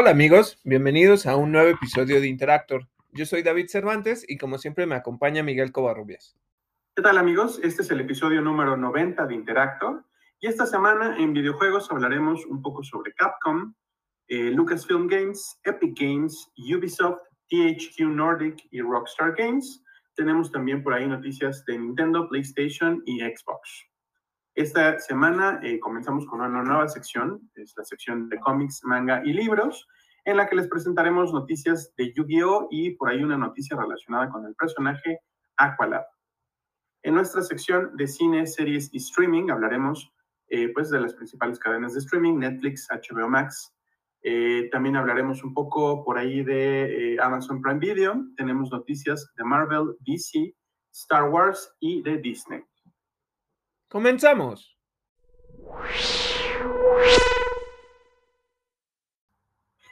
Hola amigos, bienvenidos a un nuevo episodio de Interactor. Yo soy David Cervantes y como siempre me acompaña Miguel Covarrubias. ¿Qué tal amigos? Este es el episodio número 90 de Interactor y esta semana en videojuegos hablaremos un poco sobre Capcom, eh, Lucasfilm Games, Epic Games, Ubisoft, THQ Nordic y Rockstar Games. Tenemos también por ahí noticias de Nintendo, PlayStation y Xbox. Esta semana eh, comenzamos con una nueva sección, es la sección de cómics, manga y libros, en la que les presentaremos noticias de Yu-Gi-Oh! y por ahí una noticia relacionada con el personaje Aqualab. En nuestra sección de cine, series y streaming hablaremos eh, pues de las principales cadenas de streaming, Netflix, HBO Max. Eh, también hablaremos un poco por ahí de Amazon Prime Video. Tenemos noticias de Marvel, DC, Star Wars y de Disney. Comenzamos.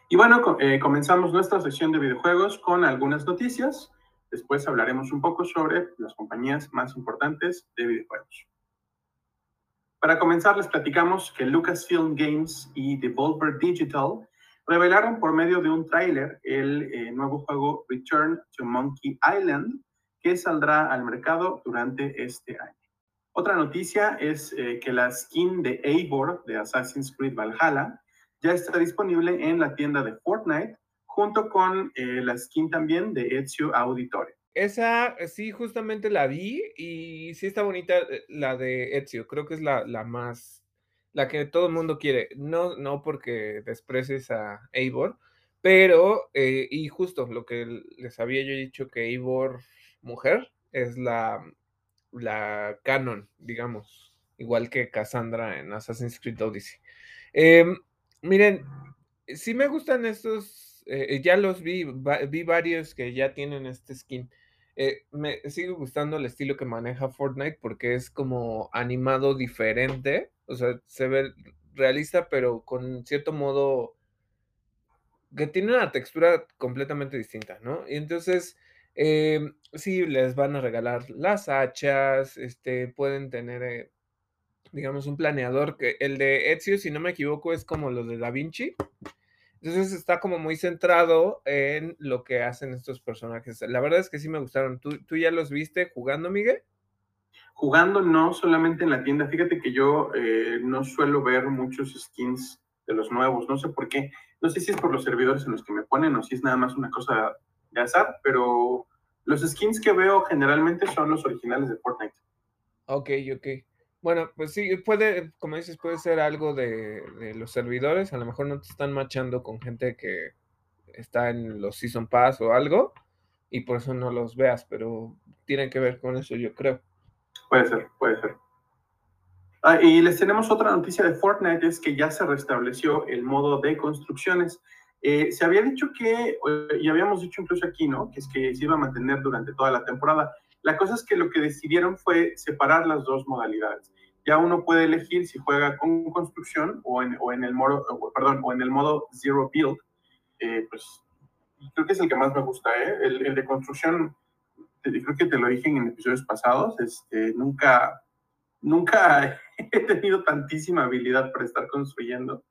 Y bueno, eh, comenzamos nuestra sección de videojuegos con algunas noticias. Después hablaremos un poco sobre las compañías más importantes de videojuegos. Para comenzar, les platicamos que Lucasfilm Games y Devolver Digital revelaron por medio de un tráiler el eh, nuevo juego Return to Monkey Island, que saldrá al mercado durante este año. Otra noticia es eh, que la skin de Eivor de Assassin's Creed Valhalla ya está disponible en la tienda de Fortnite, junto con eh, la skin también de Ezio Auditore. Esa sí, justamente la vi y sí está bonita eh, la de Ezio. Creo que es la, la más, la que todo el mundo quiere. No, no porque desprecies a Eivor, pero, y justo lo que les había yo dicho que Eivor, mujer, es la la canon, digamos, igual que Cassandra en Assassin's Creed Odyssey. Em, miren, sí me gustan estos, eh, ya los vi, vi varios que ya tienen este skin. Eh, me sigue gustando el estilo que maneja Fortnite porque es como animado diferente, o sea, se ve realista, pero con cierto modo que tiene una textura completamente distinta, ¿no? Y entonces, Em, sí, les van a regalar las hachas, este, pueden tener, eh, digamos, un planeador que el de Ezio, si no me equivoco, es como los de Da Vinci. Entonces está como muy centrado en lo que hacen estos personajes. La verdad es que sí me gustaron. ¿Tú, tú ya los viste jugando, Miguel? Jugando no solamente en la tienda. Fíjate que yo eh, no suelo ver muchos skins de los nuevos. No sé por qué. No sé si es por los servidores en los que me ponen o si es nada más una cosa de azar, pero los skins que veo generalmente son los originales de Fortnite. Ok, ok. Bueno, pues sí, puede, como dices, puede ser algo de, los servidores. A lo mejor no te están machando con gente que está en los Season Pass o algo, y por eso no los veas, pero tienen que ver con eso, yo creo. Puede ser, puede ser. Ah, y les tenemos otra noticia de Fortnite, es que ya se restableció el modo de construcciones. Eh, se había dicho que, y habíamos dicho incluso aquí, ¿no? Que es que se iba a mantener durante toda la temporada. La cosa es que lo que decidieron fue separar las dos modalidades. Ya uno puede elegir si juega con construcción o en, o en el modo, perdón, o en el modo zero build. Eh, pues creo que es el que más me gusta, ¿eh? El, de construcción, creo que te lo dije en episodios pasados, este, nunca, nunca he tenido tantísima habilidad para estar construyendo.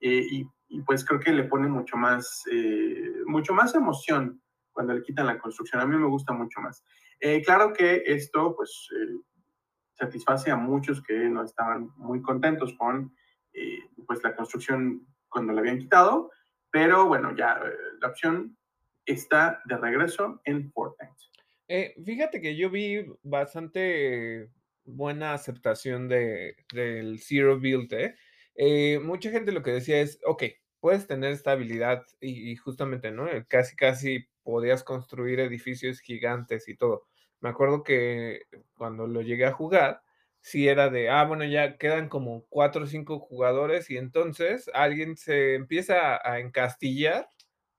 Eh, y y pues creo que le pone mucho más, eh, mucho más emoción cuando le quitan la construcción. A mí me gusta mucho más. Eh, claro que esto pues eh, satisface a muchos que no estaban muy contentos con pues la construcción cuando la habían quitado, pero bueno, ya la opción está de regreso en Fortnite. fíjate que yo vi bastante buena aceptación de, del Zero Build, mucha gente lo que decía es, ok, puedes tener esta habilidad y, justamente, ¿no? Eh, casi, casi podías construir edificios gigantes y todo. Me acuerdo que cuando lo llegué a jugar, sí era de, ah, bueno, ya quedan como cuatro o cinco jugadores y entonces alguien se empieza a encastillar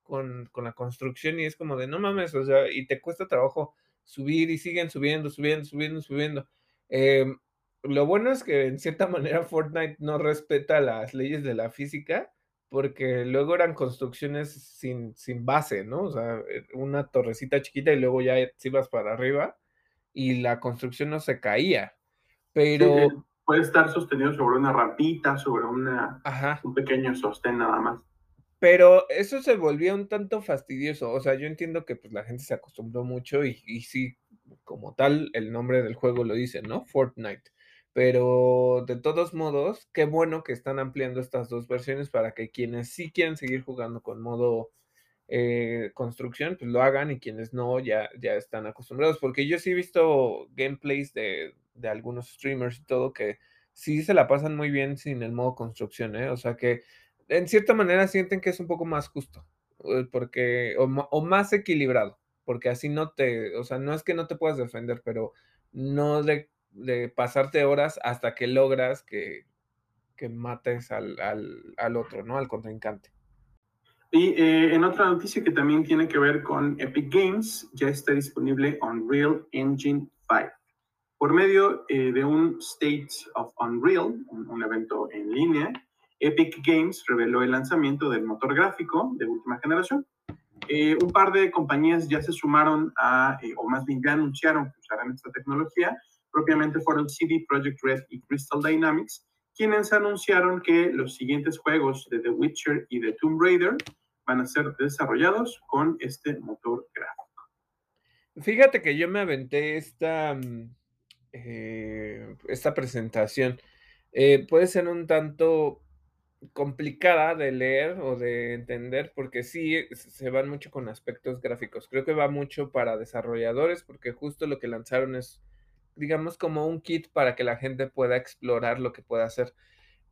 con, con, la construcción y es como de, no mames, o sea, y te cuesta trabajo subir y siguen subiendo, subiendo, subiendo, subiendo. Em, lo bueno es que en cierta manera Fortnite no respeta las leyes de la física porque luego eran construcciones sin, sin base, ¿no? O sea, eh, una torrecita chiquita y luego ya ibas para arriba y la construcción no se caía. Pero... Eh, puede estar sostenido sobre una rampita, sobre una, un pequeño sostén nada más. Pero eso se volvió un tanto fastidioso. O sea, yo entiendo que, pues, la gente se acostumbró mucho y y sí, como tal, el nombre del juego lo dice, ¿no? Fortnite. Pero de todos modos, qué bueno que están ampliando estas 2 versiones para que quienes sí quieren seguir jugando con modo, eh, construcción, pues lo hagan y quienes no, ya ya están acostumbrados. Porque yo sí he visto gameplays de de algunos streamers y todo que sí se la pasan muy bien sin el modo construcción, ¿eh? O sea que, en cierta manera sienten que es un poco más justo, eh, porque o o más equilibrado, porque así no te o sea, no es que no te puedas defender, pero no de de pasarte horas hasta que logras que que mates al al al otro, ¿no? Al contrincante. Y eh, en otra noticia que también tiene que ver con Epic Games, ya está disponible Unreal Engine 5. Por medio eh, de un State of Unreal, un, evento en línea, Epic Games reveló el lanzamiento del motor gráfico de última generación. Eh, un par de compañías ya se sumaron a, o más bien ya anunciaron que usarán esta tecnología, propiamente fueron CD Projekt Red y Crystal Dynamics, quienes anunciaron que los siguientes juegos de The Witcher y de Tomb Raider van a ser desarrollados con este motor gráfico. Fíjate que yo me aventé esta, mm, eh, esta presentación. Eh, puede ser un tanto complicada de leer o de entender, porque sí se van mucho con aspectos gráficos. Creo que va mucho para desarrolladores, porque justo lo que lanzaron es, digamos, como un kit para que la gente pueda explorar lo que pueda hacer.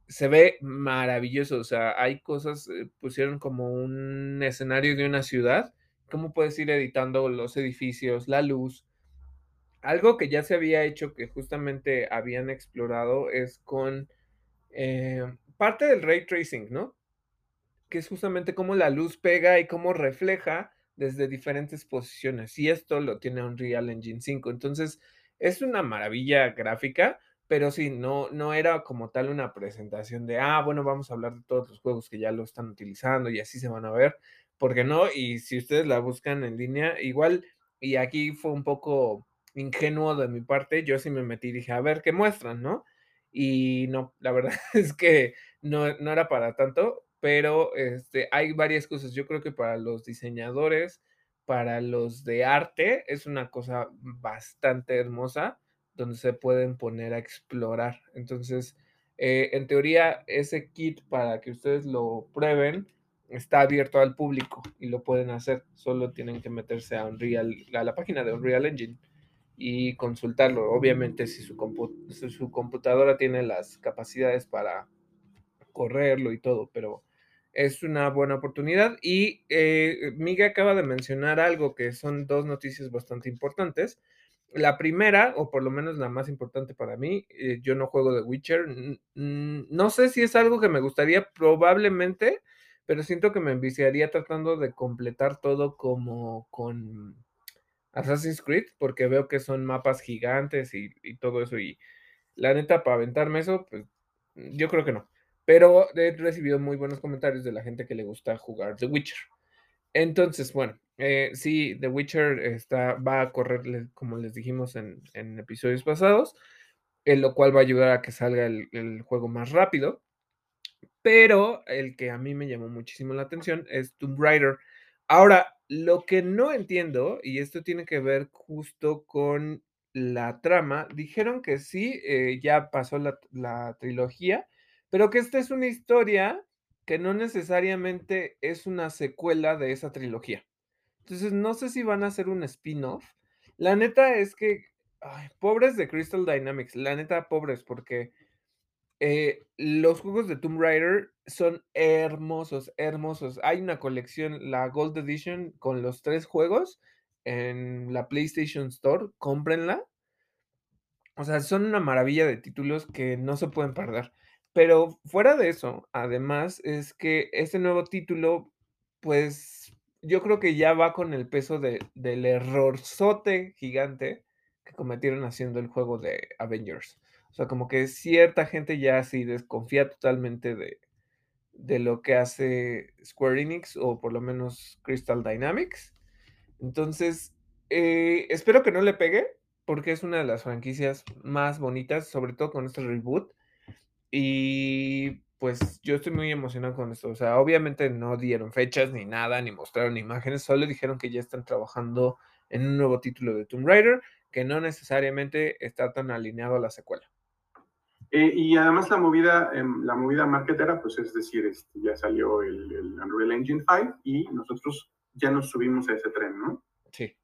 Se ve maravilloso, o sea, hay cosas, eh, pusieron como un escenario de una ciudad, cómo puedes ir editando los edificios, la luz. Algo que ya se había hecho, que justamente habían explorado, es con, eh, parte del ray tracing, ¿no? Que es justamente cómo la luz pega y cómo refleja desde diferentes posiciones, y esto lo tiene Unreal Engine 5. Entonces, es una maravilla gráfica, pero sí, no no era como tal una presentación de: "Ah, bueno, vamos a hablar de todos los juegos que ya lo están utilizando y así se van a ver", porque no, y si ustedes la buscan en línea, igual, y aquí fue un poco ingenuo de mi parte, yo sí me metí y dije: "A ver qué muestran", ¿no? Y no, la verdad es que no no era para tanto, pero, este, hay varias cosas. Yo creo que para los diseñadores, para los de arte, es una cosa bastante hermosa, donde se pueden poner a explorar. Entonces, eh, en teoría, ese kit para que ustedes lo prueben, está abierto al público y lo pueden hacer. Solo tienen que meterse a Unreal, a la página de Unreal Engine y consultarlo. Obviamente, si su compu si su computadora tiene las capacidades para correrlo y todo, pero es una buena oportunidad. Y, eh, Miguel acaba de mencionar algo que son 2 noticias bastante importantes. La primera, o por lo menos la más importante para mí, eh, yo no juego The Witcher, no sé si es algo que me gustaría, probablemente, pero siento que me enviciaría tratando de completar todo como con Assassin's Creed, porque veo que son mapas gigantes y y todo eso, y la neta, para aventarme eso, pues, yo creo que no. Pero he recibido muy buenos comentarios de la gente que le gusta jugar The Witcher. Entonces, bueno, eh, sí, The Witcher está va a correr, como les dijimos en episodios pasados, en lo cual va a ayudar a que salga el juego más rápido. Pero el que a mí me llamó muchísimo la atención es Tomb Raider. Ahora, lo que no entiendo, y esto tiene que ver justo con la trama, dijeron que sí, eh, ya pasó la trilogía, pero que esta es una historia que no necesariamente es una secuela de esa trilogía. Entonces, no sé si van a hacer un spin-off. La neta es que, pobres de Crystal Dynamics, la neta, pobres, porque, eh, los juegos de Tomb Raider son hermosos, hermosos. Hay una colección, la Gold Edition, con los 3 juegos en la PlayStation Store, cómprenla. O sea, son una maravilla de títulos que no se pueden perder. Pero fuera de eso, además, es que este nuevo título, pues, yo creo que ya va con el peso de del errorzote gigante que cometieron haciendo el juego de Avengers. O sea, como que cierta gente ya sí desconfía totalmente de de lo que hace Square Enix, o por lo menos Crystal Dynamics. Entonces, eh, espero que no le pegue, porque es una de las franquicias más bonitas, sobre todo con este reboot. Y pues, yo estoy muy emocionado con esto. O sea, obviamente no dieron fechas ni nada, ni mostraron imágenes, solo dijeron que ya están trabajando en un nuevo título de Tomb Raider, que no necesariamente está tan alineado a la secuela. Eh, y además la movida, em, la movida marketera, pues es decir, este, ya salió el, el, Unreal Engine 5 y nosotros ya nos subimos a ese tren, ¿no? Sí.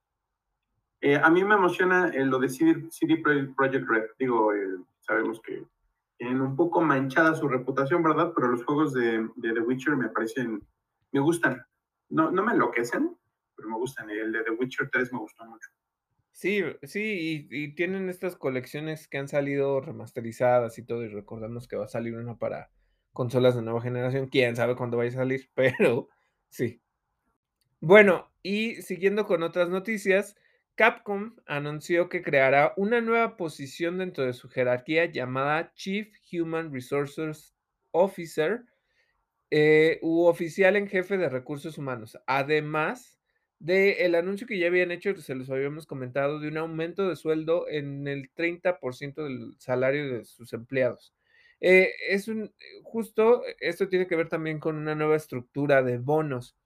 Eh, a mí me emociona eh, lo de CD, CD Projekt Red. Digo, sabemos que tienen un poco manchada su reputación, ¿verdad? Pero los juegos de, The Witcher me parecen, me gustan. No, no me enloquecen, pero me gustan. El de The Witcher 3 me gustó mucho. Sí, sí, y, tienen estas colecciones que han salido remasterizadas y todo, y recordamos que va a salir una para consolas de nueva generación, quién sabe cuándo vaya a salir, pero sí. Bueno, y siguiendo con otras noticias, Capcom anunció que creará una nueva posición dentro de su jerarquía llamada Chief Human Resources Officer eh, u oficial en jefe de recursos humanos. Además, de el anuncio que ya habían hecho, se los habíamos comentado, de un aumento de sueldo en el 30% del salario de sus empleados. Eh, es un, justo, esto tiene que ver también con una nueva estructura de bonos.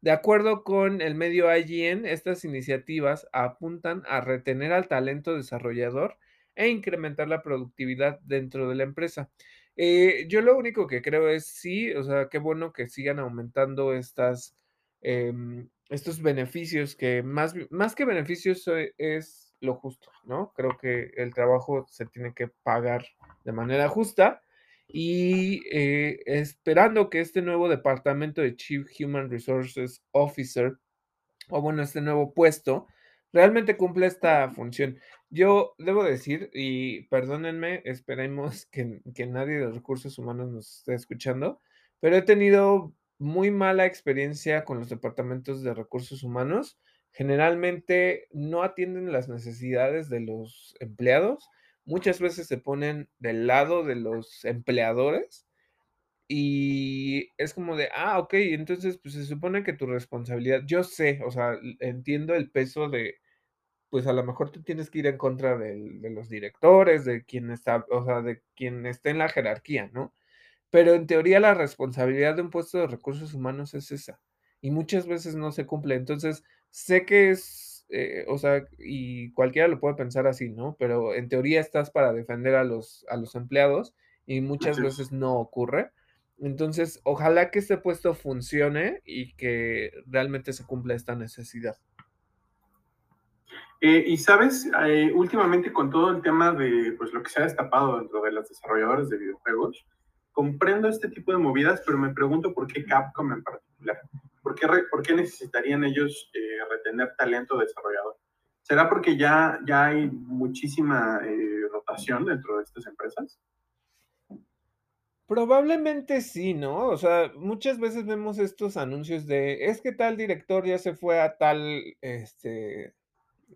De acuerdo con el medio IGN, estas iniciativas apuntan a retener al talento desarrollador e incrementar la productividad dentro de la empresa. Eh, yo lo único que creo es sí, o sea, qué bueno que sigan aumentando estas Em, estos beneficios que más, más que beneficios e, es lo justo, ¿no? Creo que el trabajo se tiene que pagar de manera justa y eh, esperando que este nuevo departamento de Chief Human Resources Officer, o bueno, este nuevo puesto, realmente cumple esta función. Yo debo decir, y perdónenme, esperemos que, que nadie de recursos humanos nos esté escuchando, pero he tenido muy mala experiencia con los departamentos de recursos humanos. Generalmente no atienden las necesidades de los empleados. Muchas veces se ponen del lado de los empleadores y es como de, ah, ok, entonces pues se supone que tu responsabilidad, yo sé, o sea, entiendo el peso de, pues a lo mejor tú tienes que ir en contra de los directores, de quien está, o sea, de quien esté en la jerarquía, ¿no? Pero en teoría la responsabilidad de un puesto de recursos humanos es esa, y muchas veces no se cumple. Entonces, sé que es, eh, o sea, y cualquiera lo puede pensar así, ¿no? Pero en teoría estás para defender a los, a los empleados y muchas veces no ocurre. Entonces, ojalá que este puesto funcione y que realmente se cumpla esta necesidad. Eh, y sabes, eh, últimamente con todo el tema de pues, lo que se ha destapado dentro de los desarrolladores de videojuegos, comprendo este tipo de movidas, pero me pregunto por qué Capcom en particular. ¿Por qué, necesitarían ellos eh, retener talento desarrollador? ¿Será porque ya, ya hay muchísima eh, rotación dentro de estas empresas? Probablemente sí, ¿no? O sea, muchas veces vemos estos anuncios de, es que tal director ya se fue a tal, este,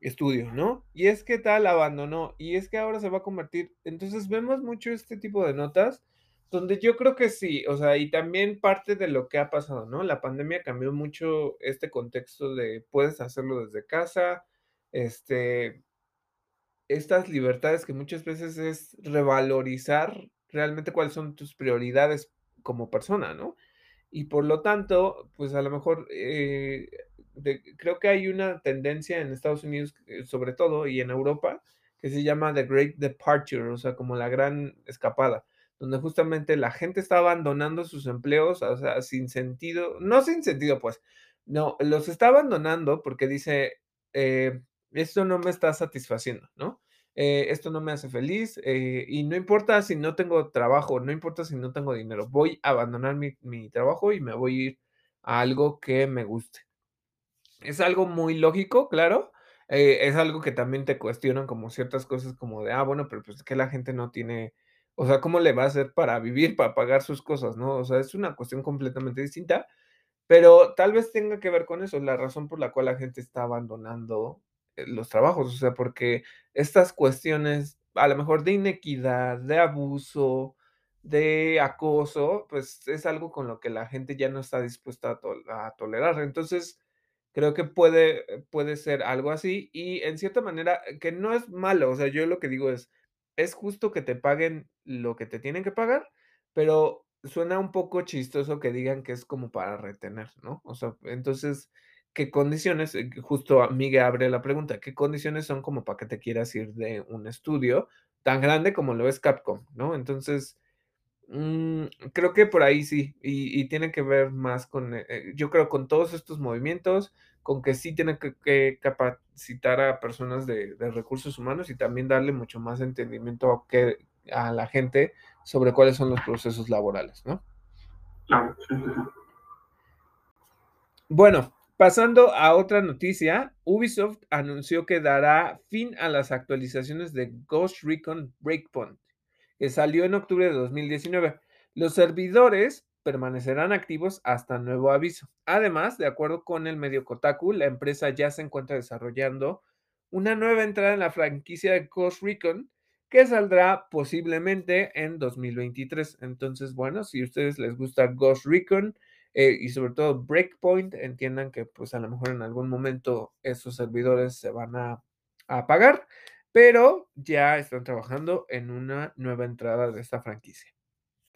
estudio, ¿no? Y es que tal abandonó, y es que ahora se va a convertir. Entonces vemos mucho este tipo de notas donde yo creo que sí, o sea, y también parte de lo que ha pasado, ¿no? La pandemia cambió mucho este contexto de puedes hacerlo desde casa, este, estas libertades que muchas veces es revalorizar realmente cuáles son tus prioridades como persona, ¿no? Y por lo tanto, pues a lo mejor eh, creo que hay una tendencia en Estados Unidos, eh, sobre todo, y en Europa, que se llama The Great Departure, o sea, como la gran escapada donde justamente la gente está abandonando sus empleos, o sea, sin sentido, no sin sentido, pues, no, los está abandonando porque dice, eh, esto no me está satisfaciendo, ¿no? Eh, esto no me hace feliz eh, y no importa si no tengo trabajo, no importa si no tengo dinero, voy a abandonar mi, mi trabajo y me voy a ir a algo que me guste. Es algo muy lógico, claro, es algo que también te cuestionan como ciertas cosas como de, ah, bueno, pero pues es que la gente no tiene o sea, ¿cómo le va a hacer para vivir, para pagar sus cosas, no? O sea, es una cuestión completamente distinta, pero tal vez tenga que ver con eso, la razón por la cual la gente está abandonando eh, los trabajos, o sea, porque estas cuestiones, a lo mejor de inequidad, de abuso, de acoso, pues es algo con lo que la gente ya no está dispuesta a, a tolerar. Entonces, creo que puede, puede ser algo así y en cierta manera, que no es malo, o sea, yo lo que digo es, es justo que te paguen lo que te tienen que pagar, pero suena un poco chistoso que digan que es como para retener, ¿no? O sea, entonces, ¿qué condiciones? Eh, justo Miguel abre la pregunta, ¿qué condiciones son como para que te quieras ir de un estudio tan grande como lo es Capcom, ¿no? Entonces, mm, creo que por ahí sí, y, tiene que ver más con, eh, eh, yo creo con todos estos movimientos, con que sí tiene que, capacitar a personas de, de, recursos humanos y también darle mucho más entendimiento a, que, a la gente sobre cuáles son los procesos laborales, ¿no? Claro. Bueno, pasando a otra noticia, Ubisoft anunció que dará fin a las actualizaciones de Ghost Recon Breakpoint, que salió en octubre de 2019. Los servidores permanecerán activos hasta nuevo aviso. Además, de acuerdo con el medio Kotaku, la empresa ya se encuentra desarrollando una nueva entrada en la franquicia de Ghost Recon que saldrá posiblemente en 2023. Entonces, bueno, si a ustedes les gusta Ghost Recon eh, y sobre todo Breakpoint, entiendan que pues a lo mejor en algún momento esos servidores se van a, apagar, pero ya están trabajando en una nueva entrada de esta franquicia.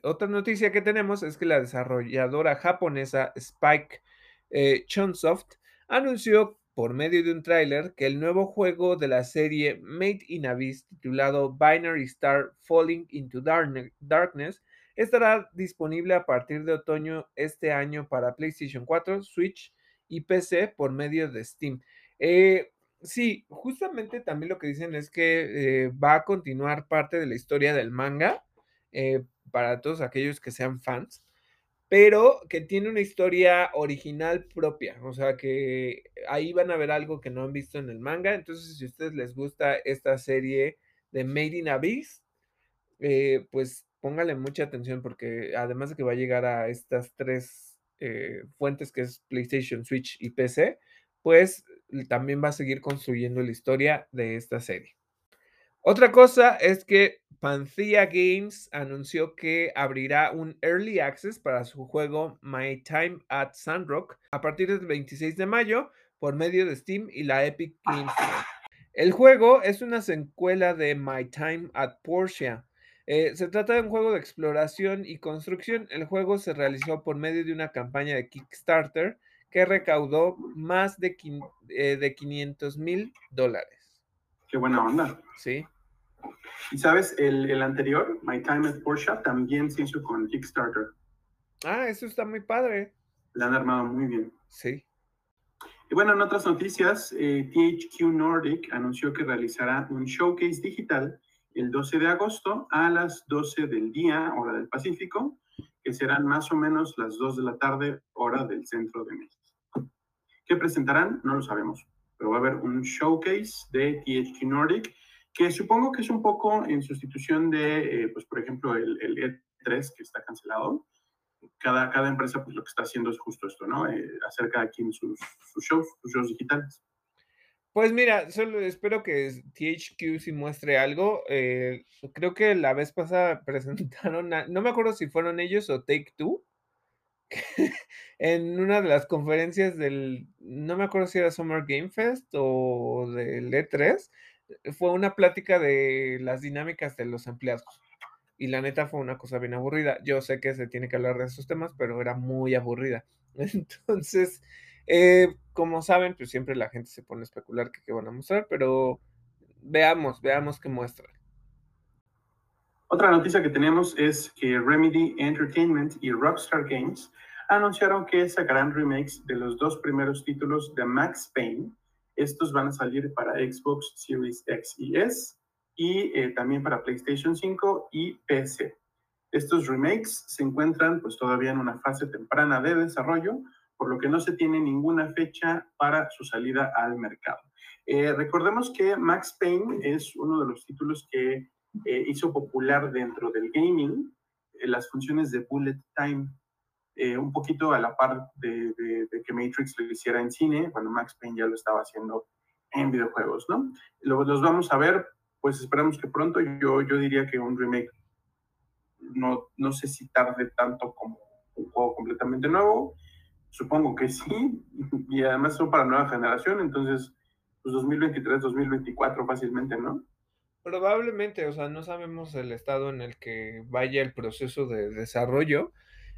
Otra noticia que tenemos es que la desarrolladora japonesa Spike eh, Chunsoft anunció por medio de un tráiler que el nuevo juego de la serie Made in Abyss titulado Binary Star Falling into Darkness estará disponible a partir de otoño este año para PlayStation 4, Switch y PC por medio de Steam. Eh, sí, justamente también lo que dicen es que eh, va a continuar parte de la historia del manga eh, para todos aquellos que sean fans pero que tiene una historia original propia, o sea que ahí van a ver algo que no han visto en el manga, entonces si a ustedes les gusta esta serie de Made in Abyss, eh, pues póngale mucha atención porque además de que va a llegar a estas tres fuentes que es PlayStation, Switch y PC, pues también va a seguir construyendo la historia de esta serie. Otra cosa es que Panthea Games anunció que abrirá un Early Access para su juego My Time at Sandrock a partir del 26 de mayo por medio de Steam y la Epic Games El juego es una secuela de My Time at Porsche. Eh, se trata de un juego de exploración y construcción. El juego se realizó por medio de una campaña de Kickstarter que recaudó más de, eh, de 500 mil dólares. Qué buena onda. Sí. Y sabes, el, anterior, My Time at Porsche, también se hizo con Kickstarter. Ah, eso está muy padre. La han armado muy bien. Sí. Y bueno, en otras noticias, eh, THQ Nordic anunció que realizará un showcase digital el 12 de agosto a las 12 del día, hora del Pacífico, que serán más o menos las 2 de la tarde, hora del centro de México. ¿Qué presentarán? No lo sabemos, pero va a haber un showcase de THQ Nordic que supongo que es un poco en sustitución de, eh, pues por ejemplo, el, el, E3 que está cancelado. Cada, cada empresa pues lo que está haciendo es justo esto, ¿no? Eh, hacer cada quien sus, sus shows, sus shows digitales. Pues mira, solo espero que THQ sí muestre algo. Eh, creo que la vez pasada presentaron, no me acuerdo si fueron ellos o Take Two, en una de las conferencias del, no me acuerdo si era Summer Game Fest o del E3, fue una plática de las dinámicas de los empleados. Y la neta fue una cosa bien aburrida. Yo sé que se tiene que hablar de esos temas, pero era muy aburrida. Entonces, eh, como saben, pues siempre la gente se pone a especular qué van a mostrar, pero veamos, veamos qué muestran. Otra noticia que tenemos es que Remedy Entertainment y Rockstar Games anunciaron que sacarán remakes de los dos primeros títulos de Max Payne estos van a salir para Xbox Series X y S y eh, también para PlayStation 5 y PC. Estos remakes se encuentran pues todavía en una fase temprana de desarrollo, por lo que no se tiene ninguna fecha para su salida al mercado. Eh, recordemos que Max Payne es uno de los títulos que eh, hizo popular dentro del gaming las funciones de bullet time eh, un poquito a la par de, que Matrix lo hiciera en cine, cuando Max Payne ya lo estaba haciendo en videojuegos, ¿no? Los, vamos a ver, pues esperamos que pronto, yo, yo diría que un remake no, no sé si tarde tanto como un juego completamente nuevo, supongo que sí, y además son para nueva generación, entonces, pues 2023, 2024 fácilmente, ¿no? Probablemente, o sea, no sabemos el estado en el que vaya el proceso de desarrollo.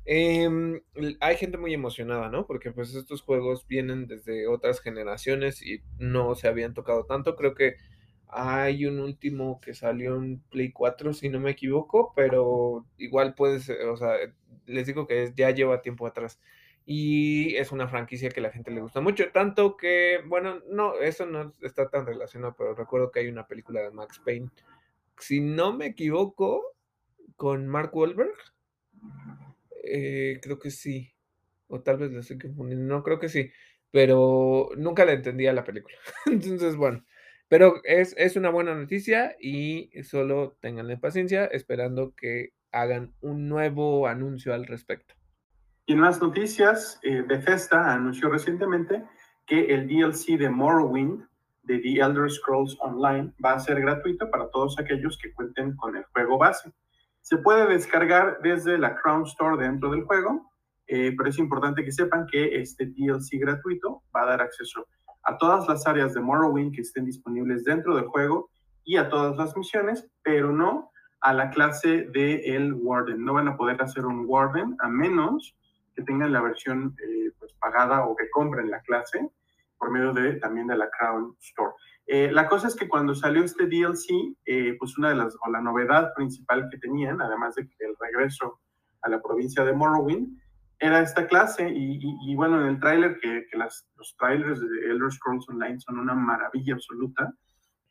L hay gente muy emocionada, ¿no? Porque, pues, estos juegos vienen desde otras generaciones y no se habían tocado tanto. Creo que hay un último que salió en Play 4, si no me equivoco, pero igual puede ser, o sea, les digo que ya lleva tiempo atrás. Y es una franquicia que la gente le gusta mucho, tanto que, bueno, no, eso no está tan relacionado, pero recuerdo que hay una película de Max Payne, si no me equivoco, con Mark Wahlberg. Eh, creo que sí, o tal vez lo estoy confundiendo, no, creo que sí, pero nunca le entendí a la película. Entonces, bueno, pero es es una buena noticia y solo ténganle paciencia esperando que hagan un nuevo anuncio al respecto. Y en más noticias, eh, Bethesda anunció recientemente que el DLC de Morrowind de The Elder Scrolls Online va a ser gratuito para todos aquellos que cuenten con el juego base. Se puede descargar desde la Crown Store dentro del juego, eh, pero es importante que sepan que este DLC gratuito va a dar acceso a todas las áreas de Morrowind que estén disponibles dentro del juego y a todas las misiones, pero no a la clase de el Warden. No van a poder hacer un Warden a menos que tengan la versión eh, pues, pagada o que compren la clase por medio de también de la Crown Store. Eh, la cosa es que cuando salió este DLC, eh, pues una de las, o la novedad principal que tenían, además de el regreso a la provincia de Morrowind, era esta clase y, y, y bueno, en el tráiler, que, que las, los trailers de Elder Scrolls Online son una maravilla absoluta,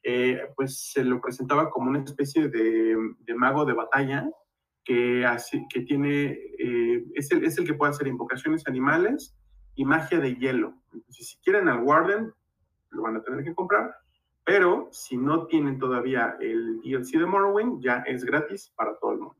eh, pues se lo presentaba como una especie de, de mago de batalla que, tiene, eh, es, el, que puede hacer invocaciones animales y magia de hielo. Si quieren al Warden, lo van a tener que comprar, pero si no tienen todavía el DLC de Morrowind, ya es gratis para todo el mundo.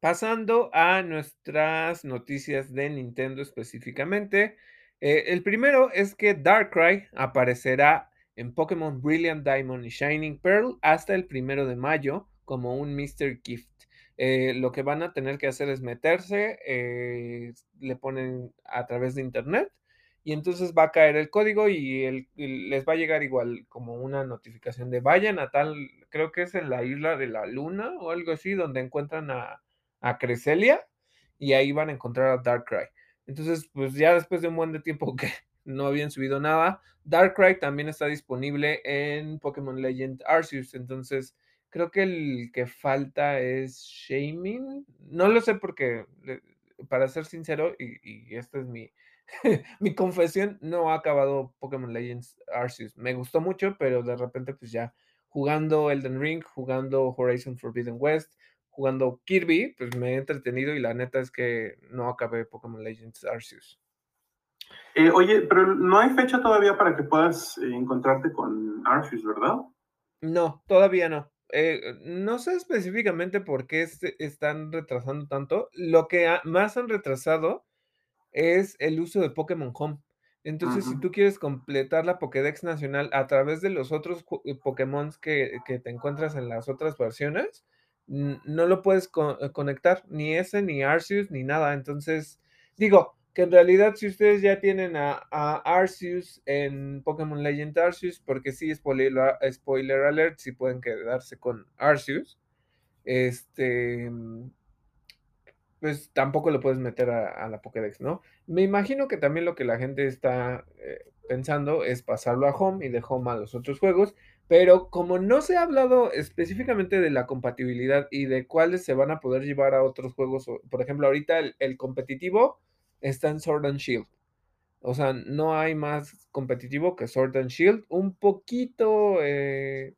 Pasando a nuestras noticias de Nintendo específicamente, eh, el primero es que Darkrai aparecerá en Pokémon Brilliant Diamond y Shining Pearl hasta el primero de mayo como un Mystery Gift. Eh, lo que van a tener que hacer es meterse, eh, le ponen a través de internet y entonces va a caer el código y, les va a llegar igual como una notificación de vayan a tal, creo que es en la isla de la luna o algo así, donde encuentran a, a Creselia y ahí van a encontrar a Darkrai. Entonces, pues ya después de un buen de tiempo que no habían subido nada, Darkrai también está disponible en Pokémon Legend Arceus. Entonces, creo que el que falta es Shaming. No lo sé porque, para ser sincero, y, y esta es mi, mi confesión, no ha acabado Pokémon Legends Arceus. Me gustó mucho, pero de repente, pues ya jugando Elden Ring, jugando Horizon Forbidden West, jugando Kirby, pues me he entretenido y la neta es que no acabé Pokémon Legends Arceus. Eh, oye, pero no hay fecha todavía para que puedas eh, encontrarte con Arceus, ¿verdad? No, todavía no. Eh, no sé específicamente por qué se están retrasando tanto. Lo que ha, más han retrasado es el uso de Pokémon Home. Entonces, uh -huh. si tú quieres completar la Pokédex nacional a través de los otros Pokémon que, que, te encuentras en las otras versiones, no lo puedes co eh, conectar, ni ese, ni Arceus, ni nada. Entonces, digo, que en realidad si ustedes ya tienen a, Arceus en Pokémon Legend Arceus, porque sí, spoiler, spoiler alert, si pueden quedarse con Arceus, este, pues tampoco lo puedes meter a, la Pokédex, ¿no? Me imagino que también lo que la gente está eh, pensando es pasarlo a Home y de Home a los otros juegos, pero como no se ha hablado específicamente de la compatibilidad y de cuáles se van a poder llevar a otros juegos, por ejemplo, ahorita el competitivo está en Sword and Shield. O sea, no hay más competitivo que Sword and Shield. Un poquito, eh,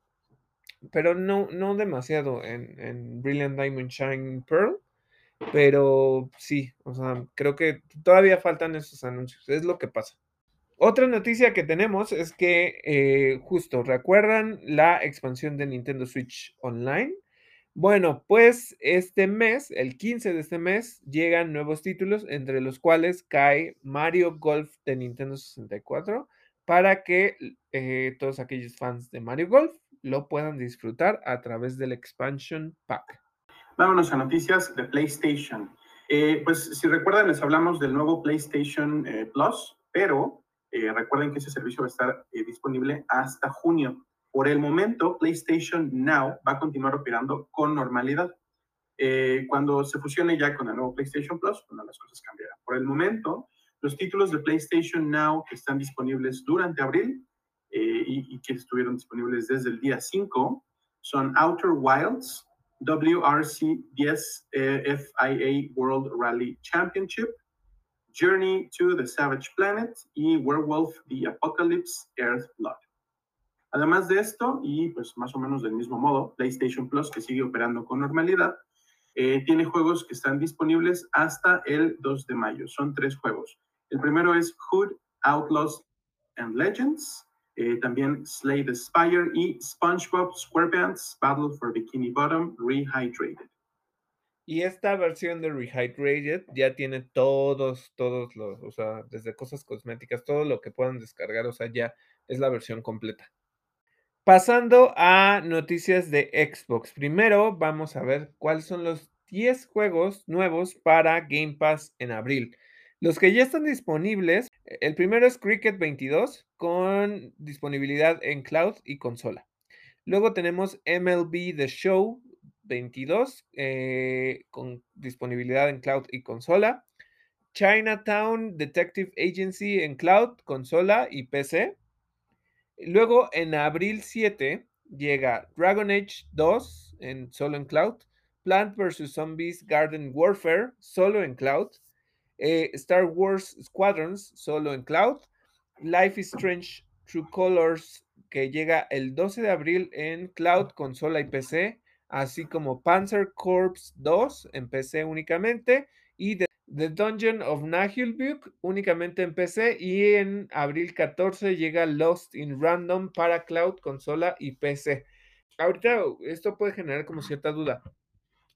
pero no, no demasiado en, Brilliant Diamond Shine Pearl. Pero sí, o sea, creo que todavía faltan esos anuncios. Es lo que pasa. Otra noticia que tenemos es que eh, justo, ¿recuerdan la expansión de Nintendo Switch Online? Bueno, pues este mes, el 15 de este mes, llegan nuevos títulos, entre los cuales cae Mario Golf de Nintendo 64, para que eh, todos aquellos fans de Mario Golf lo puedan disfrutar a través del Expansion Pack. Vámonos a noticias de PlayStation. Eh, pues si recuerdan, les hablamos del nuevo PlayStation eh, Plus, pero recuerden que ese servicio va a estar disponible hasta junio Por el momento, PlayStation Now va a continuar operando con normalidad. Eh, cuando se fusione ya con el nuevo PlayStation Plus, bueno, las cosas cambiarán. Por el momento, los títulos de PlayStation Now que están disponibles durante abril eh, y, y, que estuvieron disponibles desde el día 5 son Outer Wilds, WRC 10 eh, FIA World Rally Championship, Journey to the Savage Planet y Werewolf The Apocalypse Earth Blood. Además de esto, y pues más o menos del mismo modo, PlayStation Plus, que sigue operando con normalidad, eh, tiene juegos que están disponibles hasta el 2 de mayo. Son tres juegos. El primero es Hood, Outlaws and Legends. Eh, también Slay the Spire y SpongeBob SquarePants Battle for Bikini Bottom Rehydrated. Y esta versión de Rehydrated ya tiene todos, todos los, o sea, desde cosas cosméticas, todo lo que puedan descargar, o sea, ya es la versión completa. Pasando a noticias de Xbox. Primero vamos a ver cuáles son los 10 juegos nuevos para Game Pass en abril. Los que ya están disponibles, el primero es Cricket 22 con disponibilidad en cloud y consola. Luego tenemos MLB The Show 22 eh, con disponibilidad en cloud y consola. Chinatown Detective Agency en cloud, consola y PC. Luego, en abril 7, llega Dragon Age 2 en, solo en cloud, Plant vs. Zombies Garden Warfare solo en cloud, eh, Star Wars Squadrons solo en cloud, Life is Strange True Colors que llega el 12 de abril en cloud, consola y PC, así como Panzer Corps 2 en PC únicamente y Dungeon of Nahilbuk únicamente en PC y en abril 14 llega Lost in Random para cloud, consola y PC. Ahorita esto puede generar como cierta duda.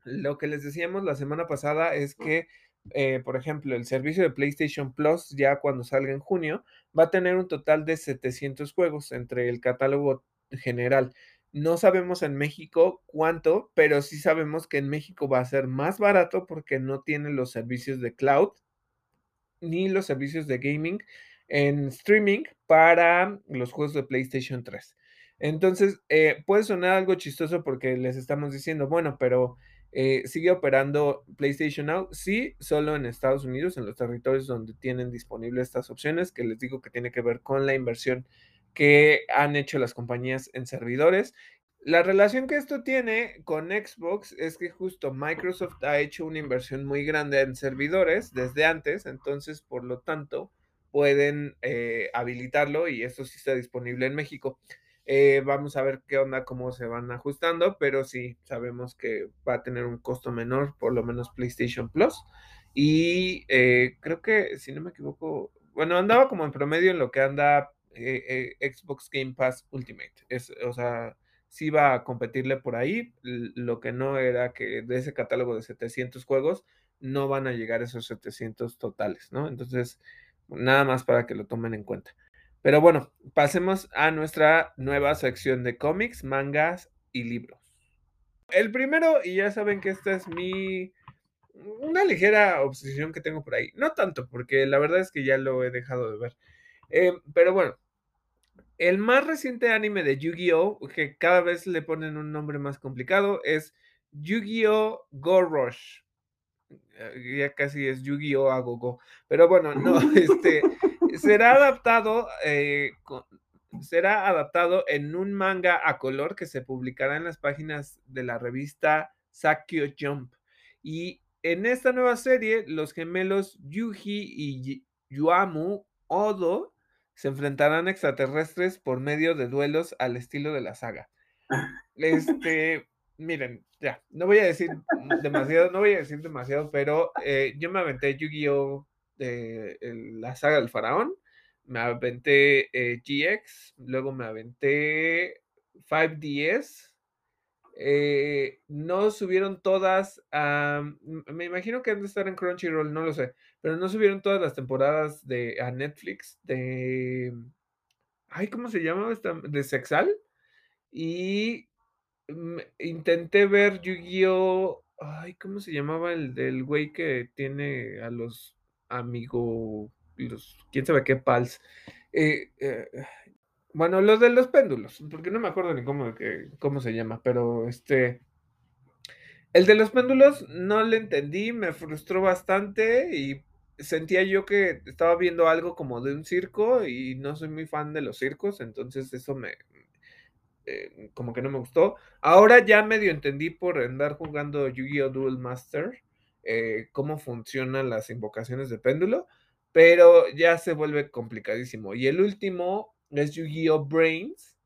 Lo que les decíamos la semana pasada es que, eh, por ejemplo, el servicio de PlayStation Plus ya cuando salga en junio va a tener un total de 700 juegos entre el catálogo general. No sabemos en México cuánto, pero sí sabemos que en México va a ser más barato porque no tiene los servicios de cloud ni los servicios de gaming en streaming para los juegos de PlayStation 3. Entonces, eh, puede sonar algo chistoso porque les estamos diciendo, bueno, pero eh, sigue operando PlayStation Now, sí, solo en Estados Unidos, en los territorios donde tienen disponibles estas opciones, que les digo que tiene que ver con la inversión que han hecho las compañías en servidores. La relación que esto tiene con Xbox es que justo Microsoft ha hecho una inversión muy grande en servidores desde antes, entonces por lo tanto pueden eh, habilitarlo y esto sí está disponible en México. Eh, vamos a ver qué onda, cómo se van ajustando, pero sí sabemos que va a tener un costo menor, por lo menos PlayStation Plus. Y eh, creo que, si no me equivoco, bueno, andaba como en promedio en lo que anda eh, eh, Xbox Game Pass Ultimate. Es, o sea, sí iba a competirle por ahí. Lo que no era que de ese catálogo de 700 juegos no van a llegar esos 700 totales, ¿no? Entonces, nada más para que lo tomen en cuenta. Pero bueno, pasemos a nuestra nueva sección de cómics, mangas y libros. El primero, y ya saben que esta es mi una ligera obsesión que tengo por ahí. No tanto, porque la verdad es que ya lo he dejado de ver. Eh, pero bueno, el más reciente anime de Yu-Gi-Oh, que cada vez le ponen un nombre más complicado, es Yu-Gi-Oh! Go Rush. Eh, ya casi es Yu-Gi-Oh! a Go Pero bueno, no, este será adaptado, eh, será adaptado en un manga a color que se publicará en las páginas de la revista Sakyo Jump. Y en esta nueva serie, los gemelos Yuji y Yuamu Odo se enfrentarán extraterrestres por medio de duelos al estilo de la saga. Este, miren, ya, no voy a decir demasiado, no voy a decir demasiado, pero eh, yo me aventé Yu-Gi-Oh! de la saga del faraón, me aventé eh, GX, luego me aventé 5DS, eh, no subieron todas, me imagino que han de estar en Crunchyroll, no lo sé, pero no subieron todas las temporadas de a Netflix de, ay, ¿cómo se llama? Esta? De Sexal. Y intenté ver Yu-Gi-Oh! Ay, ¿cómo se llamaba el del güey que tiene a los amigos, los, quién sabe qué pals? Eh, eh, Bueno, los de los péndulos, porque no me acuerdo ni cómo, cómo se llama, pero este... El de los péndulos no le entendí, me frustró bastante y sentía yo que estaba viendo algo como de un circo y no soy muy fan de los circos, entonces eso me, eh, como que no me gustó. Ahora ya medio entendí por andar jugando Yu-Gi-Oh! Duel Master eh, cómo funcionan las invocaciones de péndulo, pero ya se vuelve complicadísimo. Y el último es Yu-Gi-Oh! Brains,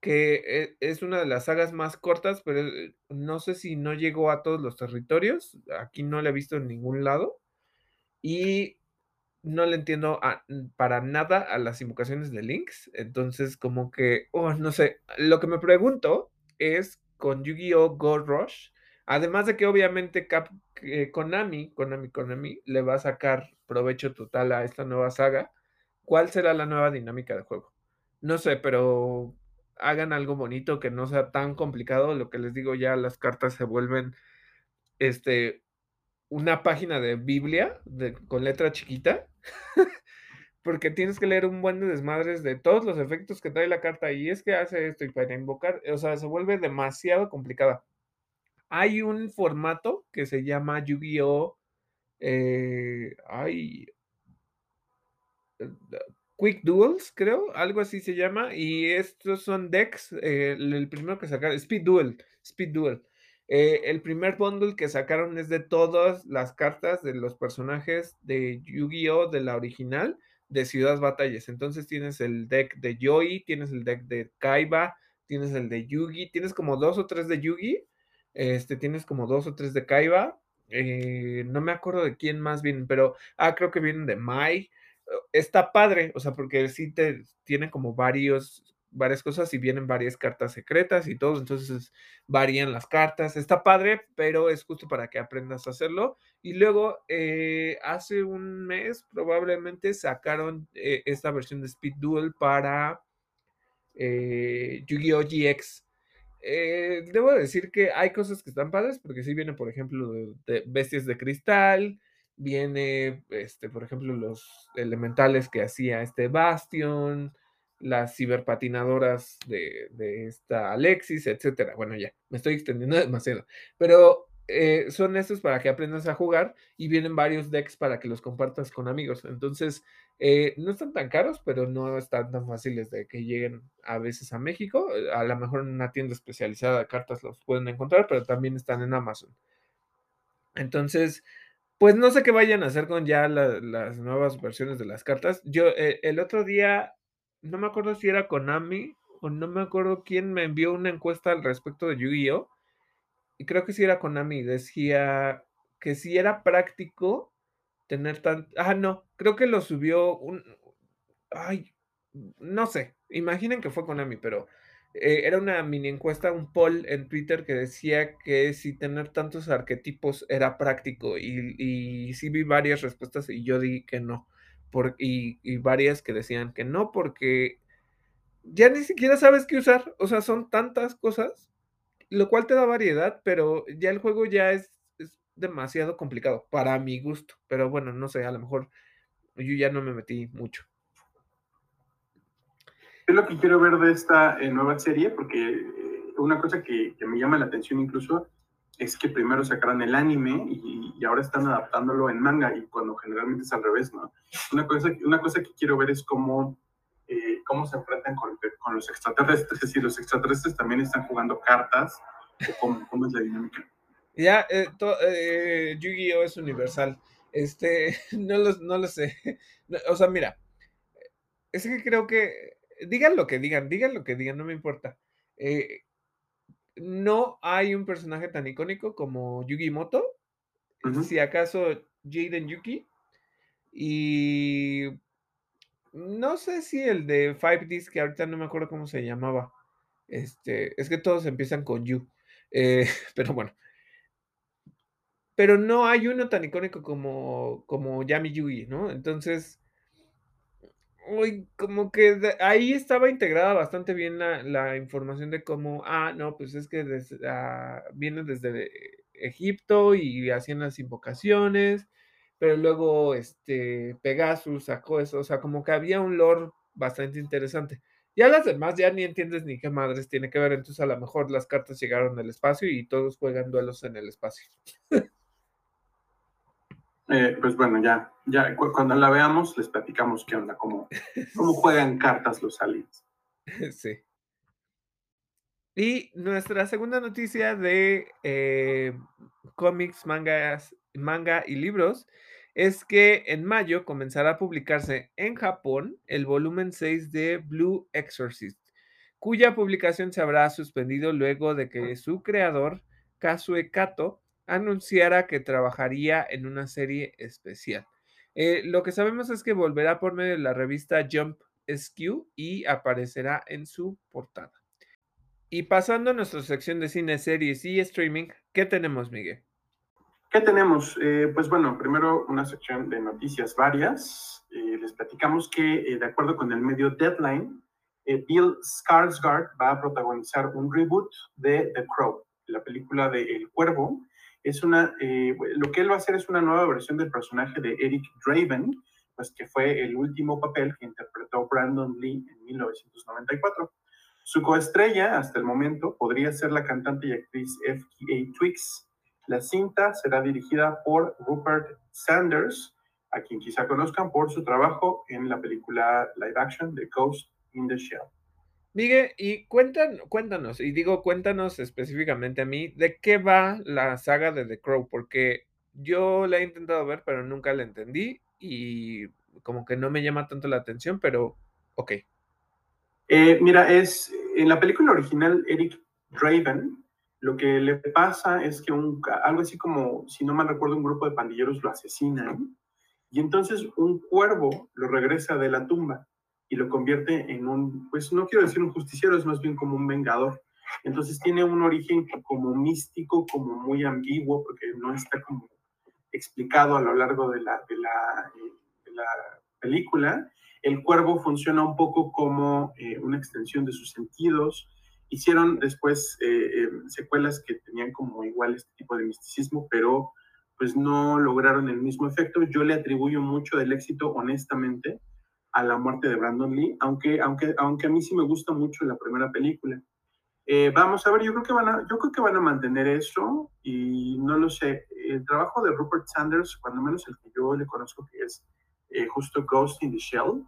que e, es una de las sagas más cortas, pero eh, no sé si no llegó a todos los territorios. Aquí no la he visto en ningún lado. Y no le entiendo para nada a las invocaciones de Links. Entonces, como que, oh, no sé. Lo que me pregunto es con Yu-Gi-Oh! Gold Rush. Además de que obviamente eh, Konami, Konami, Konami le va a sacar provecho total a esta nueva saga. ¿Cuál será la nueva dinámica de juego? No sé, pero hagan algo bonito que no sea tan complicado. Lo que les digo, ya las cartas se vuelven este, una página de Biblia de, con letra chiquita. porque tienes que leer un buen de desmadres de todos los efectos que trae la carta y es que hace esto y para invocar, o sea, se vuelve demasiado complicada. Hay un formato que se llama Yu-Gi-Oh! Eh, ay, Quick Duels, creo, algo así se llama. Y estos son decks. Eh, el primero que sacaron, Speed Duel. Speed Duel. Eh, el primer bundle que sacaron es de todas las cartas de los personajes de Yu-Gi-Oh! de la original de Ciudad Batallas. Entonces tienes el deck de Yoi, tienes el deck de Kaiba, tienes el de Yugi, tienes como dos o tres de Yugi, este, tienes como dos o tres de Kaiba. Eh, no me acuerdo de quién más vienen, pero ah, creo que vienen de Mai está padre, o sea, porque sí te tiene como varios varias cosas y vienen varias cartas secretas y todo, entonces varían las cartas, está padre, pero es justo para que aprendas a hacerlo. Y luego, eh, hace un mes probablemente sacaron eh, esta versión de Speed Duel para eh, Yu-Gi-Oh! GX. debo decir que hay cosas que están padres, porque sí viene, por ejemplo, de bestias de cristal, viene, este, por ejemplo, los elementales que hacía este Bastion, las ciberpatinadoras de, de esta Alexis, etcétera. Bueno, ya, me estoy extendiendo demasiado. Pero eh, son estos para que aprendas a jugar y vienen varios decks para que los compartas con amigos. Entonces, eh, no están tan caros, pero no están tan fáciles de que lleguen a veces a México. A lo mejor en una tienda especializada de cartas los pueden encontrar, pero también están en Amazon. Entonces, pues no sé qué vayan a hacer con ya las nuevas versiones de las cartas. Yo eh, el otro día, no me acuerdo si era Konami o no me acuerdo quién me envió una encuesta al respecto de Yu-Gi-Oh! Y creo que sí era Konami. Decía que si era práctico tener tan... Ah, no, creo que lo subió un... Ay, no sé. Imaginen que fue Konami, pero eh, era una mini encuesta, un poll en Twitter que decía que si tener tantos arquetipos era práctico y, y sí vi varias respuestas y yo di que no. Por, y, y, varias que decían que no porque ya ni siquiera sabes qué usar, o sea, son tantas cosas, lo cual te da variedad, pero ya el juego ya es, es demasiado complicado para mi gusto, pero bueno, no sé, a lo mejor yo ya no me metí mucho es lo que quiero ver de esta eh, nueva serie, porque eh, una cosa que, me llama la atención incluso es que primero sacaron el anime y, ahora están adaptándolo en manga, y cuando generalmente es al revés, ¿no? Una cosa, una cosa que quiero ver es cómo, eh, cómo se enfrentan con, los extraterrestres, es decir, los extraterrestres también están jugando cartas, cómo, cómo es la dinámica. Ya, Yu-Gi-Oh! es universal. Este, no lo, no lo sé. o sea, mira, es que creo que digan lo que digan, digan lo que digan, no me importa. Eh, no hay un personaje tan icónico como Yugi Moto, si acaso Jaden Yuki, y no sé si el de Five Ds, que ahorita no me acuerdo cómo se llamaba. Este, es que todos empiezan con Yu. Eh, pero bueno. Pero no hay uno tan icónico como, como Yami Yugi, ¿no? Entonces, Uy, como que ahí estaba integrada bastante bien la, información de cómo, ah, no, pues es que ah, viene desde Egipto y hacían las invocaciones, pero luego este Pegasus sacó eso, o sea, como que había un lore bastante interesante. Ya las demás ya ni entiendes ni qué madres tiene que ver, entonces a lo mejor las cartas llegaron al espacio y todos juegan duelos en el espacio. Eh, pues bueno, ya, ya cuando la veamos les platicamos qué onda, cómo, cómo juegan cartas los aliens. Sí. Y nuestra segunda noticia de eh, cómics, mangas, manga y libros es que en mayo comenzará a publicarse en Japón el volumen 6 de Blue Exorcist, cuya publicación se habrá suspendido luego de que su creador, Kazue Kato, anunciara que trabajaría en una serie especial. Eh, lo que sabemos es que volverá por medio de la revista Jump SQ y aparecerá en su portada. Y pasando a nuestra sección de cine, series y streaming, ¿qué tenemos, Miguel? ¿Qué tenemos? Eh, pues bueno, primero una sección de noticias varias. Eh, les platicamos que, de acuerdo con el medio Deadline, Bill Skarsgård va a protagonizar un reboot de The Crow, la película de El Cuervo. Es una, lo que él va a hacer es una nueva versión del personaje de Eric Draven, pues que fue el último papel que interpretó Brandon Lee en 1994. Su coestrella, hasta el momento, podría ser la cantante y actriz F.K.A. Twix. La cinta será dirigida por Rupert Sanders, a quien quizá conozcan por su trabajo en la película live action de Ghost in the Shell. Miguel, y cuéntanos, y digo cuéntanos específicamente a mí, ¿de qué va la saga de The Crow? Porque yo la he intentado ver, pero nunca la entendí y como que no me llama tanto la atención, pero ok. Eh, mira, es en la película original, Eric Draven, lo que le pasa es que un, algo así como, si no mal recuerdo, un grupo de pandilleros lo asesinan y entonces un cuervo lo regresa de la tumba y lo convierte en un, pues no quiero decir un justiciero, es más bien como un vengador. Entonces tiene un origen como místico, como muy ambiguo, porque no está como explicado a lo largo de la, de la, eh, de la película el cuervo funciona un poco como eh, una extensión de sus sentidos. Hicieron después eh, eh, secuelas que tenían como igual este tipo de misticismo, pero pues no lograron el mismo efecto. Yo le atribuyo mucho del éxito, honestamente, a la muerte de Brandon Lee, aunque, aunque, aunque a mí sí me gusta mucho la primera película. vamos a ver, yo creo, que van a, yo creo que van a mantener eso y no lo sé. El trabajo de Rupert Sanders, cuando menos el que yo le conozco, que es justo Ghost in the Shell,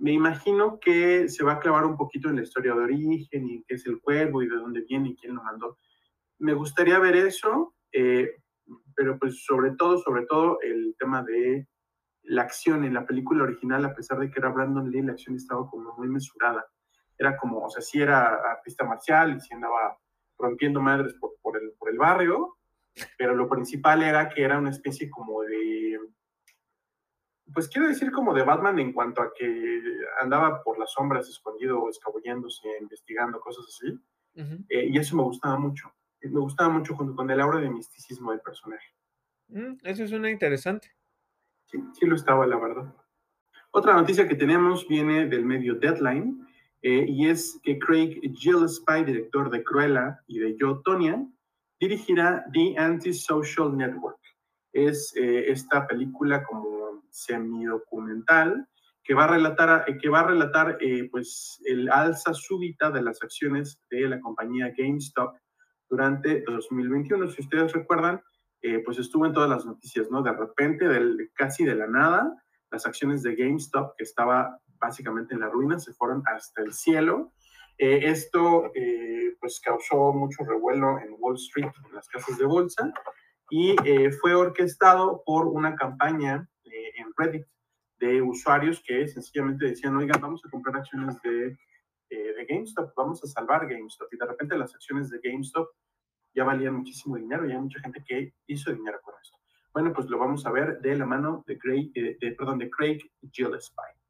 me imagino que se va a clavar un poquito en la historia de origen y qué es el cuervo y de dónde viene y quién lo mandó. Me gustaría ver eso, eh, pero pues sobre todo, sobre todo el tema de la acción en la película original, a pesar de que era Brandon Lee, la acción estaba como muy mesurada. Era como, o sea, sí era artista marcial y sí andaba rompiendo madres por, por, el, por el barrio, pero lo principal era que era una especie como de pues quiero decir como de Batman en cuanto a que andaba por las sombras escondido, escabulléndose, investigando, cosas así. Eh, y eso me gustaba mucho. Me gustaba mucho junto con el aura de misticismo del personaje. Mm, eso es una interesante. Sí, sí lo estaba, la verdad. Otra noticia que tenemos viene del medio Deadline eh, y es que Craig Gillespie, director de Cruella y de Yo, Tonya, dirigirá The Antisocial Network. Es eh, esta película como semidocumental que va a relatar, eh, que va a relatar eh, pues, el alza súbita de las acciones de la compañía GameStop durante 2021. Si ustedes recuerdan, eh, pues estuvo en todas las noticias, ¿no? De repente, del, casi de la nada, las acciones de GameStop, que estaba básicamente en la ruina, se fueron hasta el cielo. esto pues causó mucho revuelo en Wall Street, en las casas de bolsa, y fue orquestado por una campaña en Reddit de usuarios que sencillamente decían, oigan, vamos a comprar acciones eh, de GameStop, vamos a salvar GameStop. Y de repente las acciones de GameStop ya valían muchísimo dinero y hay mucha gente que hizo dinero con esto. Bueno, pues lo vamos a ver de la mano de, Craig, eh, de, perdón, de Craig Gillespie.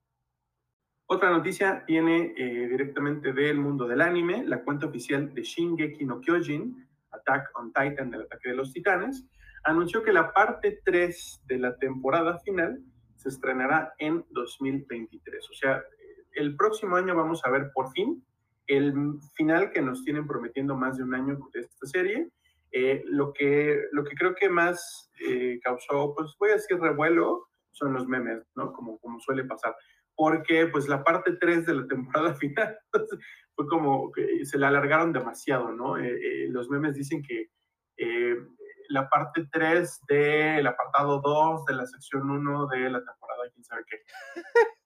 Otra noticia viene eh, directamente del mundo del anime, la cuenta oficial de Shingeki no Kyojin, Attack on Titan, del ataque de los titanes, anunció que la parte 3 de la temporada final se estrenará en 2023. O sea, el próximo año vamos a ver por fin el final que nos tienen prometiendo más de un año de esta serie. Eh, lo, que, lo que creo que más eh, causó, pues voy a decir revuelo, son los memes, ¿no? Como, como suele pasar. porque pues la parte 3 de la temporada final fue como que se la alargaron demasiado, ¿no? Eh, eh, los memes dicen que eh, la parte 3 del apartado 2 de la sección 1 de la temporada, quién sabe qué.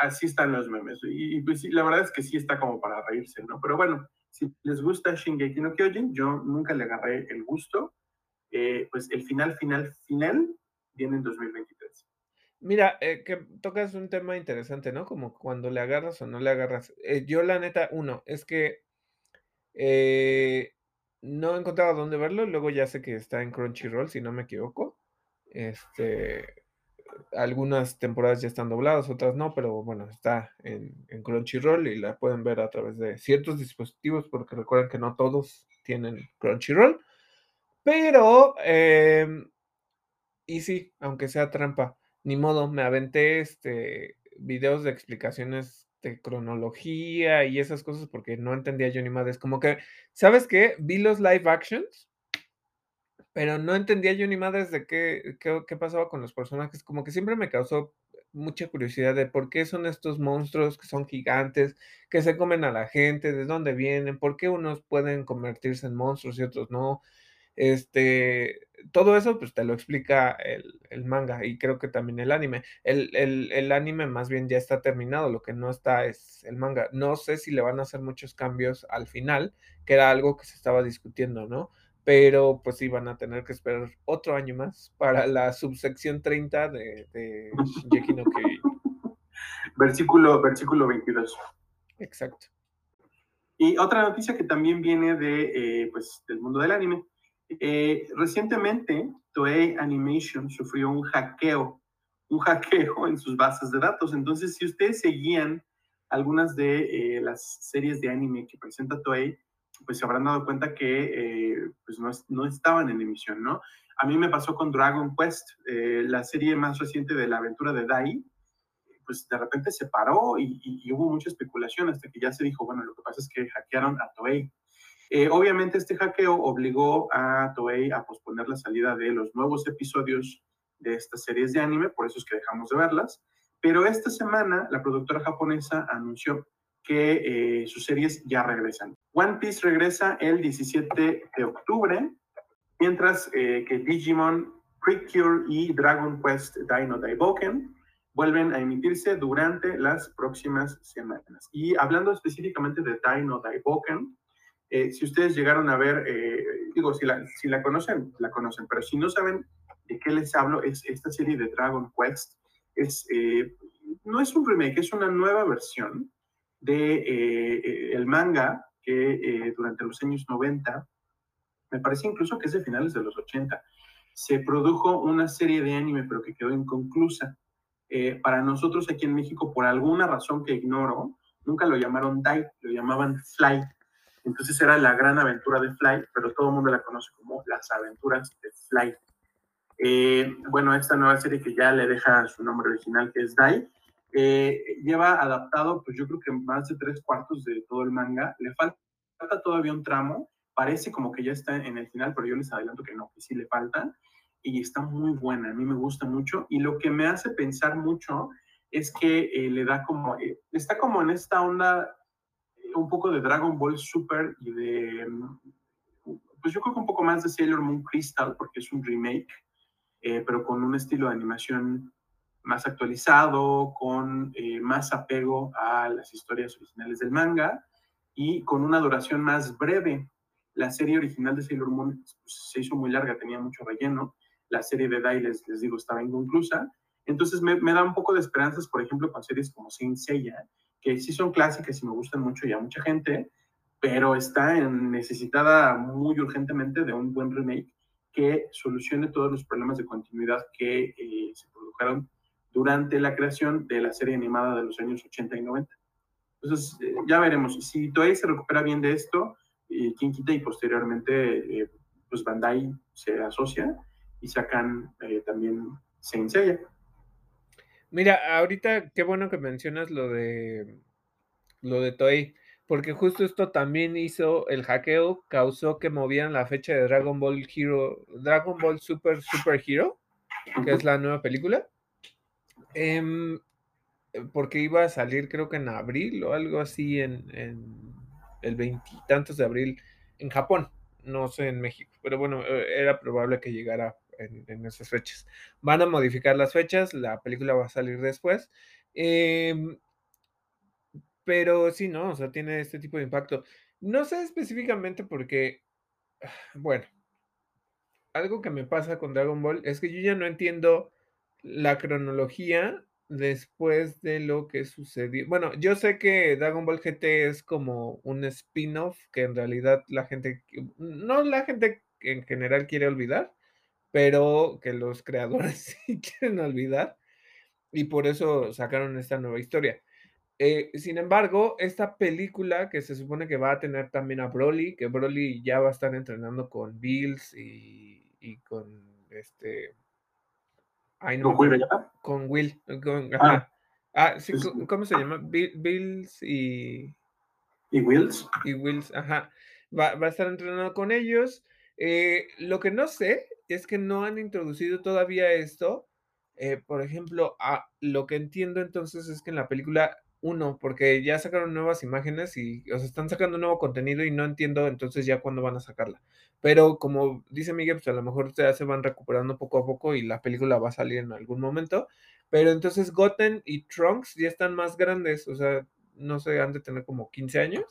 Así están los memes. Y, pues sí, la verdad es que sí está como para reírse, ¿no? Pero bueno, si les gusta Shingeki no Kyojin, yo nunca le agarré el gusto. pues el final, final, final viene en 2023. Mira, eh, que tocas un tema interesante, ¿no? Como cuando le agarras o no le agarras. Eh, yo la neta, uno, es que eh, no encontraba dónde verlo, luego ya sé que está en Crunchyroll, si no me equivoco. Este, algunas temporadas ya están dobladas, otras no, pero bueno, está en, en Crunchyroll y la pueden ver a través de ciertos dispositivos, porque recuerden que no todos tienen Crunchyroll. Pero, em, y sí, aunque sea trampa ni modo, me aventé este videos de explicaciones de cronología y esas cosas porque no entendía yo ni madres. Como que, ¿sabes qué? Vi los live actions, pero no entendía yo ni madres de qué, qué, qué pasaba con los personajes. Como que siempre me causó mucha curiosidad de por qué son estos monstruos que son gigantes, que se comen a la gente, de dónde vienen, por qué unos pueden convertirse en monstruos y otros no. Este, todo eso pues te lo explica el, manga y creo que también el anime. El, anime más bien ya está terminado, lo que no está es el manga. No sé si le van a hacer muchos cambios al final, que era algo que se estaba discutiendo, ¿no? Pero pues sí van a tener que esperar otro año más para la subsección 30 de, de Shingeki no Versículo, versículo 22. Exacto. Y otra noticia que también viene de, eh, pues, del mundo del anime eh, recientemente, Toei Animation sufrió un hackeo, un hackeo en sus bases de datos. Entonces, si ustedes seguían algunas de eh, las series de anime que presenta Toei, pues se habrán dado cuenta que eh, pues no, no, estaban en emisión, ¿no? A mí me pasó con Dragon Quest, la serie más reciente de la aventura de Dai, pues de repente se paró y, y, hubo mucha especulación hasta que ya se dijo, bueno, lo que pasa es que hackearon a Toei. Eh, obviamente este hackeo obligó a Toei a posponer la salida de los nuevos episodios de estas series de anime, por eso es que dejamos de verlas. Pero esta semana la productora japonesa anunció que eh, sus series ya regresan. One Piece regresa el 17 de octubre, mientras eh, que Digimon, Precure y Dragon Quest Dino Daiboken vuelven a emitirse durante las próximas semanas. Y hablando específicamente de Dino Daiboken, eh, si ustedes llegaron a ver, eh, digo, si la, conocen, la conocen, pero si no saben de qué les hablo, es esta serie de Dragon Quest. Es, eh, no es un remake, es una nueva versión de el manga que durante los años 90, me parece incluso que es de finales de los 80, se produjo una serie de anime, pero que quedó inconclusa. para nosotros aquí en México, por alguna razón que ignoro, nunca lo llamaron Dai, lo llamaban Fly entonces era la gran aventura de Fly, pero todo el mundo la conoce como las aventuras de Fly. Eh, bueno, esta nueva serie que ya le deja su nombre original, que es Dai, eh, lleva adaptado, pues yo creo que más de tres cuartos de todo el manga. Le falta, todavía un tramo, parece como que ya está en el final, pero yo les adelanto que no, que sí le falta. Y está muy buena, a mí me gusta mucho. Y lo que me hace pensar mucho es que eh, le da como, está como en esta onda un poco de Dragon Ball Super y de, pues yo creo que un poco más de Sailor Moon Crystal, porque es un remake, eh, pero con un estilo de animación más actualizado, con eh, más apego a las historias originales del manga y con una duración más breve. La serie original de Sailor Moon se hizo muy larga, tenía mucho relleno. La serie de Dai, les, digo, estaba inconclusa. Entonces me, me, da un poco de esperanzas, por ejemplo, con series como Saint Seiya, que sí son clásicas y me gustan mucho y a mucha gente, pero está en, necesitada muy urgentemente de un buen remake que solucione todos los problemas de continuidad que eh, se produjeron durante la creación de la serie animada de los años 80 y 90. Entonces, eh, ya veremos. Si todavía se recupera bien de esto, eh, quien quita y posteriormente, eh, pues Bandai se asocia y sacan también Saint Seiya. Mira, ahorita qué bueno que mencionas lo de lo de Toei, porque justo esto también hizo el hackeo, causó que movieran la fecha de Dragon Ball Hero, Dragon Ball Super Super Hero, que es la nueva película. Em, eh, porque iba a salir creo que en abril o algo así en, en el veintitantos de abril en Japón, no sé en México, pero bueno, eh, era probable que llegara en, esas fechas. Van a modificar las fechas, la película va a salir después. Eh, pero sí, ¿no? O sea, tiene este tipo de impacto. No sé específicamente porque, bueno, algo que me pasa con Dragon Ball es que yo ya no entiendo la cronología después de lo que sucedió. Bueno, yo sé que Dragon Ball GT es como un spin-off que en realidad la gente, no la gente en general quiere olvidar, pero que los creadores sí quieren olvidar y por eso sacaron esta nueva historia. Eh, sin embargo, esta película que se supone que va a tener también a Broly, que Broly ya va a estar entrenando con Bills y, y con este Ay, no ¿Con Will Con Will. Con, ah, ah, sí, ¿cómo se llama? Bills y. ¿Y Wills? Y Wills, ajá. Va, va a estar entrenando con ellos. Eh, lo que no sé es que no han introducido todavía esto. Eh, por ejemplo, a, lo que entiendo entonces es que en la película uno, porque ya sacaron nuevas imágenes y o sea, están sacando nuevo contenido y no entiendo entonces ya cuándo van a sacarla. Pero como dice Miguel, pues a lo mejor ya se van recuperando poco a poco y la película va a salir en algún momento. Pero entonces Goten y Trunks ya están más grandes, o sea, no sé, han de tener como 15 años.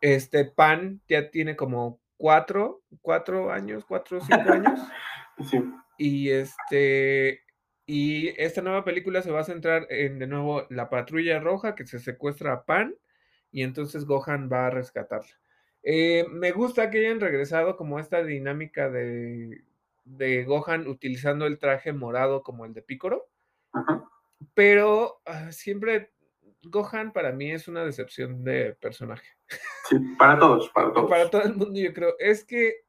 Este Pan ya tiene como 4, 4 años, 4 o 5 años. Sí. Y este, y esta nueva película se va a centrar en, de nuevo, la patrulla roja que se secuestra a Pan y entonces Gohan va a rescatarla. Eh, me gusta que hayan regresado como esta dinámica de, de Gohan utilizando el traje morado como el de Picoro. Pero uh, siempre Gohan para mí es una decepción de personaje. Sí, para todos, para todos. Para todo el mundo, yo creo. Es que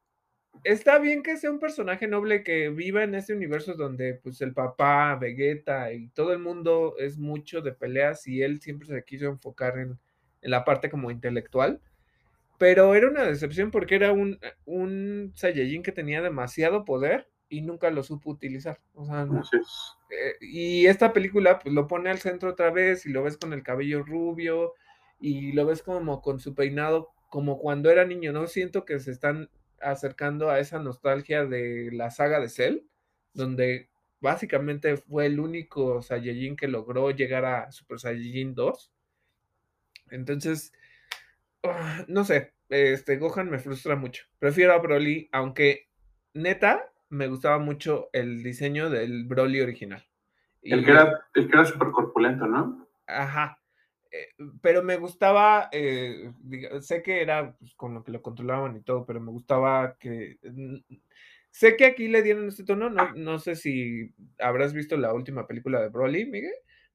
está bien que sea un personaje noble que viva en ese universo donde pues el papá, Vegeta y todo el mundo es mucho de peleas y él siempre se quiso enfocar en, en la parte como intelectual. Pero era una decepción porque era un, un Saiyajin que tenía demasiado poder y nunca lo supo utilizar. O sea, eh, y esta película pues lo pone al centro otra vez y lo ves con el cabello rubio y lo ves como con su peinado como cuando era niño, ¿no? Siento que se están acercando a esa nostalgia de la saga de Cell, donde básicamente fue el único Saiyajin que logró llegar a Super Saiyajin 2. Entonces, ah, no sé, este Gohan me frustra mucho. Prefiero a Broly, aunque neta me gustaba mucho el diseño del Broly original. El que era, el que era súper corpulento, ¿no? Ajá. Eh, pero me gustaba, eh, sé que era pues, con lo que lo controlaban y todo, pero me gustaba que... Sé que aquí le dieron este tono, no, no sé si habrás visto la última película de Broly, Miguel,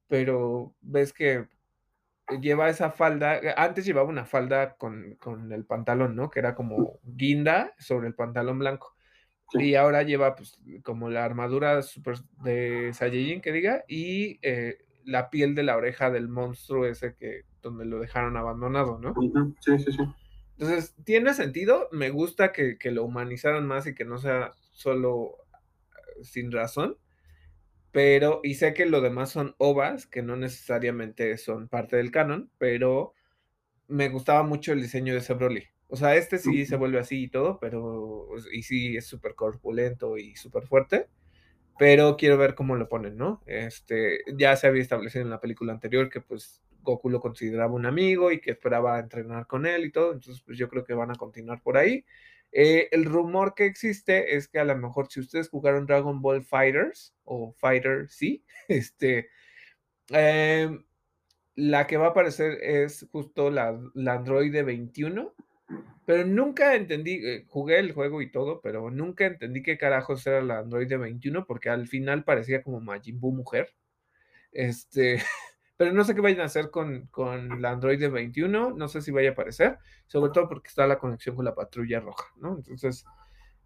pero ves que lleva esa falda, antes llevaba una falda con, con el pantalón, ¿no? Que era como guinda sobre el pantalón blanco. Y ahora lleva pues como la armadura super de Saiyajin que diga y eh, la piel de la oreja del monstruo ese que donde lo dejaron abandonado, ¿no? Sí, sí, sí. Entonces, tiene sentido, me gusta que, que, lo humanizaran más y que no sea solo eh, sin razón, pero, y sé que lo demás son ovas, que no necesariamente son parte del canon, pero me gustaba mucho el diseño de ese Broly. O sea, este sí se vuelve así y todo, pero, y sí es súper corpulento y súper fuerte, pero quiero ver cómo lo ponen, ¿no? Este, ya se había establecido en la película anterior que pues Goku lo consideraba un amigo y que esperaba entrenar con él y todo, entonces pues yo creo que van a continuar por ahí. Eh, el rumor que existe es que a lo mejor si ustedes jugaron Dragon Ball Fighters o Fighter sí, este, eh, la que va a aparecer es justo la, la androide 21 pero nunca entendí, eh, jugué el juego y todo, pero nunca entendí qué carajos era la Android 21 porque al final parecía como Majin Buu mujer. Este, pero no sé qué vayan a hacer con, con la Android 21, no sé si vaya a aparecer, sobre todo porque está la conexión con la patrulla roja, ¿no? Entonces,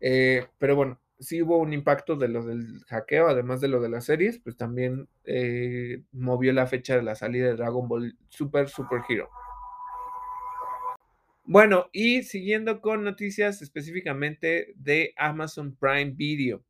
eh, pero bueno, sí hubo un impacto de lo del hackeo, además de lo de las series, pues también eh, movió la fecha de la salida de Dragon Ball Super Super Hero. Bueno, y siguiendo con noticias específicamente de Amazon Prime Video.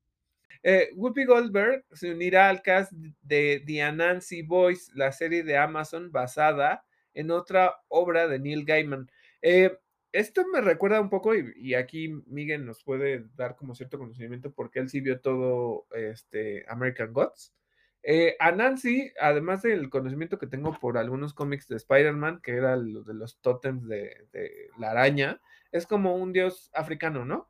Eh, Whoopi Goldberg se unirá al cast de The Anansi Boys, la serie de Amazon basada en otra obra de Neil Gaiman. Eh, esto me recuerda un poco, y, aquí Miguel nos puede dar como cierto conocimiento porque él sí vio todo este, American Gods. Eh, a Nancy, además del conocimiento que tengo por algunos cómics de Spider-Man, que era lo de los tótems de, la araña, es como un dios africano, ¿no?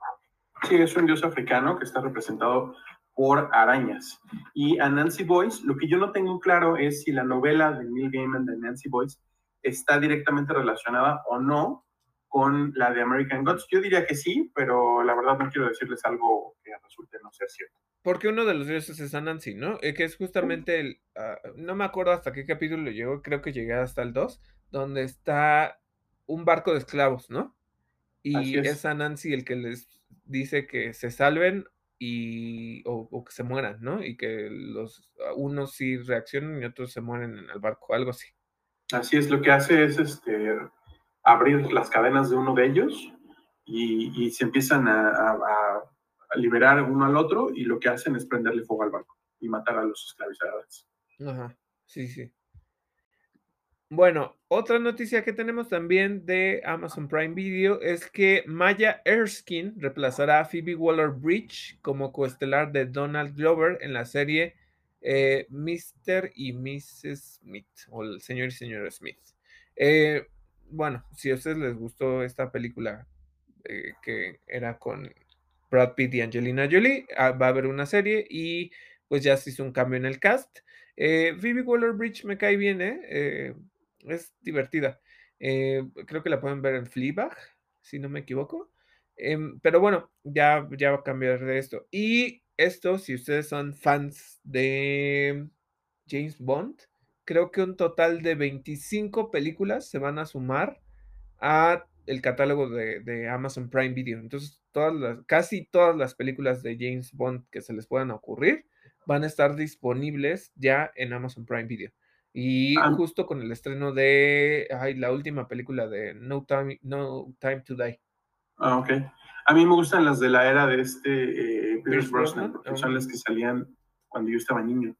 Sí, es un dios africano que está representado por arañas. Y a Nancy Boyce, lo que yo no tengo claro es si la novela de Neil Gaiman de Nancy Boyce está directamente relacionada o no con la de American Gods. Yo diría que sí, pero la verdad no quiero decirles algo que resulte no ser cierto. Porque uno de los dioses es Anansi, ¿no? Eh, que es justamente el. Ah, no me acuerdo hasta qué capítulo llegó, creo que llegué hasta el 2, donde está un barco de esclavos, ¿no? Y es. es Anansi el que les dice que se salven y o, que se mueran, ¿no? Y que los unos sí reaccionan y otros se mueren en el barco, algo así. Así es, lo que hace es este abrir las cadenas de uno de ellos y, se empiezan a, liberar uno al otro y lo que hacen es prenderle fuego al barco y matar a los esclavizadores. Ajá, sí, sí. Bueno, otra noticia que tenemos también de Amazon Prime Video es que Maya Erskine reemplazará a Phoebe Waller-Bridge como coestelar de Donald Glover en la serie eh, Mr. y Mrs. Smith, o el señor y señora Smith. Eh, bueno, si a ustedes les gustó esta película eh, que era con Brad Pitt y Angelina Jolie, ah, va a haber una serie y pues ya se hizo un cambio en el cast. Eh, Phoebe Waller-Bridge me cae bien, ¿eh? ¿eh? es divertida. creo que la pueden ver en Fleabag, si no me equivoco. Em, pero bueno, ya, ya va a cambiar de esto. Y esto, si ustedes son fans de James Bond, creo que un total de 25 películas se van a sumar a el catálogo de, Amazon Prime Video. Entonces, todas las, casi todas las películas de James Bond que se les puedan ocurrir van a estar disponibles ya en Amazon Prime Video. Y ah. justo con el estreno de ay, la última película de No Time, no Time to Die. Ah, ok. A mí me gustan las de la era de este eh, Pierce Brosnan, porque son las que salían cuando yo estaba niño.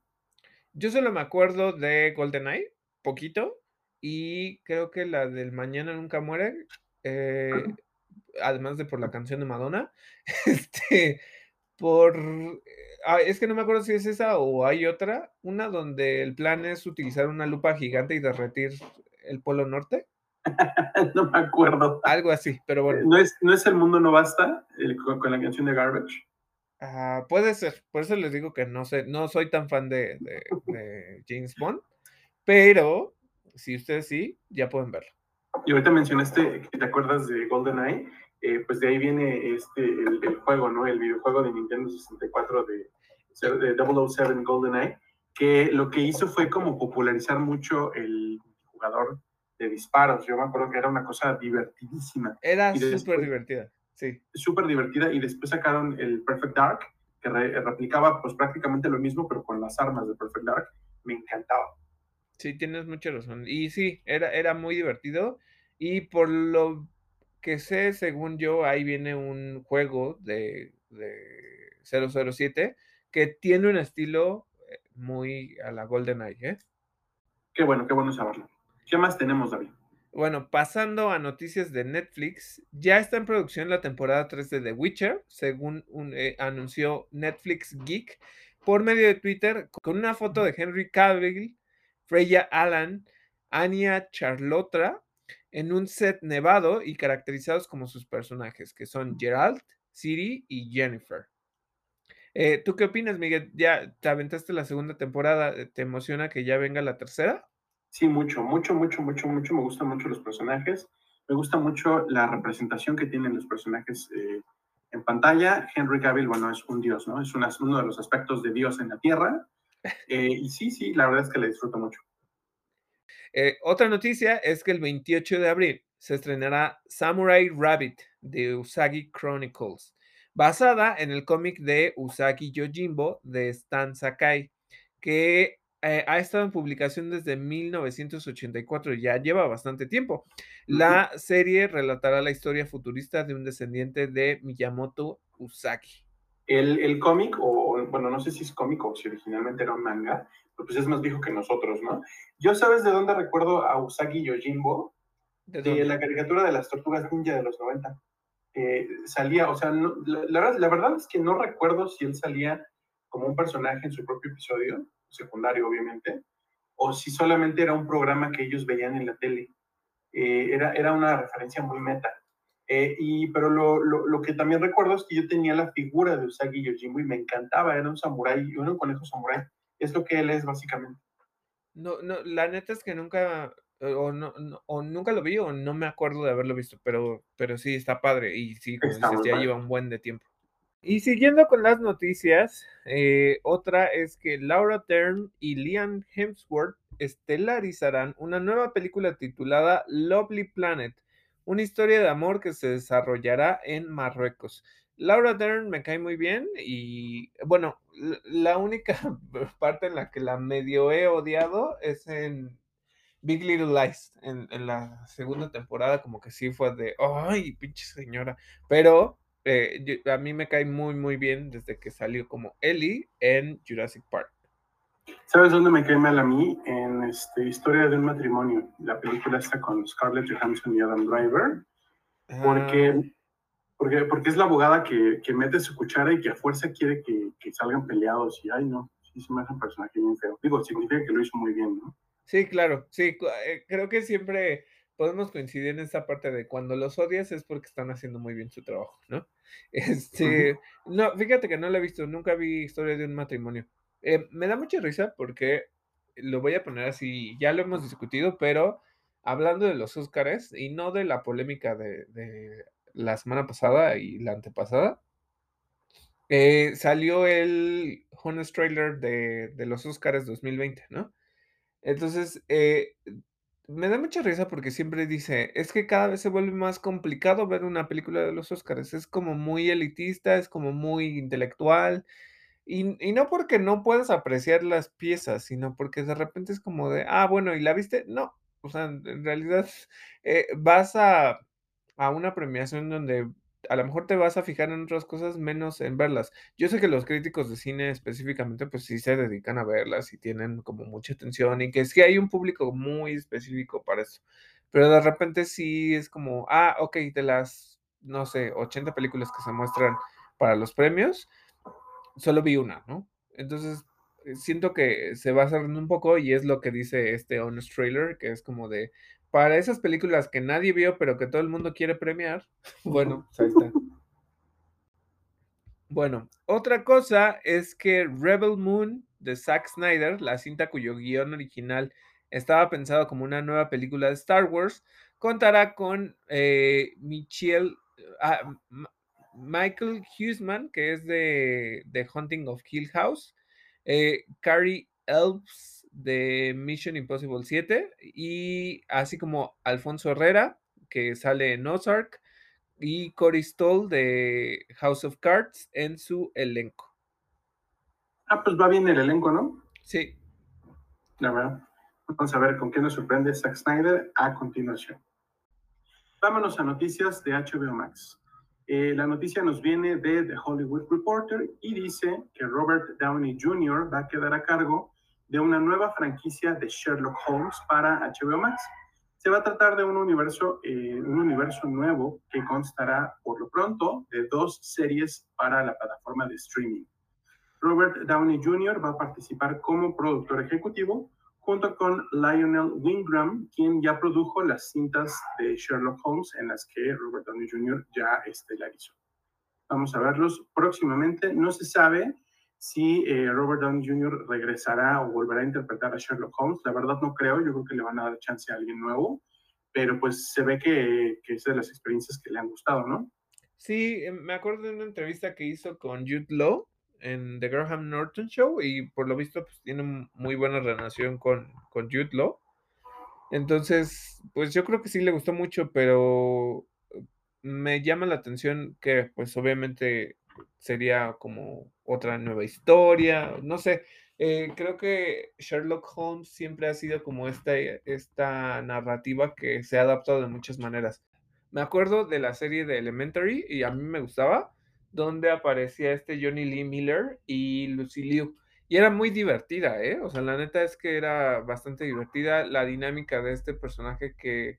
Yo solo me acuerdo de GoldenEye, poquito, y creo que la del Mañana Nunca Muere, eh, además de por la canción de Madonna, este, por... Ah, es que no me acuerdo si es esa o hay otra, una donde el plan es utilizar una lupa gigante y derretir el Polo Norte. no me acuerdo. Algo así, pero bueno. ¿No es, no es El Mundo No Basta con, la canción de Garbage? Puede ser, por eso les digo que no sé, no soy tan fan de, James Bond, pero si ustedes sí, ya pueden verlo. Y ahorita mencionaste que te acuerdas de GoldenEye, eh, pues de ahí viene este, el, juego, ¿no? El videojuego de Nintendo 64 de, de 007 GoldenEye, que lo que hizo fue como popularizar mucho el jugador de disparos. Yo me acuerdo que era una cosa divertidísima. Era súper divertida. Sí. Súper divertida. Y después sacaron el Perfect Dark, que replicaba pues prácticamente lo mismo, pero con las armas de Perfect Dark. Me encantaba. Sí, tienes mucha razón. Y sí, era, era muy divertido. Y por lo que sé, según yo, ahí viene un juego de, de 007 que tiene un estilo eh, muy a la GoldenEye, ¿eh? Qué bueno, qué bueno saberlo. ¿Qué más tenemos, David? Bueno, pasando a noticias de Netflix, ya está en producción la temporada 3 de The Witcher, según eh, anunció Netflix Geek por medio de Twitter, con una foto de Henry Cavill, Freya Allan, Anya Charlotra, en un set nevado y caracterizados como sus personajes, que son Gerald, Siri y Jennifer. Eh, ¿Tú qué opinas, Miguel? ¿Ya te aventaste la segunda temporada? ¿Te emociona que ya venga la tercera? Sí, mucho, mucho, mucho, mucho, mucho. Me gustan mucho los personajes. Me gusta mucho la representación que tienen los personajes eh, en pantalla. Henry Cavill, bueno, es un dios, ¿no? Es uno de los aspectos de Dios en la Tierra. Eh, y sí, sí, la verdad es que le disfruto mucho. Eh, otra noticia es que el 28 de abril se estrenará Samurai Rabbit de Usagi Chronicles, basada en el cómic de Usagi Yojimbo de Stan Sakai, que eh, ha estado en publicación desde 1984, ya lleva bastante tiempo. La serie relatará la historia futurista de un descendiente de Miyamoto Usagi. El, cómic o, bueno, no sé si es cómico o si originalmente era un manga, pero pues es más viejo que nosotros, ¿no? Yo sabes de dónde recuerdo a Usagi Yojimbo, de, la caricatura de las tortugas ninja de los 90. Eh, salía, o sea, la, la, verdad es que no recuerdo si él salía como un personaje en su propio episodio, secundario obviamente, o si solamente era un programa que ellos veían en la tele. Eh, era, era una referencia muy meta. Eh, y, pero lo, lo, lo, que también recuerdo es que yo tenía la figura de Usagi Yojimbo y me encantaba, era un samurái, un conejo samurái. Es lo que él es básicamente. No, no, la neta es que nunca, o, no, o nunca lo vi o no me acuerdo de haberlo visto, pero, pero sí está padre y sí, como dices, ya lleva un buen de tiempo. Y siguiendo con las noticias, eh, otra es que Laura Dern y Liam Hemsworth estelarizarán una nueva película titulada Lovely Planet, una historia de amor que se desarrollará en Marruecos. Laura Dern me cae muy bien y bueno, la única parte en la que la medio he odiado es en Big Little Lies, en, la segunda temporada como que sí fue de, ay, pinche señora, pero eh, a mí me cae muy, muy bien desde que salió como Ellie en Jurassic Park. ¿Sabes dónde me cae mal a mí? En este, Historia de un matrimonio. La película está con Scarlett Johansson y Adam Driver. Porque, ah. porque, porque es la abogada que, que, mete su cuchara y que a fuerza quiere que, que salgan peleados. Y ay, no, sí se me hace un personaje bien feo. Digo, significa que lo hizo muy bien, ¿no? Sí, claro. Sí, eh, creo que siempre podemos coincidir en esta parte de cuando los odias es porque están haciendo muy bien su trabajo, ¿no? Este, no, fíjate que no la he visto, nunca vi historia de un matrimonio. Eh, me da mucha risa porque lo voy a poner así, ya lo hemos discutido, pero hablando de los Óscares y no de la polémica de, la semana pasada y la antepasada, eh, salió el Honest Trailer de, de los Óscares 2020, ¿no? Entonces, eh, me da mucha risa porque siempre dice, es que cada vez se vuelve más complicado ver una película de los Óscares, es como muy elitista, es como muy intelectual, y, no porque no puedas apreciar las piezas, sino porque de repente es como de, ah, bueno, ¿y la viste? No, o sea, en realidad eh, vas a, a una premiación donde a lo mejor te vas a fijar en otras cosas menos en verlas. Yo sé que los críticos de cine específicamente, pues sí se dedican a verlas y tienen como mucha atención y que sí hay un público muy específico para eso. Pero de repente sí es como, ah, ok, de las, no sé, 80 películas que se muestran para los premios, solo vi una, ¿no? Entonces, eh, siento que se va cerrando un poco y es lo que dice este Honest Trailer, que es como de, para esas películas que nadie vio pero que todo el mundo quiere premiar, bueno, pues ahí está. Bueno, otra cosa es que Rebel Moon de Zack Snyder, la cinta cuyo guion original estaba pensado como una nueva película de Star Wars, contará con eh, Michelle, ah, Michael Huseman, que es de, The Hunting of Hill House, eh, Carrie Elves de Mission Impossible 7 y así como Alfonso Herrera, que sale en Ozark, y Cory Stoll de House of Cards en su elenco. Ah, pues va bien el elenco, ¿no? Sí. La verdad. Vamos a ver con qué nos sorprende Zack Snyder a continuación. Vámonos a noticias de HBO Max. Eh, la noticia nos viene de The Hollywood Reporter y dice que Robert Downey Jr. va a quedar a cargo de una nueva franquicia de Sherlock Holmes para HBO Max. Se va a tratar de un universo, eh, un universo nuevo que constará por lo pronto de dos series para la plataforma de streaming. Robert Downey Jr. va a participar como productor ejecutivo junto con Lionel Wingram, quien ya produjo las cintas de Sherlock Holmes en las que Robert Downey Jr. ya estelarizó. Vamos a verlos próximamente. No se sabe si eh, Robert Downey Jr. regresará o volverá a interpretar a Sherlock Holmes. La verdad no creo, yo creo que le van a dar chance a alguien nuevo, pero pues se ve que, que es de las experiencias que le han gustado, ¿no? Sí, em, me acuerdo de una entrevista que hizo con Jude Law en The Graham Norton Show y por lo visto pues tiene muy buena relación con, con Jude Law. Entonces, pues yo creo que sí le gustó mucho, pero me llama la atención que pues obviamente sería como otra nueva historia, no sé. Eh, creo que Sherlock Holmes siempre ha sido como esta, esta narrativa que se ha adaptado de muchas maneras. Me acuerdo de la serie de Elementary y a mí me gustaba, donde aparecía este Johnny Lee Miller y Lucy Liu. Y era muy divertida, ¿eh? O sea, la neta es que era bastante divertida la dinámica de este personaje que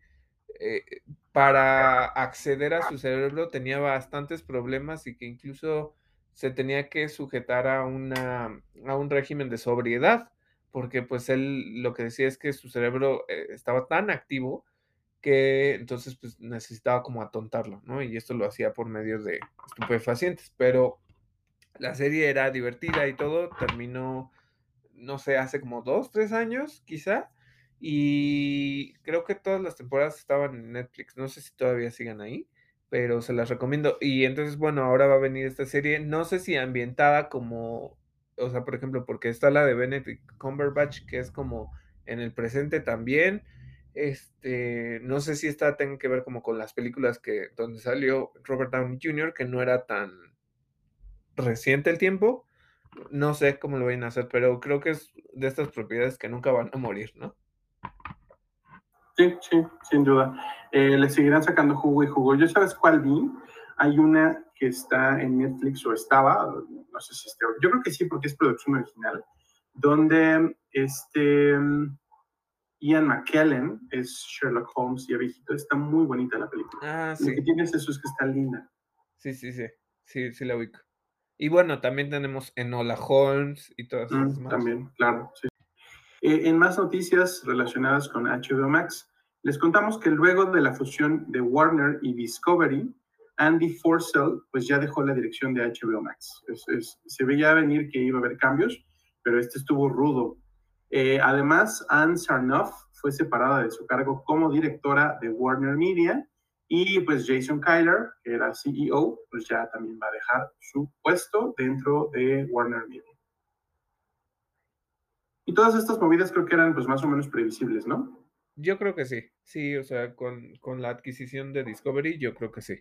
eh, para acceder a su cerebro tenía bastantes problemas y que incluso se tenía que sujetar a, una, a un régimen de sobriedad, porque pues él lo que decía es que su cerebro eh, estaba tan activo que entonces pues necesitaba como atontarlo, ¿no? Y esto lo hacía por medio de estupefacientes, pero la serie era divertida y todo, terminó, no sé, hace como dos, tres años quizá, y creo que todas las temporadas estaban en Netflix, no sé si todavía sigan ahí, pero se las recomiendo. Y entonces, bueno, ahora va a venir esta serie, no sé si ambientada como, o sea, por ejemplo, porque está la de Benedict Cumberbatch, que es como en el presente también. Este, no sé si esta tenga que ver como con las películas que donde salió Robert Downey Jr., que no era tan reciente el tiempo. No sé cómo lo vayan a hacer, pero creo que es de estas propiedades que nunca van a morir, ¿no? Sí, sí, sin duda. Eh, le seguirán sacando jugo y jugo. ¿Yo sabes cuál vi? Hay una que está en Netflix o estaba, no sé si está, yo creo que sí porque es producción original, donde este Ian McKellen es Sherlock Holmes y viejito. Está muy bonita la película. Ah, sí. Lo que tienes eso es que está linda. Sí, sí, sí. Sí, sí la ubico. Y bueno, también tenemos Enola Holmes y todas esas mm, También, claro. Sí. Eh, en más noticias relacionadas con HBO Max, les contamos que luego de la fusión de Warner y Discovery, Andy Forcell pues ya dejó la dirección de HBO Max. se veía venir que iba a haber cambios, pero este estuvo rudo. Eh, además, Anne Sarnoff fue separada de su cargo como directora de Warner Media y pues Jason Kyler, que era CEO, pues ya también va a dejar su puesto dentro de Warner Media. Y todas estas movidas creo que eran pues más o menos previsibles, ¿no? Yo creo que sí, sí, o sea, con, con la adquisición de Discovery, yo creo que sí.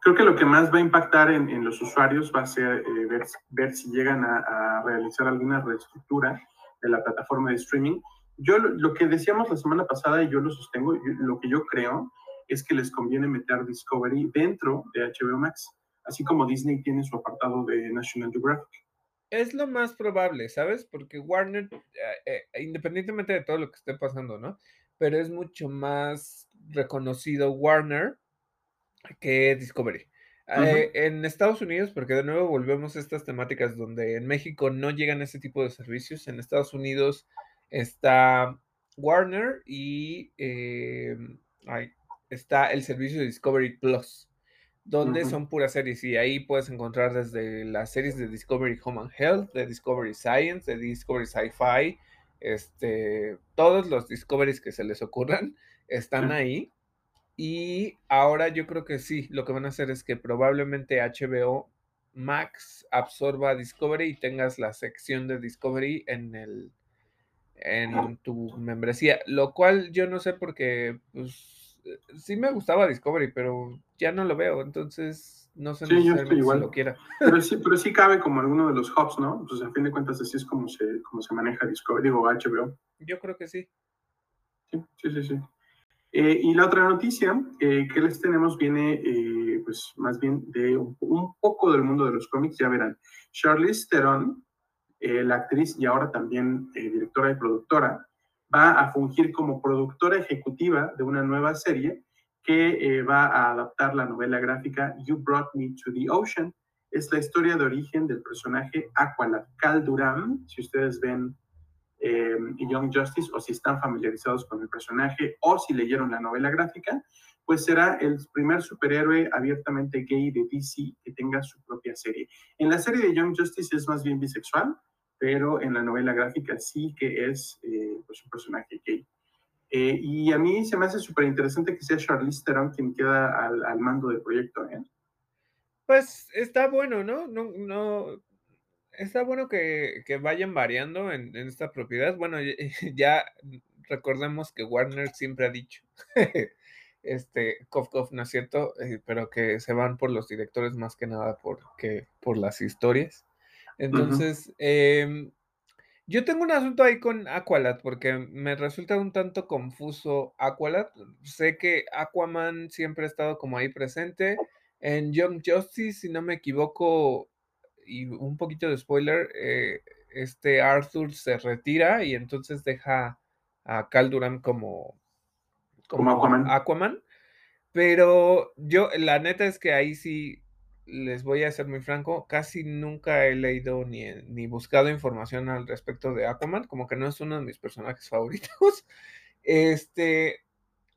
Creo que lo que más va a impactar en, en los usuarios va a ser eh, ver, ver, si llegan a, a, realizar alguna reestructura de la plataforma de streaming. Yo lo, lo, que decíamos la semana pasada, y yo lo sostengo, yo, lo que yo creo es que les conviene meter Discovery dentro de HBO Max, así como Disney tiene su apartado de National Geographic es lo más probable, ¿sabes? Porque Warner, eh, eh, independientemente de todo lo que esté pasando, ¿no? Pero es mucho más reconocido Warner que Discovery. Uh -huh. eh, en Estados Unidos, porque de nuevo volvemos a estas temáticas donde en México no llegan ese tipo de servicios, en Estados Unidos está Warner y está el servicio de Discovery Plus donde uh -huh. son puras series y ahí puedes encontrar desde las series de Discovery Home and Health, de Discovery Science, de Discovery Sci-Fi, este, todos los Discoveries que se les ocurran están uh -huh. ahí. Y ahora yo creo que sí, lo que van a hacer es que probablemente HBO Max absorba Discovery y tengas la sección de Discovery en el en tu membresía, lo cual yo no sé porque pues sí me gustaba Discovery, pero ya no lo veo, entonces no sé sí, yo estoy igual. Si lo quiera. Pero sí, pero sí cabe como alguno de los hubs, ¿no? Pues a fin de cuentas así es como se, como se maneja Discovery, digo HBO. Yo creo que sí. Sí, sí, sí. sí. Eh, y la otra noticia eh, que les tenemos viene, eh, pues más bien de un, un, poco del mundo de los cómics, ya verán. Charlize Theron, eh, la actriz y ahora también eh, directora y productora, va a fungir como productora ejecutiva de una nueva serie que eh, va a adaptar la novela gráfica You Brought Me to the Ocean. Es la historia de origen del personaje Aqualad Cal Durán. Si ustedes ven eh, Young Justice o si están familiarizados con el personaje o si leyeron la novela gráfica, pues será el primer superhéroe abiertamente gay de DC que tenga su propia serie. En la serie de Young Justice es más bien bisexual, pero en la novela gráfica sí que es eh, pues un personaje gay. Eh, y a mí se me hace súper interesante que sea Charlize Theron quien queda al, al mando del proyecto. ¿eh? Pues está bueno, ¿no? No, no está bueno que, que vayan variando en, en, esta propiedad. Bueno, ya recordemos que Warner siempre ha dicho, este, Cof Cof, ¿no es cierto? Eh, pero que se van por los directores más que nada porque, por las historias. Entonces, uh -huh. eh, yo tengo un asunto ahí con Aqualad porque me resulta un tanto confuso Aqualad. Sé que Aquaman siempre ha estado como ahí presente. En Young Justice, si no me equivoco, y un poquito de spoiler, eh, este Arthur se retira y entonces deja a Cal Duran como, como, Aquaman. Aquaman. Pero yo, la neta es que ahí sí les voy a ser muy franco, casi nunca he leído ni, ni buscado información al respecto de Aquaman, como que no es uno de mis personajes favoritos. Este,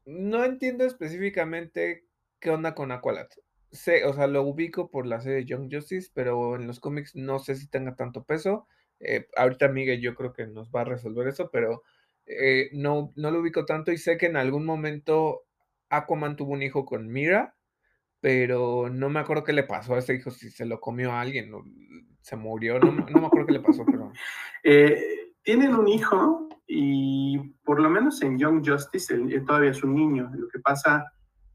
no entiendo específicamente qué onda con Aqualad. Sé, o sea, lo ubico por la serie Young Justice, pero en los cómics no sé si tenga tanto peso. Eh, ahorita Miguel yo creo que nos va a resolver eso, pero eh, no, no lo ubico tanto y sé que en algún momento Aquaman tuvo un hijo con Mira, pero no me acuerdo qué le pasó a ese hijo, si se lo comió a alguien, o se murió, no, no me acuerdo qué le pasó, pero... Eh, tienen un hijo y por lo menos en Young Justice él, todavía es un niño. Lo que pasa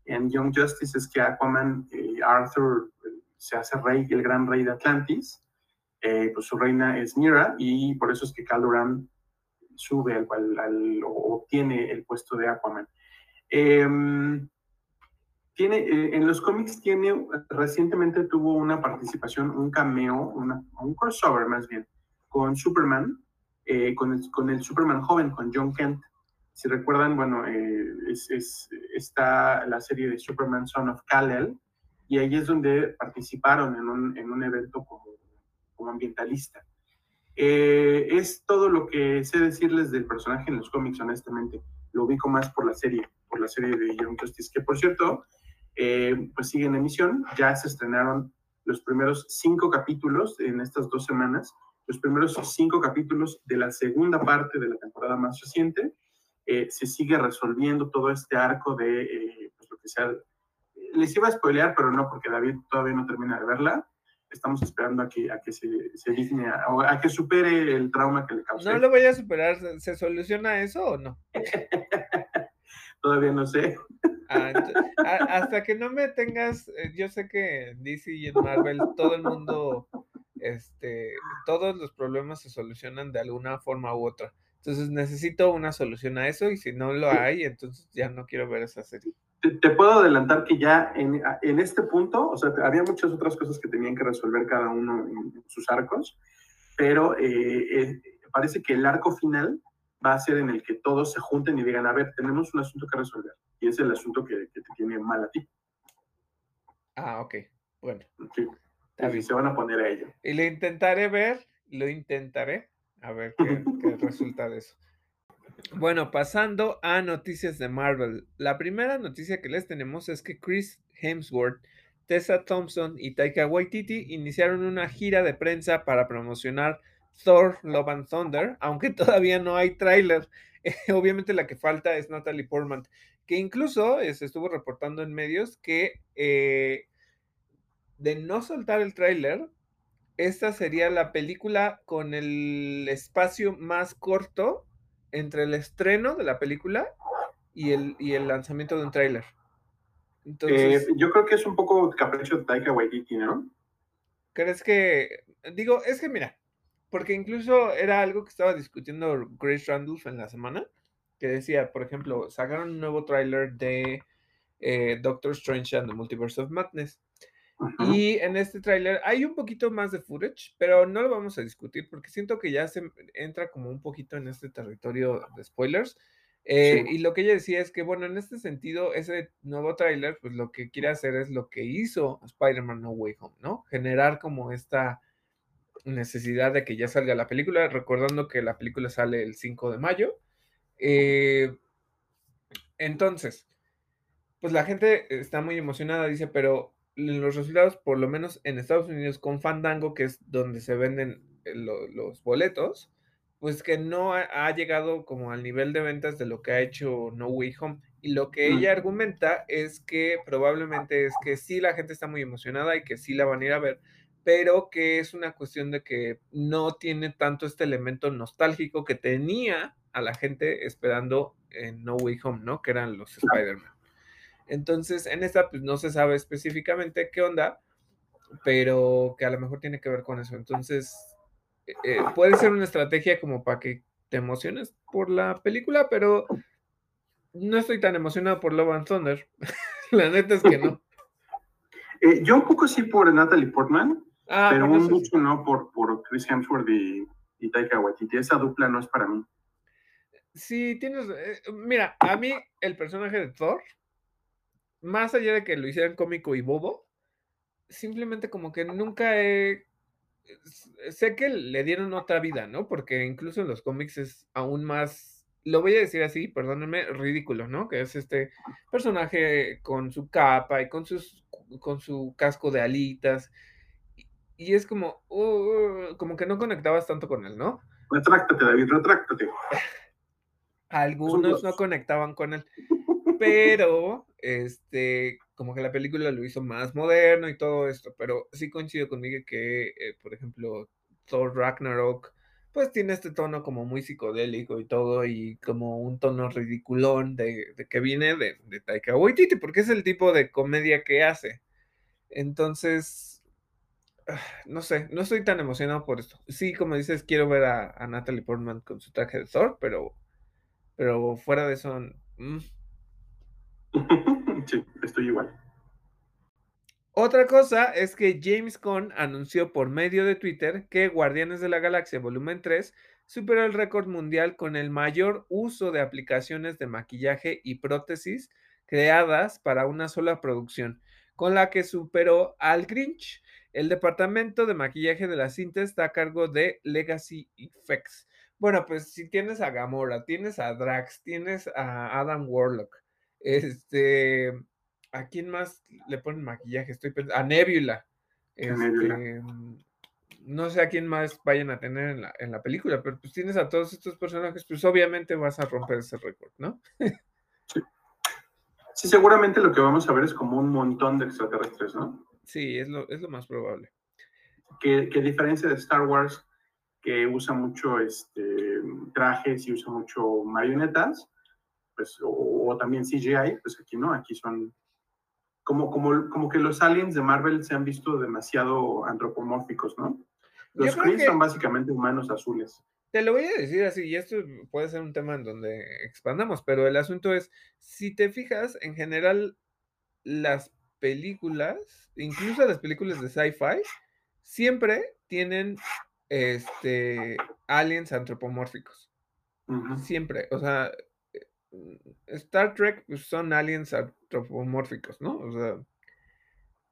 en Young Justice es que Aquaman, eh, Arthur se hace rey, el gran rey de Atlantis, eh, pues su reina es Mira y por eso es que Calduran sube al, al, o obtiene el puesto de Aquaman. Em, tiene, eh, en los cómics tiene, recientemente tuvo una participación, un cameo, un crossover más bien, con Superman, eh, con, el, con, el, Superman joven, con John Kent. Si recuerdan, bueno, eh, es, está la serie de Superman Son of Kal-El, y ahí es donde participaron en un, en un evento como, como ambientalista. es todo lo que sé decirles del personaje en los cómics, honestamente. Lo ubico más por la serie, por la serie de Young Justice, que por cierto, eh, pues sigue en emisión. Ya se estrenaron los primeros cinco capítulos en estas dos semanas, los primeros cinco capítulos de la segunda parte de la temporada más reciente. Eh, se sigue resolviendo todo este arco de eh, pues lo que sea. Les iba a spoilear, pero no, porque David todavía no termina de verla. Estamos esperando a que, a que se, se digne, a, a que supere el trauma que le causó. No lo voy a superar. ¿Se soluciona eso o no? todavía no sé. Ah, hasta que no me tengas, eh, yo sé que en DC y en Marvel todo el mundo, este, todos los problemas se solucionan de alguna forma u otra. Entonces necesito una solución a eso y si no lo hay, entonces ya no quiero ver esa serie. Te, puedo adelantar que ya en, en, este punto, o sea, había muchas otras cosas que tenían que resolver cada uno en sus arcos, pero eh, eh, parece que el arco final va a ser en el que todos se junten y digan, a ver, tenemos un asunto que resolver. Y es el asunto que, te tiene mal a ti. Ah, ok. Bueno. Sí. se van a poner a ello. Y lo intentaré ver, lo intentaré, a ver qué, qué resulta de eso. Bueno, pasando a noticias de Marvel. La primera noticia que les tenemos es que Chris Hemsworth, Tessa Thompson y Taika Waititi iniciaron una gira de prensa para promocionar Thor, Love and Thunder, aunque todavía no hay tráiler. obviamente la que falta es Natalie Portman, que incluso eh, se estuvo reportando en medios que eh, de no soltar el tráiler, esta sería la película con el espacio más corto entre el estreno de la película y el, y el lanzamiento de un tráiler. Entonces, eh, yo creo que es un poco capricho de Taika Waititi, ¿no? ¿Crees que, digo, es que mira, porque incluso era algo que estaba discutiendo Grace Randolph en la semana, que decía, por ejemplo, sacaron un nuevo tráiler de eh, Doctor Strange and the Multiverse of Madness. Y en este tráiler hay un poquito más de footage, pero no lo vamos a discutir porque siento que ya se entra como un poquito en este territorio de spoilers. Eh, y lo que ella decía es que, bueno, en este sentido, ese nuevo tráiler, pues lo que quiere hacer es lo que hizo Spider-Man No Way Home, ¿no? Generar como esta necesidad de que ya salga la película, recordando que la película sale el 5 de mayo. Eh, entonces, pues la gente está muy emocionada, dice, pero los resultados, por lo menos en Estados Unidos con Fandango, que es donde se venden eh, los boletos, pues que no ha, llegado como al nivel de ventas de lo que ha hecho No Way Home. Y lo que ella argumenta es que probablemente es que sí la gente está muy emocionada y que sí la van a ir a ver, pero que es una cuestión de que no tiene tanto este elemento nostálgico que tenía a la gente esperando en No Way Home, ¿no? Que eran los Spider-Man. Entonces, en esta, pues no se sabe específicamente qué onda, pero que a lo mejor tiene que ver con eso. Entonces, eh, eh, puede ser una estrategia como para que te emociones por la película, pero no estoy tan emocionado por Love and Thunder. la neta es que no. Eh, yo un poco sí por Natalie Portman, ah, pero mucho no por, por Chris Hemsworth y, y Taika Waititi. Esa dupla no es para mí. Sí, tienes. Eh, mira, a mí el personaje de Thor, más allá de que lo hicieran cómico y bobo, simplemente como que nunca he. Sé que le dieron otra vida, ¿no? Porque incluso en los cómics es aún más. Lo voy a decir así, perdónenme, ridículo, ¿no? Que es este personaje con su capa y con, sus, con su casco de alitas. Y, es como. Uh, como que no conectabas tanto con él, ¿no? Retráctate, David, retráctate. Algunos no conectaban con él, pero este, como que la película lo hizo más moderno y todo esto, pero sí coincido conmigo que, eh, por ejemplo, Thor Ragnarok, pues tiene este tono como muy psicodélico y todo, y como un tono ridiculón de, que viene de, de, Taika Waititi, porque es el tipo de comedia que hace. Entonces, no sé, no estoy tan emocionado por esto. Sí, como dices, quiero ver a, a Natalie Portman con su traje de Thor, pero pero fuera de eso. Mm. sí, estoy igual. Otra cosa es que James Gunn anunció por medio de Twitter que Guardianes de la Galaxia Volumen 3 superó el récord mundial con el mayor uso de aplicaciones de maquillaje y prótesis creadas para una sola producción, con la que superó al Grinch. El departamento de maquillaje de la cinta está a cargo de Legacy Effects, bueno, pues si tienes a Gamora, tienes a Drax, tienes a Adam Warlock, este, ¿a quién más le ponen maquillaje? Estoy pensando, a Nebula. Este, no sé a quién más vayan a tener en la, en la, película, pero pues tienes a todos estos personajes, pues obviamente vas a romper ese récord, ¿no? sí. sí. seguramente lo que vamos a ver es como un montón de extraterrestres, ¿no? Sí, es lo, es lo más probable. Que, que a diferencia de Star Wars, que usa mucho este, trajes y usa mucho marionetas, pues, o, también CGI, pues aquí no, aquí son como, como, como que los aliens de Marvel se han visto demasiado antropomórficos, ¿no? Los Kree son básicamente humanos azules. Te lo voy a decir así, y esto puede ser un tema en donde expandamos, pero el asunto es, si te fijas, en general, las películas, incluso las películas de sci-fi, siempre tienen este, aliens antropomórficos. Siempre, o sea, eh, Star Trek pues, son aliens antropomórficos, ¿no? O sea,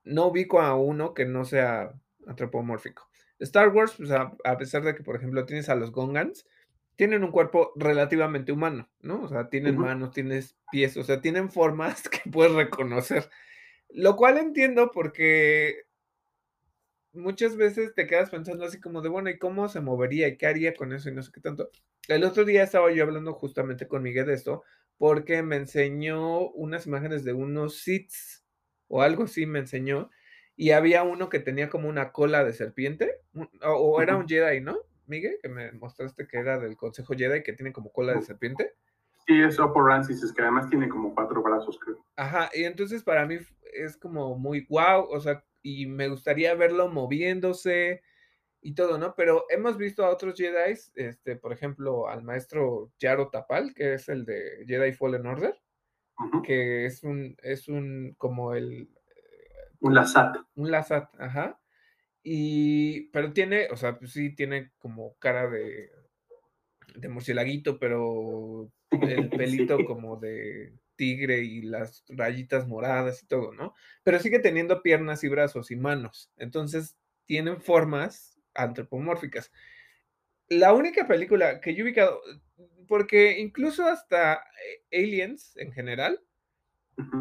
no ubico a uno que no sea antropomórfico. Star Wars, pues, a, pesar de que, por ejemplo, tienes a los Gongans, tienen un cuerpo relativamente humano, ¿no? O sea, tienen manos, tienes pies, o sea, tienen formas que puedes reconocer. Lo cual entiendo porque muchas veces te quedas pensando así como de, bueno, ¿y cómo se movería? ¿Y qué haría con eso? Y no sé qué tanto. El otro día estaba yo hablando justamente con Miguel de esto, porque me enseñó unas imágenes de unos sits o algo así me enseñó, y había uno que tenía como una cola de serpiente, o, era un Jedi, ¿no? Miguel, que me mostraste que era del Consejo Jedi, que tiene como cola de serpiente. Sí, es Oppo Rancis, que además tiene como cuatro brazos, creo. Ajá, y entonces para mí es como muy wow, o sea, y me gustaría verlo moviéndose y todo, ¿no? Pero hemos visto a otros Jedi, este, por ejemplo, al maestro Yaro Tapal, que es el de Jedi Fallen Order, que es un, es un, como el... Un Lazat. Un Lazat, ajá. Y, pero tiene, o sea, pues sí, tiene como cara de, de murcielaguito, pero el pelito como de tigre y las rayitas moradas y todo, ¿no? Pero sigue teniendo piernas y brazos y manos. Entonces tienen formas antropomórficas. La única película que yo he ubicado, porque incluso hasta eh, Aliens en general,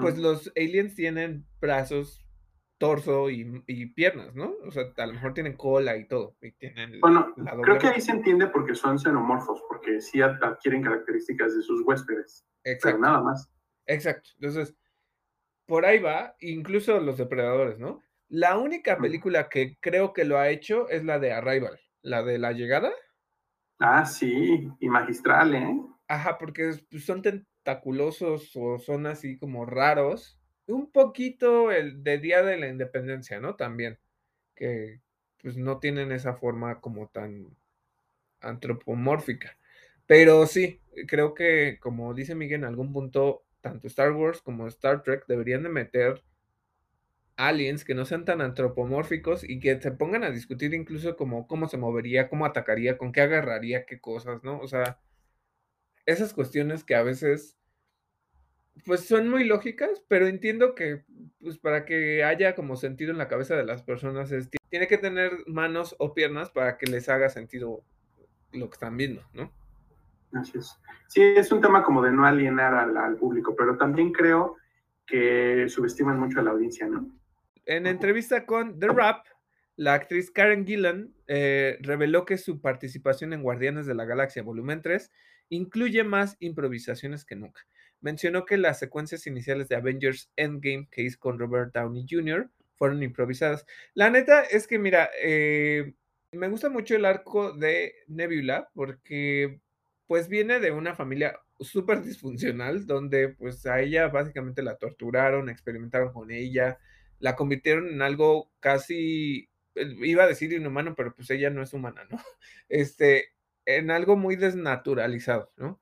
pues los aliens tienen brazos, torso y, piernas, ¿no? O sea, a lo mejor tienen cola y todo. Y tienen bueno, creo que ahí se entiende porque son xenomorfos, porque sí adquieren características de sus huéspedes. Exacto. Pero nada más. Exacto. Entonces, por ahí va, incluso los depredadores, ¿no? La única película que creo que lo ha hecho es la de Arrival, la de la llegada. Ah, sí, y magistral, ¿eh? Ajá, porque pues, son tentaculosos o son así como raros. Un poquito el de Día de la Independencia, ¿no? También, que pues no tienen esa forma como tan antropomórfica. Pero sí, creo que, como dice Miguel, en algún punto tanto Star Wars como Star Trek deberían de meter aliens que no sean tan antropomórficos y que se pongan a discutir incluso como cómo se movería, cómo atacaría, con qué agarraría, qué cosas, ¿no? O sea, esas cuestiones que a veces pues son muy lógicas, pero entiendo que pues para que haya como sentido en la cabeza de las personas es, tiene que tener manos o piernas para que les haga sentido lo que están viendo, ¿no? Así es. Sí, es un tema como de no alienar al, al público, pero también creo que subestiman mucho a la audiencia, ¿no? En entrevista con The Rap, la actriz Karen Gillan eh, reveló que su participación en Guardianes de la Galaxia Volumen 3 incluye más improvisaciones que nunca. Mencionó que las secuencias iniciales de Avengers Endgame que hizo con Robert Downey Jr. fueron improvisadas. La neta es que, mira, eh, me gusta mucho el arco de Nebula porque pues viene de una familia súper disfuncional, donde pues a ella básicamente la torturaron, experimentaron con ella, la convirtieron en algo casi, iba a decir inhumano, pero pues ella no es humana, ¿no? Este, en algo muy desnaturalizado, ¿no?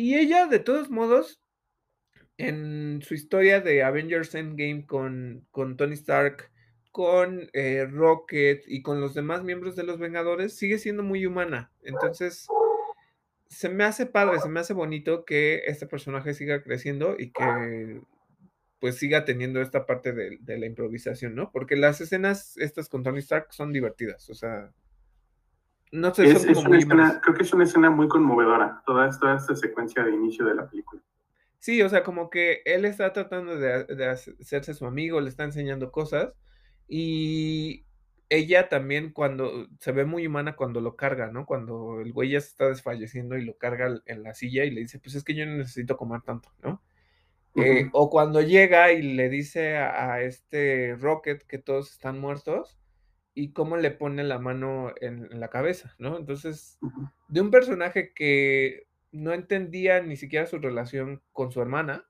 Y ella, de todos modos, en su historia de Avengers Endgame con, con Tony Stark, con eh, Rocket y con los demás miembros de los Vengadores, sigue siendo muy humana. Entonces, se me hace padre, se me hace bonito que este personaje siga creciendo y que pues siga teniendo esta parte de, de la improvisación, ¿no? Porque las escenas estas con Tony Stark son divertidas, o sea, no sé, Es, es una escena, creo que es una escena muy conmovedora, toda, toda esta secuencia de inicio de la película. Sí, o sea, como que él está tratando de, de hacerse su amigo, le está enseñando cosas y ella también cuando se ve muy humana cuando lo carga, ¿no? Cuando el güey ya se está desfalleciendo y lo carga en la silla y le dice, pues es que yo no necesito comer tanto, ¿no? Eh, Ujú. o cuando llega y le dice a, a este Rocket que todos están muertos y cómo le pone la mano en, en la cabeza, ¿no? Entonces, de un personaje que no entendía ni siquiera su relación con su hermana,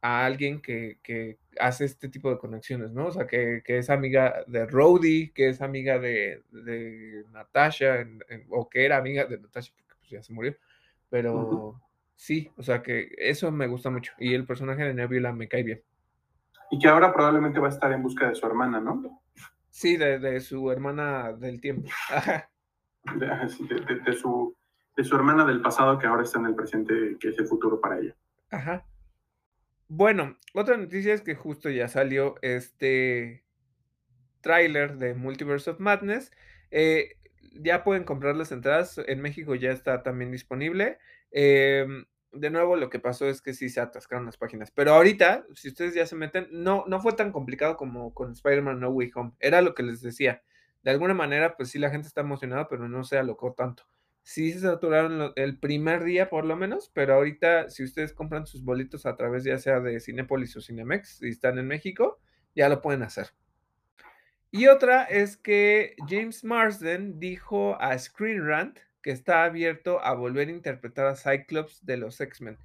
a alguien que, que hace este tipo de conexiones, ¿no? O sea, que, que es amiga de Rhodey, que es amiga de, de Natasha, en- en- o que era amiga de Natasha, porque pues, ya se murió. Pero sí, o sea, que eso me gusta mucho. Y el personaje de Nebula me cae bien. Y que ahora probablemente va a estar en busca de su hermana, ¿no? Sí, de, de su hermana del tiempo. Ajá. De, su, de su hermana del pasado que ahora está en el presente, que es el futuro para ella. Ajá. Bueno, otra noticia es que justo ya salió este tráiler de Multiverse of Madness. Eh, ya pueden comprar las entradas. En México ya está también disponible. Em, de nuevo, lo que pasó es que sí se atascaron las páginas. Pero ahorita, si ustedes ya se meten, no, no fue tan complicado como con Spider-Man No Way Home. Era lo que les decía. De alguna manera, pues sí, la gente está emocionada, pero no se alocó tanto. Sí se saturaron el primer día por lo menos, pero ahorita si ustedes compran sus boletos a través ya sea de Cinépolis o Cinemex y están en México, ya lo pueden hacer. Y otra es que James Marsden dijo a Screen Rant que está abierto a volver a interpretar a Cyclops de los X-Men.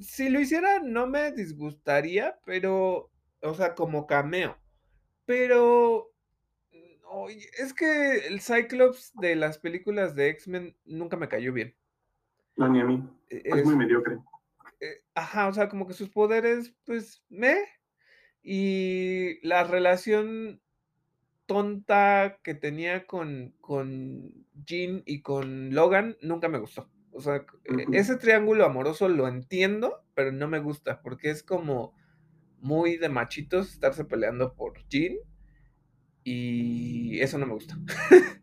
Si lo hiciera no me disgustaría, pero, o sea, como cameo. Pero, mm, es que el Cyclops de las películas de X-Men nunca me cayó bien. No, ni a mí. E- Es muy mediocre. eh, ajá, o sea, como que sus poderes, pues, me. Y la relación tonta que tenía con, con Jean y con Logan nunca me gustó. O sea, e- ese triángulo amoroso lo entiendo, pero no me gusta porque es como muy de machitos estarse peleando por Jean y eso no me gusta.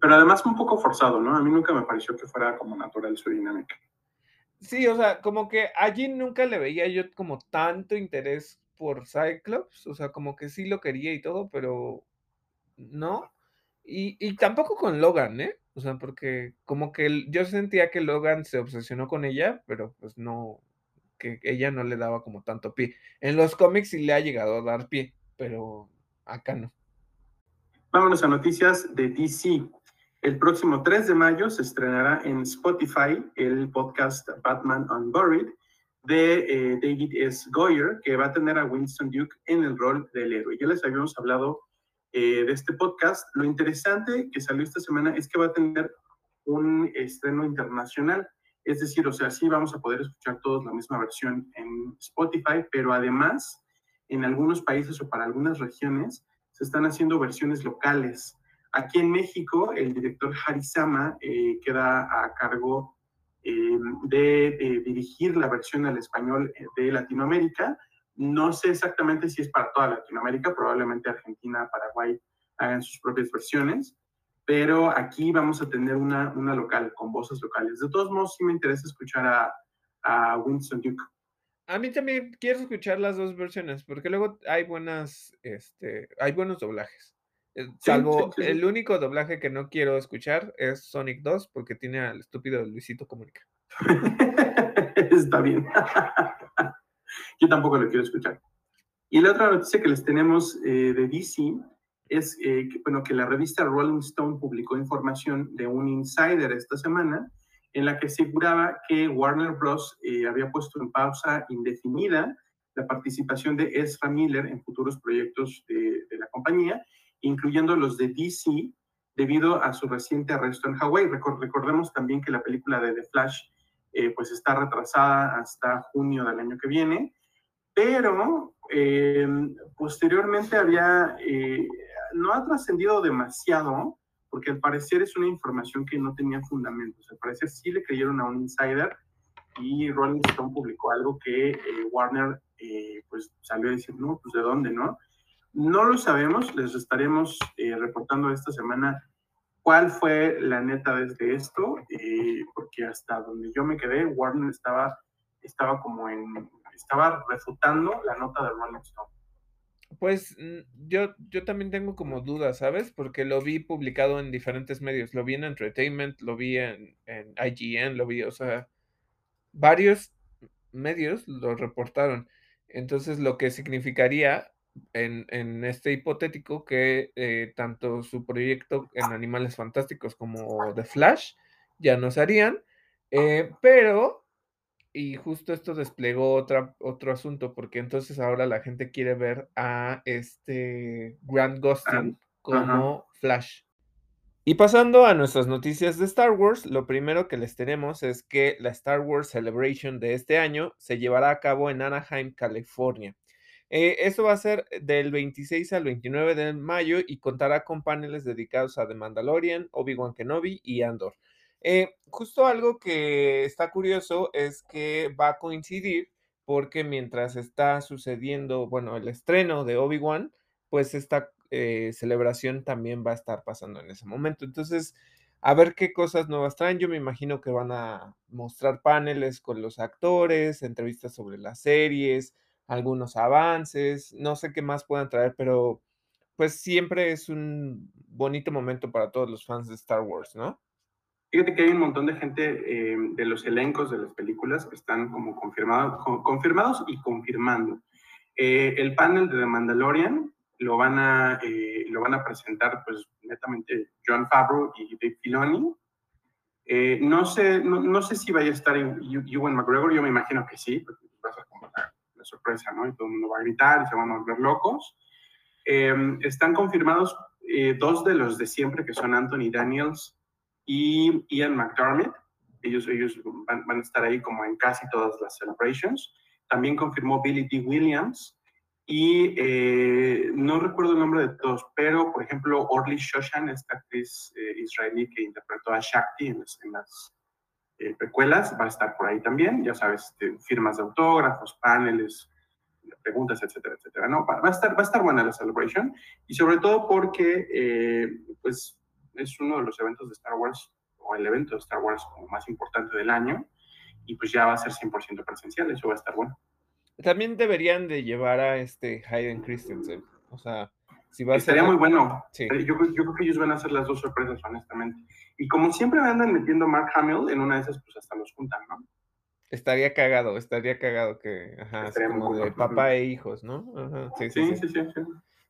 Pero además un poco forzado, ¿no? A mí nunca me pareció que fuera como natural su dinámica. Sí, o sea, como que a Jean nunca le veía yo como tanto interés por Cyclops, o sea, como que sí lo quería y todo, pero no. Y, y tampoco con Logan, ¿eh? O sea, porque como que yo sentía que Logan se obsesionó con ella, pero pues no, que ella no le daba como tanto pie. En los cómics sí le ha llegado a dar pie, pero acá no. Vámonos a noticias de DC. El próximo 3 de mayo se estrenará en Spotify el podcast Batman Unburied de eh, David S. Goyer, que va a tener a Winston Duke en el rol del héroe. Ya les habíamos hablado eh, de este podcast. Lo interesante que salió esta semana es que va a tener un estreno internacional. Es decir, o sea, sí vamos a poder escuchar todos la misma versión en Spotify, pero además en algunos países o para algunas regiones se están haciendo versiones locales. Aquí en México, el director Harisama eh, queda a cargo eh, de, dirigir la versión al español de Latinoamérica. No sé exactamente si es para toda Latinoamérica, probablemente Argentina, Paraguay hagan sus propias versiones, pero aquí vamos a tener una, una local, con voces locales. De todos modos, sí me interesa escuchar a, a Winston Duke. A mí también quiero escuchar las dos versiones, porque luego hay buenas, este, hay buenos doblajes. Eh, salvo el único doblaje que no quiero escuchar es Sonic 2, porque tiene al estúpido Luisito Comunica. Está bien. Yo tampoco lo quiero escuchar. Y la otra noticia que les tenemos eh, de DC es eh, que, bueno, que la revista Rolling Stone publicó información de un insider esta semana en la que aseguraba que Warner Bros. Eh, había puesto en pausa indefinida la participación de Ezra Miller en futuros proyectos de, la compañía, incluyendo los de DC, debido a su reciente arresto en Hawái. recordemos también que la película de The Flash eh, pues está retrasada hasta junio del año que viene, pero eh, posteriormente había, no ha trascendido demasiado, porque al parecer es una información que no tenía fundamentos. Al parecer sí le creyeron a un insider y Rolling Stone publicó algo que eh, Warner eh, pues salió a decir, no, pues de dónde, ¿no? No lo sabemos, les estaremos eh, reportando esta semana cuál fue la neta desde esto, porque hasta donde yo me quedé, Warner estaba, estaba como en, estaba refutando la nota de Rolling Stone. Pues mm, yo, yo también tengo como dudas, ¿sabes? Porque lo vi publicado en diferentes medios. Lo vi en Entertainment, lo vi en IGN, lo vi, o sea, varios medios lo reportaron. Entonces, lo que significaría en, en este hipotético que eh, tanto su proyecto en Animales Fantásticos como The Flash ya no se harían, eh, pero y justo esto desplegó otra, otro asunto, porque entonces ahora la gente quiere ver a este Grant Gustin como Flash. Y pasando a nuestras noticias de Star Wars, lo primero que les tenemos es que la Star Wars Celebration de este año se llevará a cabo en Anaheim, California. Eh, esto va a ser del 26 al 29 de mayo y contará con paneles dedicados a The Mandalorian, Obi-Wan Kenobi y Andor. Eh, justo algo que está curioso es que va a coincidir porque mientras está sucediendo, bueno, el estreno de Obi-Wan, pues esta eh, celebración también va a estar pasando en ese momento. Entonces, a ver qué cosas nuevas traen. Yo me imagino que van a mostrar paneles con los actores, entrevistas sobre las series, algunos avances, no sé qué más puedan traer, pero pues siempre es un bonito momento para todos los fans de Star Wars, ¿no? Fíjate que hay un montón de gente eh, de los elencos de las películas que están como confirmados, confirmados y confirmando. Eh, el panel de The Mandalorian lo van a, eh, lo van a presentar pues netamente John Favreau y Dave Filoni. no, sé, no, sé si vaya a estar Ewan McGregor, yo me imagino que sí, porque va a la, sorpresa, ¿no? Y todo el mundo va a gritar y se van a volver locos. están confirmados dos de los de siempre, que son Anthony Daniels y Ian McDermott. Ellos, ellos van, a estar ahí como en casi todas las celebrations. También confirmó Billy D. Williams. Y eh, no recuerdo el nombre de todos, pero por ejemplo, Orly Shoshan, esta actriz eh, israelí que interpretó a Shakti en las, eh, precuelas, va a estar por ahí también. Ya sabes, este, firmas de autógrafos, paneles, preguntas, etcétera, etcétera. No, va, a estar, va a estar buena la celebration y sobre todo porque, pues, es uno de los eventos de Star Wars, o el evento de Star Wars como más importante del año, y pues ya va a ser 100% presencial, eso va a estar bueno. También deberían de llevar a este Hayden Christensen, o sea, si va a Estaría muy bueno. Sí. Eh, yo, yo, creo que ellos van a hacer las dos sorpresas, honestamente. Y como siempre me andan metiendo Mark Hamill, en una de esas, pues hasta los juntan, ¿no? Estaría cagado, estaría cagado que, ajá, como de papá e hijos, ¿no? Ajá, sí, sí, sí, sí, sí,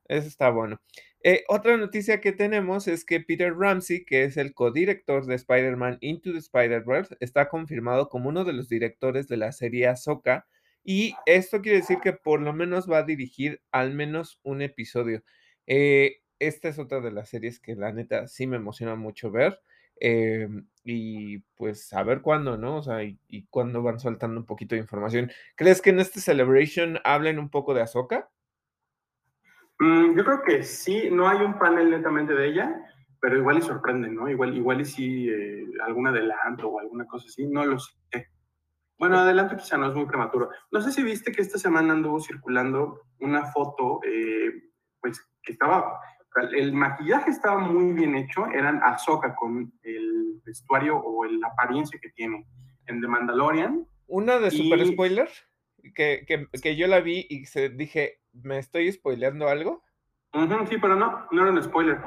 Eso está bueno. Eh, otra noticia que tenemos es que Peter Ramsey, que es el codirector de Spider-Man Into the Spider-Verse, está confirmado como uno de los directores de la serie Ahsoka. Y esto quiere decir que por lo menos va a dirigir al menos un episodio. Eh, esta es otra de las series que la neta sí me emociona mucho ver. Eh, y pues a ver cuándo, ¿no? O sea, y, y, cuándo van soltando un poquito de información. ¿Crees que en este celebration hablen un poco de Ahsoka? Mm, yo creo que sí, no hay un panel netamente de ella, pero igual y sorprende, ¿no? Igual, igual y sí eh, algún adelanto o alguna cosa así, no lo sé. Bueno, adelanto quizá no es muy prematuro. No sé si viste que esta semana anduvo circulando una foto, eh, pues que estaba, el maquillaje estaba muy bien hecho, eran Ahsoka con el vestuario o la apariencia que tiene en The Mandalorian. Una de super spoiler, que, que, que, yo la vi y se dije, ¿me estoy spoileando algo? sí, pero no, no era un spoiler.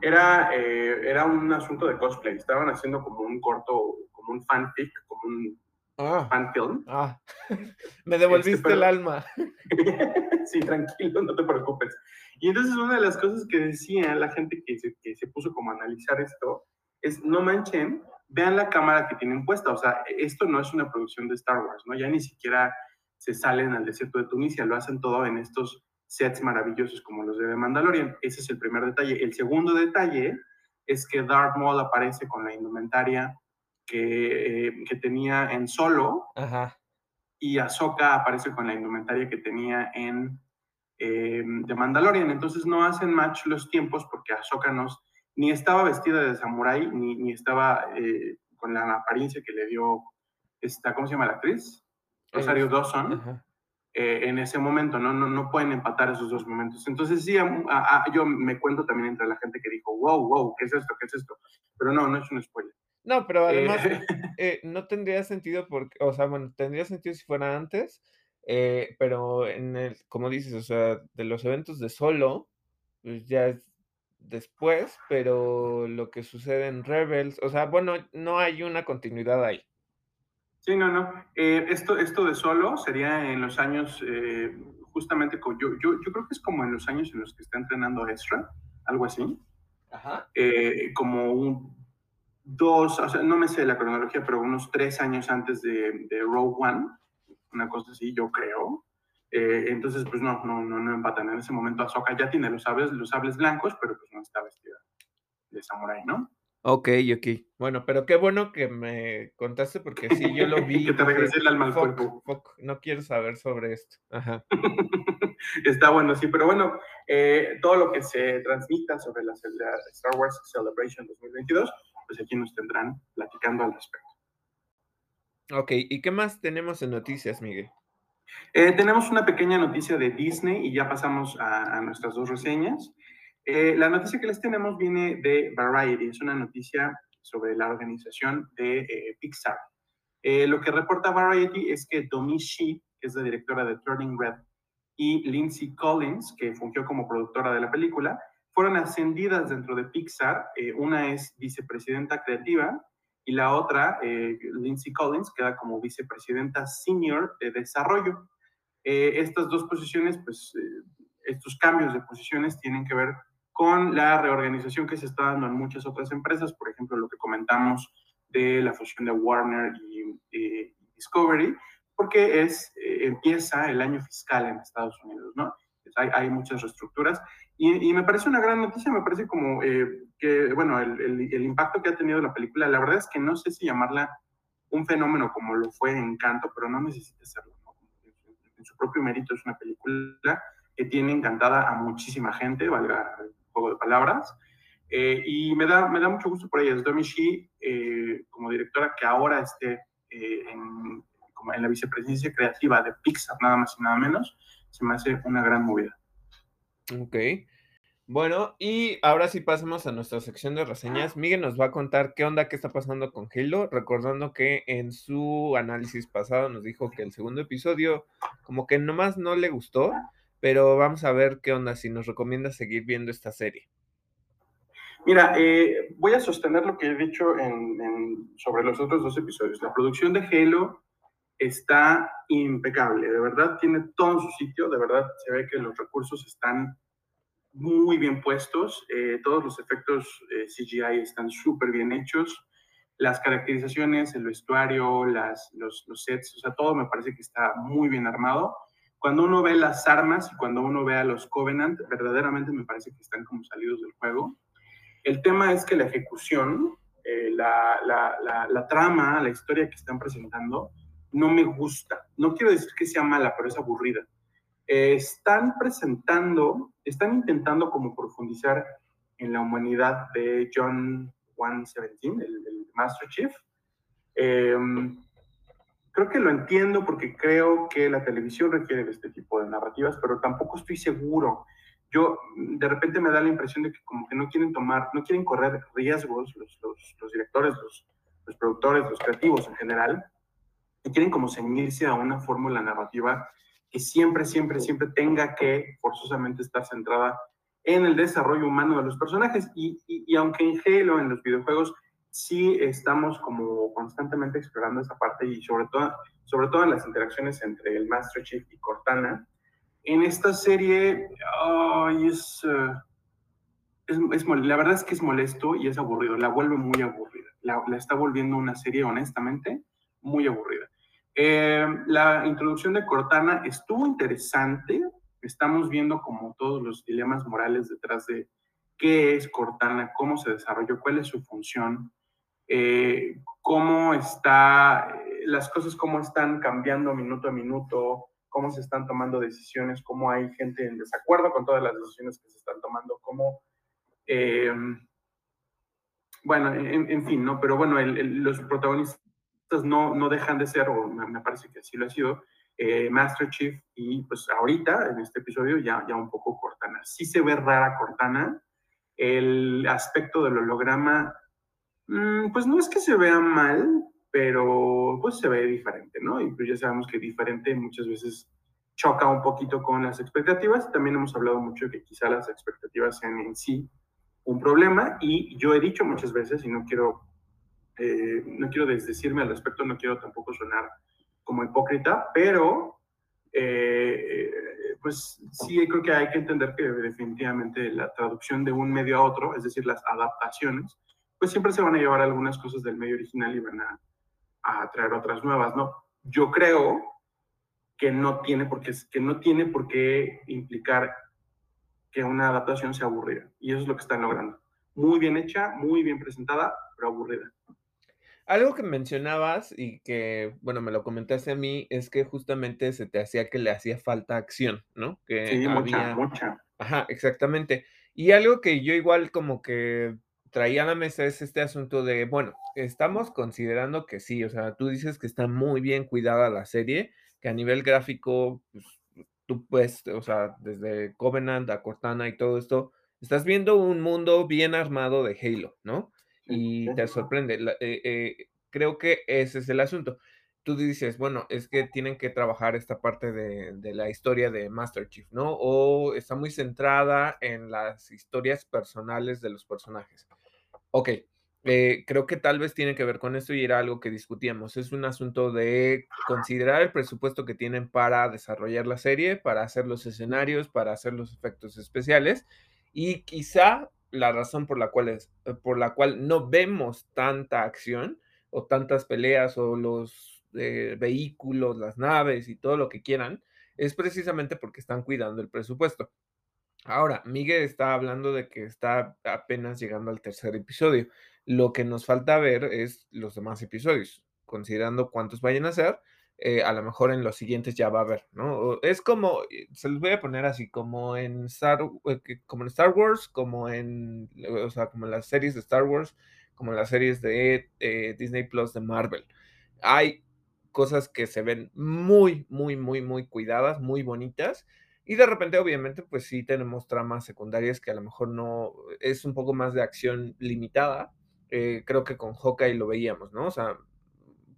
Era, eh, era un asunto de cosplay. Estaban haciendo como un corto, como un fanfic, como un ah, fan film. Ah, me devolviste este, el alma. sí, tranquilo, no te preocupes. Y entonces una de las cosas que decía la gente que se, que se puso como a analizar esto es, no manchen, vean la cámara que tienen puesta. O sea, esto no es una producción de Star Wars, ¿no? Ya ni siquiera se salen al desierto de Tunisia, lo hacen todo en estos sets maravillosos como los de The Mandalorian. Ese es el primer detalle. El segundo detalle es que Darth Maul aparece con la indumentaria que, eh, que tenía en Solo y Ahsoka aparece con la indumentaria que tenía en eh, The Mandalorian. Entonces no hacen match los tiempos porque Ahsoka no, ni estaba vestida de samurái ni, ni estaba eh, con la apariencia que le dio esta, ¿cómo se llama la actriz? Rosario Dawson. Eh, en ese momento, ¿no? ¿no? No, pueden empatar esos dos momentos. Entonces sí, yo me cuento también entre la gente que dijo, wow, wow, ¿qué es esto? ¿Qué es esto? Pero no, no es un spoiler. No, pero además eh, eh, no tendría sentido porque, o sea, bueno, tendría sentido si fuera antes, pero en el, como dices, o sea, de los eventos de solo, pues ya es después, pero lo que sucede en Rebels, o sea, bueno, no hay una continuidad ahí. Sí, no, no. Eh, esto, esto de solo sería en los años, eh, justamente, yo, yo, yo, creo que es como en los años en los que está entrenando Ezra, algo así. Ajá. Eh, como un, dos, o sea, no me sé la cronología, pero unos tres años antes de, de Rogue One, una cosa así, yo creo. entonces, pues no, no, no, no empatan. En ese momento Ahsoka ya tiene los sables, los sables blancos, pero pues no está vestida de samurai, ¿no? Ok, ok. Bueno, pero qué bueno que me contaste porque sí, yo lo vi. que te regresé el alma al cuerpo. no quiero saber sobre esto. Ajá. Está bueno, sí, pero bueno, eh, todo lo que se transmita sobre la, Star Wars Celebration 2022, pues aquí nos tendrán platicando al respecto. Ok, ¿y qué más tenemos en noticias, Miguel? Eh, tenemos una pequeña noticia de Disney y ya pasamos a nuestras dos reseñas. Eh, la noticia que les tenemos viene de Variety, es una noticia sobre la organización de eh, Pixar. Lo que reporta Variety es que Domi Shi, que es la directora de Turning Red, y Lindsay Collins, que fungió como productora de la película, fueron ascendidas dentro de Pixar. una es vicepresidenta creativa y la otra, Lindsay Collins, queda como vicepresidenta senior de desarrollo. estas dos posiciones, pues estos cambios de posiciones tienen que ver con la reorganización que se está dando en muchas otras empresas, por ejemplo, lo que comentamos de la fusión de Warner y, Discovery, porque es, eh, empieza el año fiscal en Estados Unidos, ¿no? Hay, hay, muchas reestructuras y, me parece una gran noticia, me parece como eh, que, bueno, el, el, impacto que ha tenido la película, la verdad es que no sé si llamarla un fenómeno como lo fue Encanto, pero no necesita serlo. En su propio mérito es una película que tiene encantada a muchísima gente, valga juego de palabras. Eh, y me da, me da mucho gusto por ella. Es Domi Shi, eh, como directora, que ahora esté en, como en la vicepresidencia creativa de Pixar, nada más y nada menos, se me hace una gran movida. Ok. Bueno, y ahora sí pasemos a nuestra sección de reseñas. Miguel nos va a contar qué onda, qué está pasando con Halo, recordando que en su análisis pasado nos dijo que el segundo episodio como que nomás no le gustó, pero vamos a ver qué onda, si nos recomienda seguir viendo esta serie. Mira, eh, voy a sostener lo que he dicho sobre los otros dos episodios. La producción de Halo está impecable, de verdad tiene todo en su sitio, de verdad se ve que los recursos están muy bien puestos, eh, todos los efectos eh, CGI están súper bien hechos, las caracterizaciones, el vestuario, las, los, los sets, o sea, todo me parece que está muy bien armado cuando uno ve las armas y cuando uno ve a los Covenant, verdaderamente me parece que están como salidos del juego. El tema es que la ejecución, eh, la, la, la, trama, la historia que están presentando, no me gusta. No quiero decir que sea mala, pero es aburrida. eh, están presentando, están intentando como profundizar en la humanidad de John 117, el, el Master Chief. Em, creo que lo entiendo porque creo que la televisión requiere de este tipo de narrativas, pero tampoco estoy seguro. Yo de repente me da la impresión de que como que no quieren tomar, no quieren correr riesgos los, los, los directores, los, los productores, los creativos en general, quieren como ceñirse a una fórmula narrativa que siempre, siempre, siempre tenga que forzosamente estar centrada en el desarrollo humano de los personajes. Y, y, aunque en Halo, en los videojuegos, sí estamos como constantemente explorando esa parte y sobre todo, sobre todo en las interacciones entre el Master Chief y Cortana, en esta serie es, uh, es, es, la verdad es que es molesto y es aburrido, la vuelve muy aburrida, la está volviendo una serie honestamente muy aburrida. Eh, la introducción de Cortana estuvo interesante. Estamos viendo como todos los dilemas morales detrás de qué es Cortana, cómo se desarrolló, cuál es su función, eh, cómo está, eh, las cosas cómo están cambiando minuto a minuto, cómo se están tomando decisiones, cómo hay gente en desacuerdo con todas las decisiones que se están tomando, cómo, bueno, en, fin, ¿no? Pero bueno, los protagonistas no, no dejan de ser, o me, parece que así lo ha sido, eh, Master Chief y pues ahorita, en este episodio, ya, ya un poco Cortana. Sí se ve rara Cortana, el aspecto del holograma, mm, pues no es que se vea mal, pero pues se ve diferente, ¿no? Y pues ya sabemos que diferente muchas veces choca un poquito con las expectativas. También hemos hablado mucho de que quizá las expectativas sean en sí un problema y yo he dicho muchas veces, y no quiero eh, no quiero desdecirme al respecto, no quiero tampoco sonar como hipócrita, pero eh, pues sí creo que hay que entender que definitivamente la traducción de un medio a otro, es decir, las adaptaciones, pues siempre se van a llevar algunas cosas del medio original y van a, a traer otras nuevas, ¿no? Yo creo que no tiene por que no tiene por qué implicar que una adaptación sea aburrida. Y eso es lo que están logrando. Muy bien hecha, muy bien presentada, pero aburrida. Algo que mencionabas y que, bueno, me lo comentaste a mí, es que justamente se te hacía que le hacía falta acción, ¿no? Que sí, mucha, mucha. Ajá, exactamente. Y algo que yo igual como que traía a la mesa es este asunto de, bueno, estamos considerando que sí, o sea, tú dices que está muy bien cuidada la serie, que a nivel gráfico, pues, tú puedes, o sea, desde Covenant a Cortana y todo esto, estás viendo un mundo bien armado de Halo, ¿no? Y te sorprende. Eh, eh, creo que ese es el asunto. Tú dices, bueno, es que tienen que trabajar esta parte de, la historia de Master Chief, ¿no? O está muy centrada en las historias personales de los personajes. Ok, eh, creo que tal vez tiene que ver con esto y era algo que discutíamos. Es un asunto de considerar el presupuesto que tienen para desarrollar la serie, para hacer los escenarios, para hacer los efectos especiales y quizá la razón por la cual, es, eh, por la cual no vemos tanta acción o tantas peleas o los eh, vehículos, las naves y todo lo que quieran, es precisamente porque están cuidando el presupuesto. Ahora, Miguel está hablando de que está apenas llegando al tercer episodio. Lo que nos falta ver es los demás episodios, considerando cuántos vayan a ser eh, a lo mejor en los siguientes ya va a haber, ¿no? Es como, eh, se los voy a poner así, como en Star, eh, como en Star Wars, como en, o sea, como las series de Star Wars, como en las series de Disney Plus de Marvel. Hay cosas que se ven muy, muy, muy, muy cuidadas, muy bonitas. Y de repente, obviamente, pues sí tenemos tramas secundarias que a lo mejor no es un poco más de acción limitada. creo que con Hawkeye lo veíamos, ¿no? O sea,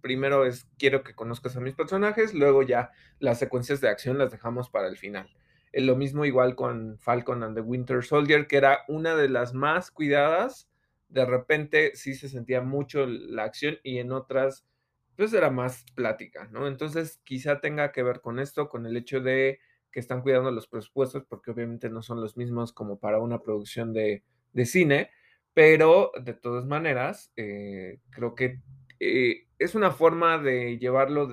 primero es quiero que conozcas a mis personajes, luego ya las secuencias de acción las dejamos para el final. Eh, lo mismo igual con Falcon and the Winter Soldier, que era una de las más cuidadas. De repente sí se sentía mucho la acción y en otras pues era más plática, ¿no? Entonces quizá tenga que ver con esto, con el hecho de que están cuidando los presupuestos, porque obviamente no son los mismos como para una producción de, cine, pero de todas maneras, eh, creo que eh, es una forma de llevarlo,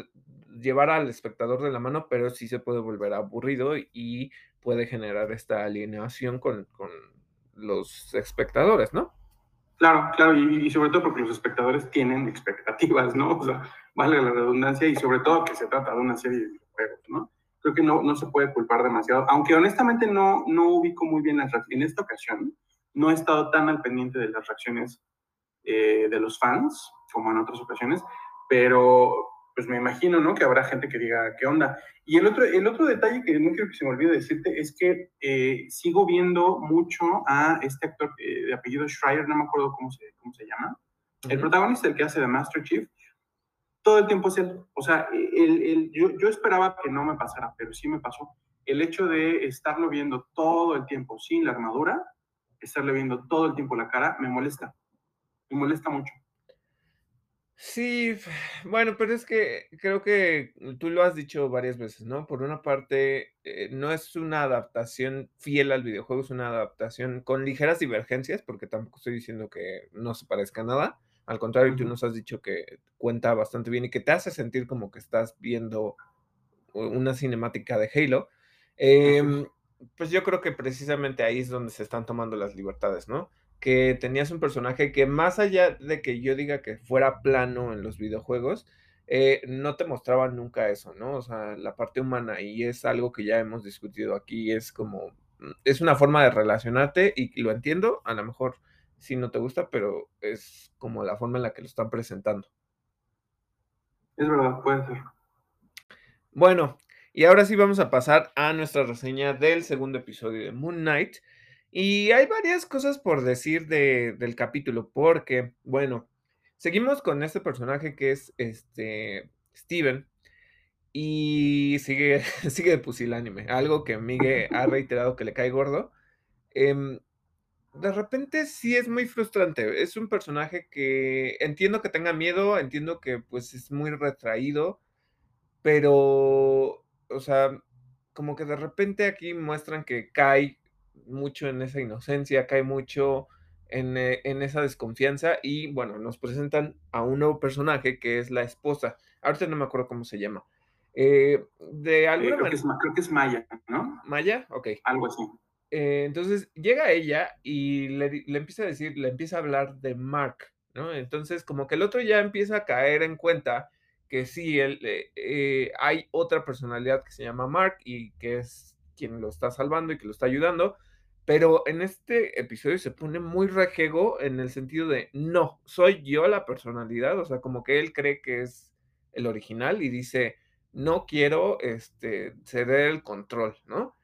llevar al espectador de la mano, pero sí se puede volver aburrido y puede generar esta alineación con, los espectadores, ¿no? Claro, claro, y, sobre todo porque los espectadores tienen expectativas, ¿no? O sea, vale la redundancia y sobre todo que se trata de una serie de juegos, ¿no? creo que no, no se puede culpar demasiado, aunque honestamente no, no ubico muy bien las reacciones. En esta ocasión no he estado tan al pendiente de las reacciones eh, de los fans como en otras ocasiones, pero pues me imagino, ¿no? Que habrá gente que diga, ¿qué onda? Y el otro, el otro detalle que no quiero que se me olvide decirte es que eh, sigo viendo mucho a este actor eh, de apellido Schreier, no me acuerdo cómo se, cómo se llama, el protagonista, el que hace de Master Chief, todo el tiempo es él. O sea, el, el, yo, yo esperaba que no me pasara, pero sí me pasó. El hecho de estarlo viendo todo el tiempo sin la armadura, estarle viendo todo el tiempo la cara, me molesta. Me molesta mucho. Sí, bueno, pero es que creo que tú lo has dicho varias veces, ¿no? Por una parte, eh, no es una adaptación fiel al videojuego, es una adaptación con ligeras divergencias, porque tampoco estoy diciendo que no se parezca a nada. Al contrario, tú nos has dicho que cuenta bastante bien y que te hace sentir como que estás viendo una cinemática de Halo. Em, pues yo creo que precisamente ahí es donde se están tomando las libertades, ¿no? Que tenías un personaje que más allá de que yo diga que fuera plano en los videojuegos, eh, no te mostraba nunca eso, ¿no? O sea, la parte humana, y es algo que ya hemos discutido aquí, es como, mm, es una forma de relacionarte y lo entiendo, a lo mejor si no te gusta, pero es como la forma en la que lo están presentando. Es verdad, puede ser. Bueno, y ahora sí vamos a pasar a nuestra reseña del segundo episodio de Moon Knight. Y hay varias cosas por decir de, del capítulo, porque, bueno, seguimos con este personaje que es este Steven. Y sigue, sigue de pusilánime, algo que Miguel ha reiterado que le cae gordo. Em, de repente sí es muy frustrante. Es un personaje que entiendo que tenga miedo, entiendo que pues es muy retraído, pero, o sea, como que de repente aquí muestran que cae mucho en esa inocencia, cae mucho en, eh, en, esa desconfianza y bueno, nos presentan a un nuevo personaje que es la esposa. Ahorita no me acuerdo cómo se llama. Eh, de alguna creo, que es, creo, que es, Maya, ¿no? Maya, ok. Algo así. Eh, entonces llega ella y le, le, empieza a decir, le empieza a hablar de Mark, ¿no? Entonces como que el otro ya empieza a caer en cuenta que sí, él, hay otra personalidad que se llama Mark y que es quien lo está salvando y que lo está ayudando, pero en este episodio se pone muy rejego en el sentido de, no, soy yo la personalidad, o sea, como que él cree que es el original y dice, no quiero este, ceder el control, ¿no?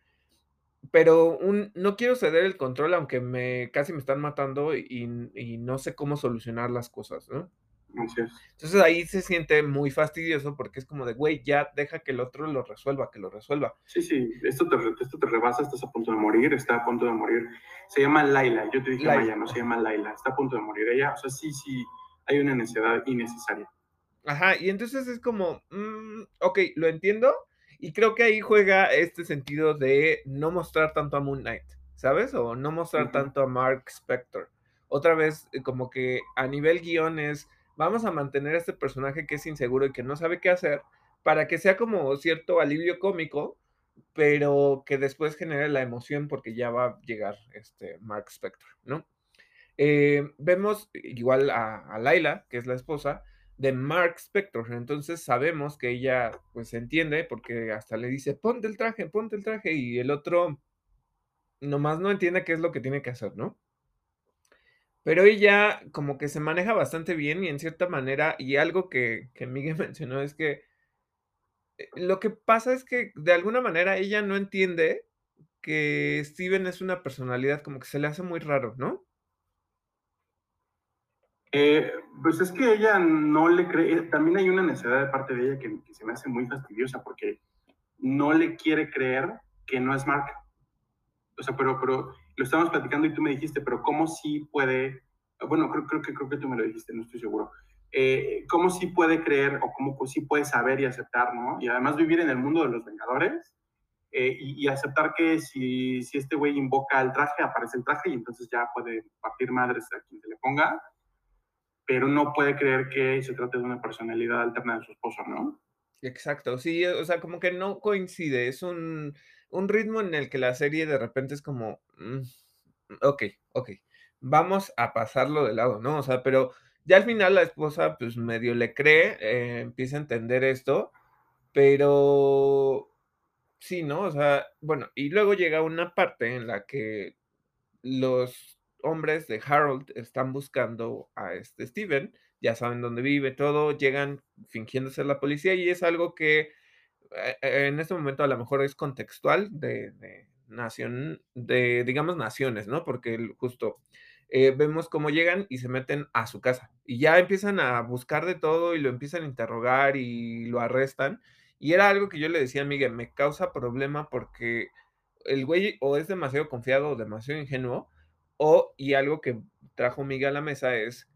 Pero un, no quiero ceder el control aunque me casi me están matando y, y no sé cómo solucionar las cosas, ¿no? Entonces ahí se siente muy fastidioso porque es como de, güey, ya deja que el otro lo resuelva, que lo resuelva. Sí, sí, esto te, esto te rebasa, estás a punto de morir, está a punto de morir. Se llama Laila, yo te dije Maya, no se llama Laila, está a punto de morir ella. O sea, sí, sí, hay una necesidad innecesaria. Ajá, y entonces es como, mm, ok, lo entiendo, y creo que ahí juega este sentido de no mostrar tanto a Moon Knight, ¿sabes? O no mostrar tanto a Mark Spector. Otra vez, eh, como que a nivel guion es vamos a mantener a este personaje que es inseguro y que no sabe qué hacer para que sea como cierto alivio cómico, pero que después genere la emoción porque ya va a llegar este Mark Spector, ¿no? Eh, vemos igual a, Laila, que es la esposa de Mark Spector, entonces sabemos que ella pues entiende porque hasta le dice, ponte el traje, ponte el traje, y el otro nomás no entiende qué es lo que tiene que hacer, ¿no? Pero ella como que se maneja bastante bien y en cierta manera, y algo que, que Miguel mencionó es que eh, lo que pasa es que de alguna manera ella no entiende que Steven es una personalidad como que se le hace muy raro, ¿no? Eh, pues es que ella no le cree, también hay una necesidad de parte de ella que, que, se me hace muy fastidiosa porque no le quiere creer que no es Mark. O sea, pero, pero lo estábamos platicando y tú me dijiste, pero ¿cómo sí puede, bueno, creo, creo, que, creo que tú me lo dijiste, no estoy seguro, eh, ¿cómo sí puede creer o cómo sí puede saber y aceptar, ¿no? Y además vivir en el mundo de los Vengadores eh, y, y, aceptar que si, si este güey invoca el traje, aparece el traje y entonces ya puede partir madres a quien se le ponga, pero no puede creer que se trate de una personalidad alterna de su esposo, ¿no? Exacto, sí, o sea, como que no coincide, es un un ritmo en el que la serie de repente es como, mm, ok, ok, vamos a pasarlo de lado, ¿no? O sea, pero ya al final la esposa pues medio le cree, eh, empieza a entender esto, pero Sí, ¿no? O sea, bueno, y luego llega una parte en la que los hombres de Harold están buscando a este Steven, ya saben dónde vive, todo, llegan fingiendo ser la policía y es algo que en este momento a lo mejor es contextual de nación de, digamos, naciones, ¿no? Porque justo, eh, vemos cómo llegan y se meten a su casa, y ya empiezan a buscar de todo y lo empiezan a interrogar y lo arrestan. Y era algo que yo le decía a Miguel, me causa problema porque el güey o es demasiado confiado o demasiado ingenuo, o y algo que trajo Miguel a la mesa es,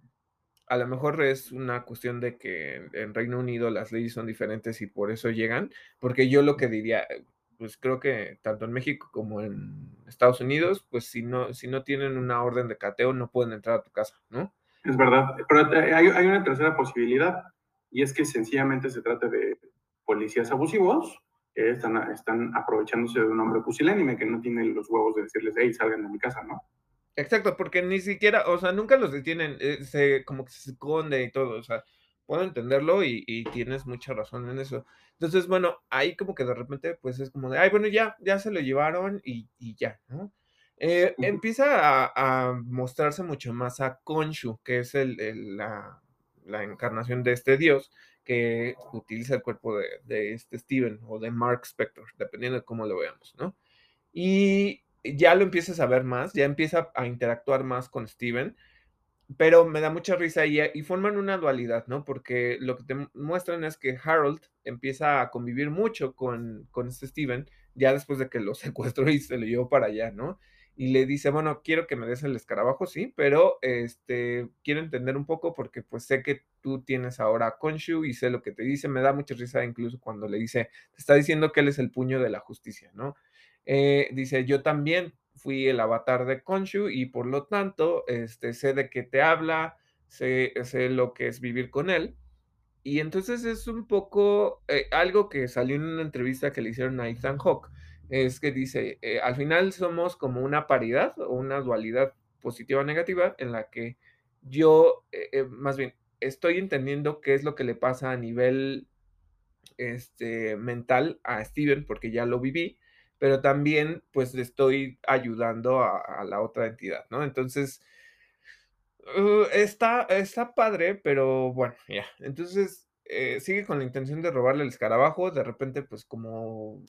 a lo mejor es una cuestión de que en Reino Unido las leyes son diferentes y por eso llegan, porque yo lo que diría, pues creo que tanto en México como en Estados Unidos, pues si no si no tienen una orden de cateo, no pueden entrar a tu casa, ¿no? Es verdad, pero eh, hay, hay una tercera posibilidad, y es que sencillamente se trata de policías abusivos que están, están aprovechándose de un hombre pusilánime que no tiene los huevos de decirles, hey, salgan de mi casa, ¿no? Exacto, porque ni siquiera, o sea, nunca los detienen, eh, se como que se esconde y todo, o sea, puedo entenderlo y y tienes mucha razón en eso. Entonces, bueno, ahí como que de repente, pues, es como de: "Ay, bueno, ya, ya se lo llevaron y y ya", ¿no? Eh, empieza a a mostrarse mucho más a Khonshu, que es el el la la encarnación de este dios que utiliza el cuerpo de de este Steven o de Mark Spector, dependiendo de cómo lo veamos, ¿no? Y ya lo empiezas a ver más, ya empieza a interactuar más con Steven, pero me da mucha risa y, forman una dualidad, ¿no? Porque lo que te mu- muestran es que Harold empieza a convivir mucho con, con este Steven, ya después de que lo secuestró y se lo llevó para allá, ¿no? Y le dice, bueno, quiero que me des el escarabajo, sí, pero este, quiero entender un poco porque pues sé que tú tienes ahora a Khonshu y sé lo que te dice, me da mucha risa incluso cuando le dice, te está diciendo que él es el puño de la justicia, ¿no? Eh, dice, yo también fui el avatar de Khonshu y por lo tanto, este, sé de qué te habla, sé, sé lo que es vivir con él. Y entonces es un poco eh, algo que salió en una entrevista que le hicieron a Ethan Hawke, es que dice, eh, al final somos como una paridad o una dualidad positiva o negativa en la que yo, eh, más bien, estoy entendiendo qué es lo que le pasa a nivel este, mental a Steven, porque ya lo viví, pero también, pues, le estoy ayudando a la otra entidad, ¿no? Entonces, Uh, está está padre, pero bueno, ya. Entonces, eh, sigue con la intención de robarle el escarabajo, de repente, pues, como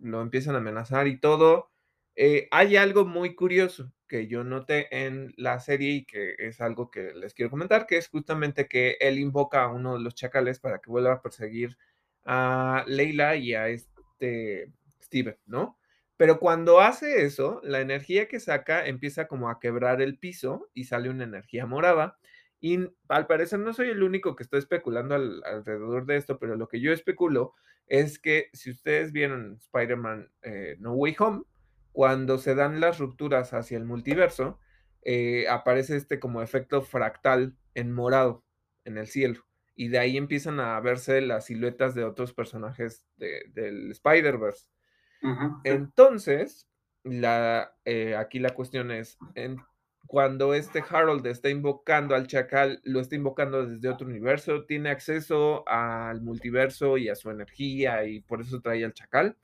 lo empiezan a amenazar y todo, eh, hay algo muy curioso que yo noté en la serie y que es algo que les quiero comentar, que es justamente que él invoca a uno de los chacales para que vuelva a perseguir a Leila y a este Steven, ¿no? Pero cuando hace eso, la energía que saca empieza como a quebrar el piso y sale una energía morada. Y al parecer no soy el único que está especulando al- alrededor de esto, pero lo que yo especulo es que si ustedes vieron Spider-Man eh, No Way Home, cuando se dan las rupturas hacia el multiverso, eh, aparece este como efecto fractal en morado en el cielo. Y de ahí empiezan a verse las siluetas de otros personajes de- del Spider-Verse. Entonces, la, eh, aquí la cuestión es, en cuando este Harold está invocando al chacal, lo está invocando desde otro universo, tiene acceso al multiverso y a su energía y por eso trae al chacal.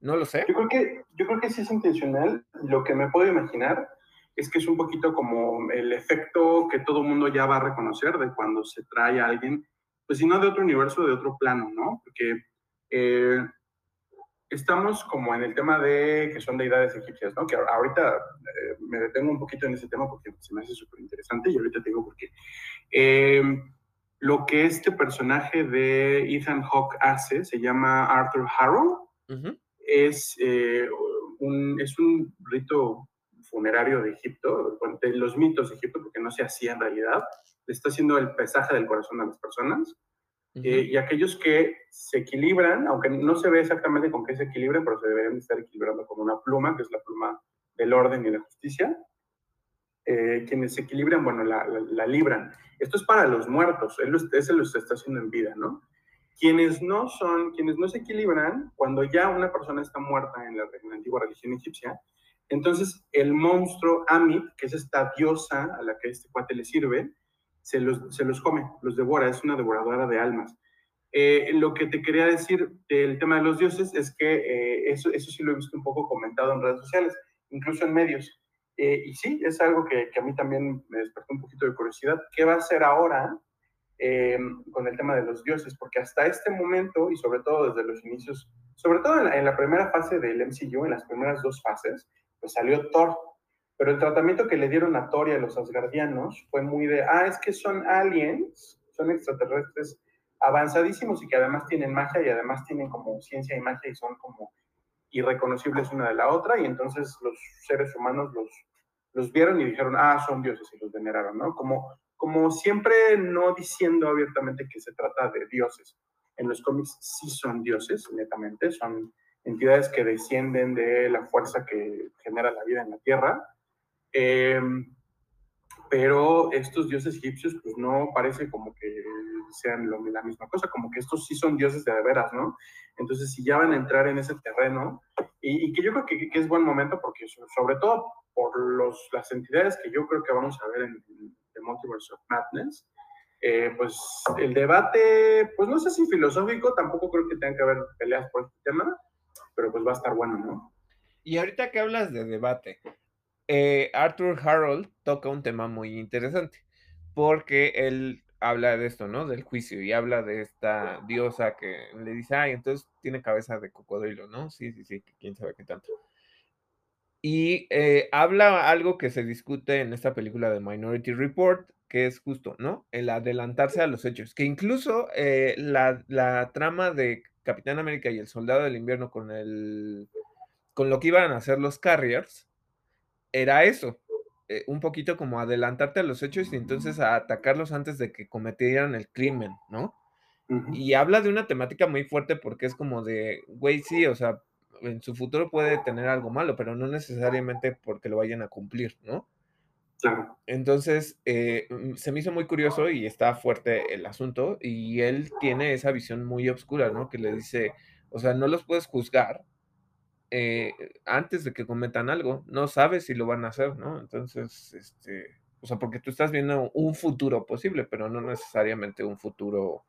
No lo sé. Yo creo que, yo creo que sí es intencional. Lo que me puedo imaginar es que es un poquito como el efecto que todo mundo ya va a reconocer de cuando se trae a alguien, pues si no de otro universo, de otro plano, ¿no? Porque eh, estamos como en el tema de que son deidades egipcias, ¿no? Que ahorita eh, me detengo un poquito en ese tema porque se me hace súper interesante y ahorita te digo por qué. Eh, lo que este personaje de Ethan Hawke hace se llama Arthur Harrow. Ujú, Es, eh, un, es un rito funerario de Egipto, de los mitos de Egipto, porque no se hacía en realidad. Le está haciendo el pesaje del corazón a las personas eh, ujú, y aquellos que se equilibran, aunque no se ve exactamente con qué se equilibran, pero se deberían estar equilibrando con una pluma, que es la pluma del orden y la justicia, eh, quienes se equilibran, bueno, la, la, la, libran. Esto es para los muertos, él, ese lo está haciendo en vida, ¿no? Quienes no son, quienes no se equilibran, cuando ya una persona está muerta en la, en la antigua religión egipcia, entonces el monstruo Amit, que es esta diosa a la que este cuate le sirve, se los, se los come, los devora, es una devoradora de almas. Eh, lo que te quería decir del tema de los dioses es que eh, eso, eso sí lo he visto un poco comentado en redes sociales, incluso en medios. Eh, y sí, es algo que, a mí también me despertó un poquito de curiosidad. ¿Qué va a hacer ahora con el tema de los dioses? Porque hasta este momento, y sobre todo desde los inicios, sobre todo en la, en la primera fase del MCU, en las primeras dos fases, pues salió Thor. Pero el tratamiento que le dieron a Thor y a los asgardianos fue muy de, ah, es que son aliens, son extraterrestres avanzadísimos y que además tienen magia y además tienen como ciencia y magia y son como irreconocibles una de la otra y entonces los seres humanos los, los vieron y dijeron, ah, son dioses y los veneraron, ¿no? Como, como siempre no diciendo abiertamente que se trata de dioses. En los cómics sí son dioses, netamente, son entidades que descienden de la fuerza que genera la vida en la Tierra. Eh, pero estos dioses egipcios, pues no parece como que sean lo, la misma cosa, como que estos sí son dioses de, veras, ¿no? Entonces, si ya van a entrar en ese terreno, y, y que yo creo que, es buen momento, porque sobre todo por los, las entidades que yo creo que vamos a ver en, The Multiverse of Madness, eh, pues el debate, pues no sé si filosófico, tampoco creo que tenga que haber peleas por este tema, pero pues va a estar bueno, ¿no? Y ahorita que hablas de debate, eh, Arthur Harold toca un tema muy interesante, porque él habla de esto, ¿no? Del juicio y habla de esta diosa que le dice, ay, entonces tiene cabeza de cocodrilo, ¿no? Sí, sí, sí, quién sabe qué tanto. Y eh, habla algo que se discute en esta película de Minority Report, que es justo, ¿no? El adelantarse a los hechos, que incluso eh, la, la, trama de Capitán América y el Soldado del Invierno con el con lo que iban a hacer los Carriers era eso, eh, un poquito como adelantarte a los hechos y entonces a atacarlos antes de que cometieran el crimen, ¿no? Uh -huh. Y habla de una temática muy fuerte porque es como de, güey, sí, o sea, en su futuro puede tener algo malo, pero no necesariamente porque lo vayan a cumplir, ¿no? Claro. Entonces, eh, se me hizo muy curioso y está fuerte el asunto y él tiene esa visión muy oscura, ¿no? Que le dice, o sea, no los puedes juzgar eh, antes de que cometan algo, no sabes si lo van a hacer, ¿no? Entonces, este, o sea, porque tú estás viendo un futuro posible, pero no necesariamente un futuro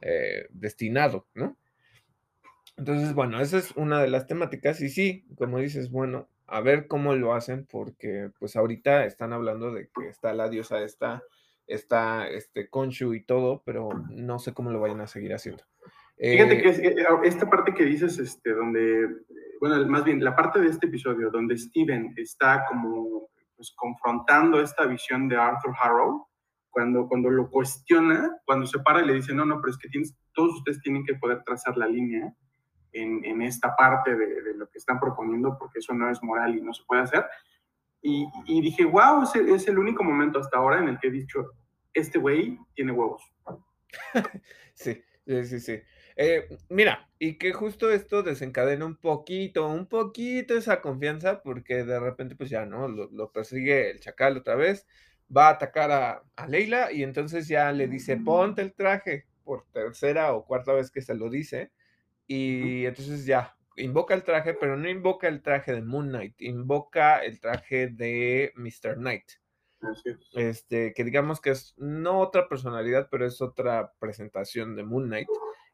eh, destinado, ¿no? Entonces, bueno, esa es una de las temáticas y sí, como dices, bueno, a ver cómo lo hacen, porque pues ahorita están hablando de que está la diosa esta, está este Konshu y todo, pero no sé cómo lo vayan a seguir haciendo. Fíjate eh, que es, esta parte que dices, este, donde, bueno, más bien la parte de este episodio donde Steven está como pues, confrontando esta visión de Arthur Harrow, cuando, cuando lo cuestiona, cuando se para y le dice, no, no, pero es que tienes, todos ustedes tienen que poder trazar la línea en, en esta parte de, de, lo que están proponiendo, porque eso no es moral y no se puede hacer. Y, y dije, wow, es el, es el único momento hasta ahora en el que he dicho, este güey tiene huevos. sí, sí, sí. Eh, mira, y que justo esto desencadena un poquito, un poquito esa confianza, porque de repente, pues ya, ¿no? Lo, lo persigue el chacal otra vez, va a atacar a, a, Leila y entonces ya le dice, ponte el traje, por tercera o cuarta vez que se lo dice, y entonces ya, invoca el traje, pero no invoca el traje de Moon Knight, invoca el traje de Mr. Knight. Este, que digamos que es no otra personalidad, pero es otra presentación de Moon Knight.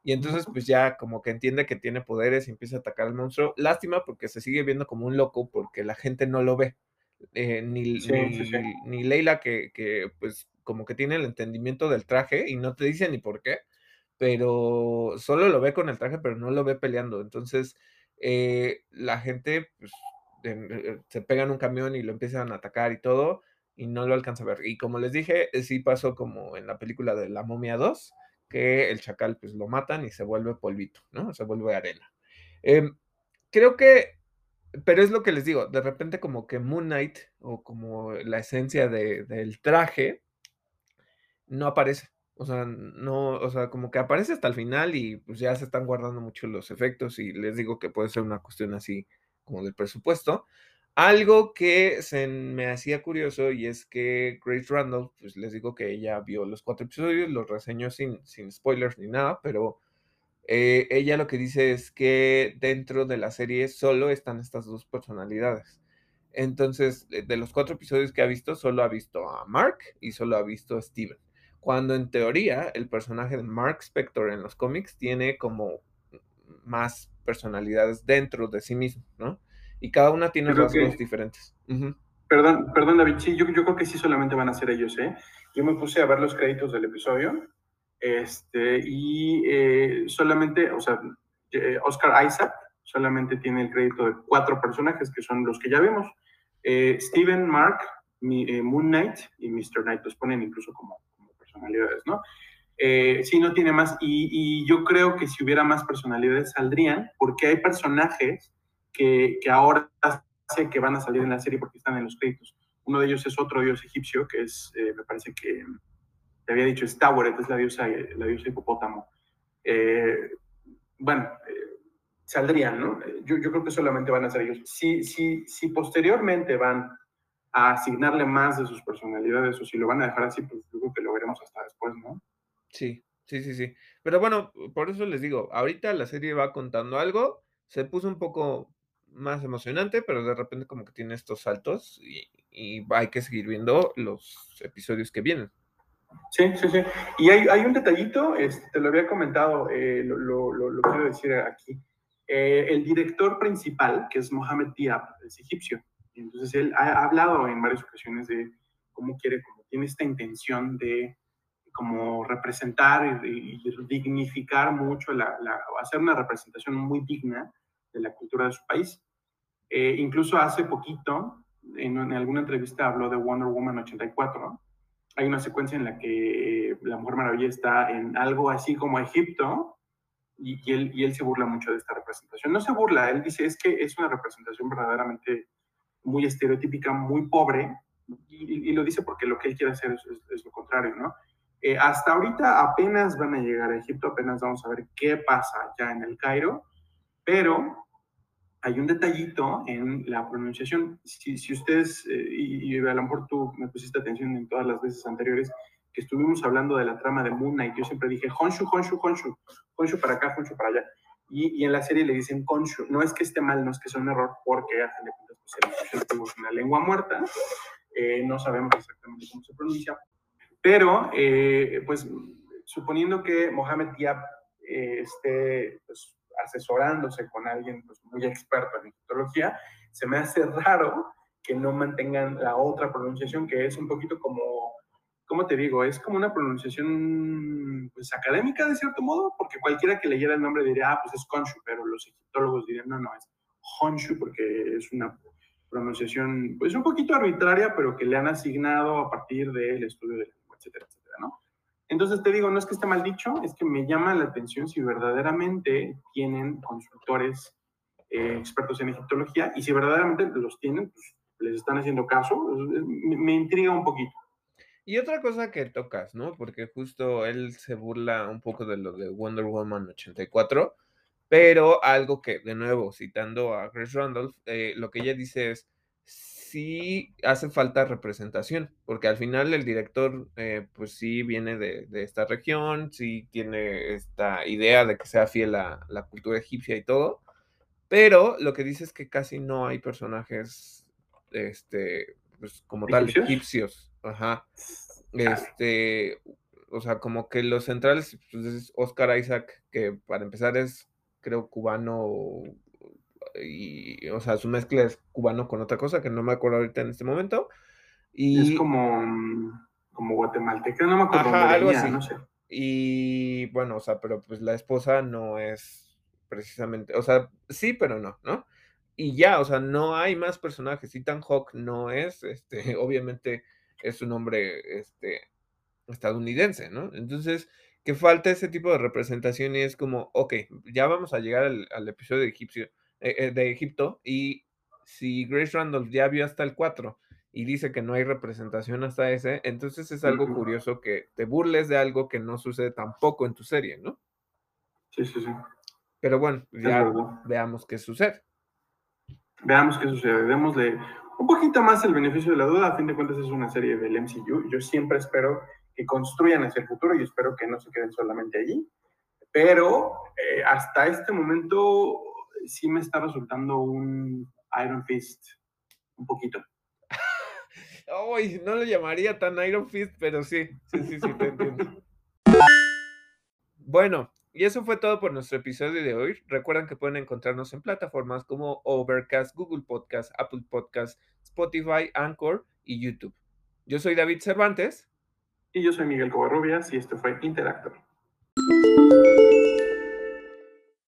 Y entonces, pues ya como que entiende que tiene poderes y empieza a atacar al monstruo. Lástima porque se sigue viendo como un loco porque la gente no lo ve. Eh, ni, sí, ni, sí, sí. ni, Leila, que, que, pues como que tiene el entendimiento del traje y no te dice ni por qué, pero solo lo ve con el traje, pero no lo ve peleando. Entonces, eh, la gente pues, eh, se pega en un camión y lo empiezan a atacar y todo, y no lo alcanza a ver. Y como les dije, sí pasó como en la película de La Momia 2 que el chacal pues lo matan y se vuelve polvito, ¿no? Se vuelve arena. Eh, creo que, pero es lo que les digo, de repente como que Moon Knight o como la esencia de, del traje no aparece. O sea, no, o sea, como que aparece hasta el final y pues ya se están guardando mucho los efectos y les digo que puede ser una cuestión así como del presupuesto. Algo que me hacía curioso y es que Grace Randall, pues les digo que ella vio los cuatro episodios, los reseñó sin, sin spoilers ni nada, pero eh, ella lo que dice es que dentro de la serie solo están estas dos personalidades. Entonces, de los cuatro episodios que ha visto, solo ha visto a Mark y solo ha visto a Steven. cuando en teoría el personaje de Mark Spector en los cómics tiene como más personalidades dentro de sí mismo, ¿no? Y cada una tiene rasgos diferentes. Perdón, perdón, David, sí, yo, yo creo que sí solamente van a ser ellos, ¿eh? Yo me puse a ver los créditos del episodio, este, y eh, solamente, o sea, eh, Oscar Isaac solamente tiene el crédito de cuatro personajes, que son los que ya vemos. Eh, Steven, Mark, Moon Knight y Mr. Knight, los ponen incluso como, personalidades, ¿no? sí, no tiene más. Y, y, yo creo que si hubiera más personalidades saldrían, porque hay personajes que, que ahora sé que van a salir en la serie porque están en los créditos. Uno de ellos es otro dios egipcio, que es, eh, me parece que te había dicho, es Taweret, es la diosa, la diosa hipopótamo. Eh, bueno, eh, saldrían, ¿no? Yo, yo, creo que solamente van a ser ellos. Si, si, si posteriormente van a asignarle más de sus personalidades o si lo van a dejar así, pues creo que lo veremos hasta después, ¿no? Sí, sí, sí, sí. Pero bueno, por eso les digo, ahorita la serie va contando algo, se puso un poco más emocionante, pero de repente como que tiene estos saltos y, hay que seguir viendo los episodios que vienen. Sí, sí, sí. Y hay, un detallito, este, te lo había comentado, eh, lo, quiero decir aquí. Eh, el director principal, que es Mohamed Diab, es egipcio. Entonces él ha hablado en varias ocasiones de cómo quiere, cómo tiene esta intención de como representar y, dignificar mucho, la, hacer una representación muy digna de la cultura de su país. Eh, incluso hace poquito, en, alguna entrevista habló de Wonder Woman 84. Hay una secuencia en la que la Mujer Maravilla está en algo así como Egipto y, él, y él se burla mucho de esta representación. No se burla, él dice es que es una representación verdaderamente muy estereotípica, muy pobre, y, lo dice porque lo que él quiere hacer es, lo contrario, ¿no? Eh, hasta ahorita apenas van a llegar a Egipto, apenas vamos a ver qué pasa ya en el Cairo, pero hay un detallito en la pronunciación. Si, si ustedes, eh, y, a lo mejor tú me pusiste atención en todas las veces anteriores que estuvimos hablando de la trama de Moon Knight, yo siempre dije Honshu, Honshu, Honshu, Honshu para acá, Honshu para allá. Y, y en la serie le dicen Honshu. No es que esté mal, no es que sea un error, porque a fin de cuentas pues, es una lengua muerta. Eh, no sabemos exactamente cómo se pronuncia. Pero, eh, pues, suponiendo que Mohamed Diab esté pues, asesorándose con alguien pues, muy experto en egiptología, se me hace raro que no mantengan la otra pronunciación, que es un poquito como, ¿cómo te digo? Es como una pronunciación pues, académica de cierto modo, porque cualquiera que leyera el nombre diría, ah, pues es Konshu, pero los egiptólogos dirían, no, no, es Honshu, porque es una pronunciación pues un poquito arbitraria, pero que le han asignado a partir del estudio de lengua, etcétera, etcétera, ¿no? Entonces te digo, no es que esté mal dicho, es que me llama la atención si verdaderamente tienen consultores eh, expertos en egiptología y si verdaderamente los tienen, pues les están haciendo caso, me, intriga un poquito. Y otra cosa que tocas, ¿no? Porque justo él se burla un poco de lo de Wonder Woman 84, pero algo que, de nuevo, citando a Chris Randolph, eh, lo que ella dice es, sí hace falta representación, porque al final el director, eh, pues sí viene de, esta región, sí tiene esta idea de que sea fiel a la cultura egipcia y todo, pero lo que dice es que casi no hay personajes, este, pues como tal, egipcios, ajá, este, o sea, como que los centrales, pues es Oscar Isaac, que para empezar es, creo, cubano y, o sea, su mezcla es cubano con otra cosa que no me acuerdo ahorita en este momento. Y, es como, como guatemalteca, no me acuerdo. algo así. No sé. Y bueno, o sea, pero pues la esposa no es precisamente, o sea, sí, pero no, ¿no? Y ya, o sea, no hay más personajes. Ethan Hawk no es, este, obviamente es un hombre, este, estadounidense, ¿no? Entonces, que falta ese tipo de representación y es como, ok, ya vamos a llegar al, al episodio egipcio, eh, eh, de Egipto y si Grace Randolph ya vio hasta el 4 y dice que no hay representación hasta ese, entonces es algo curioso que te burles de algo que no sucede tampoco en tu serie, ¿no? Sí, sí, sí. Pero bueno, ya veamos qué sucede. Veamos qué sucede. Démosle un poquito más el beneficio de la duda. A fin de cuentas es una serie del MCU. Yo siempre espero que construyan hacia el futuro y espero que no se queden solamente allí. Pero eh, hasta este momento sí me está resultando un Iron Fist un poquito. Ay, no lo llamaría tan Iron Fist, pero sí, sí, sí, sí, te entiendo. Bueno, y eso fue todo por nuestro episodio de hoy. Recuerden que pueden encontrarnos en plataformas como Overcast, Google Podcast, Apple Podcast, Spotify, Anchor y YouTube. Yo soy David Cervantes. Y yo soy Miguel Covarrubias y esto fue Interactor.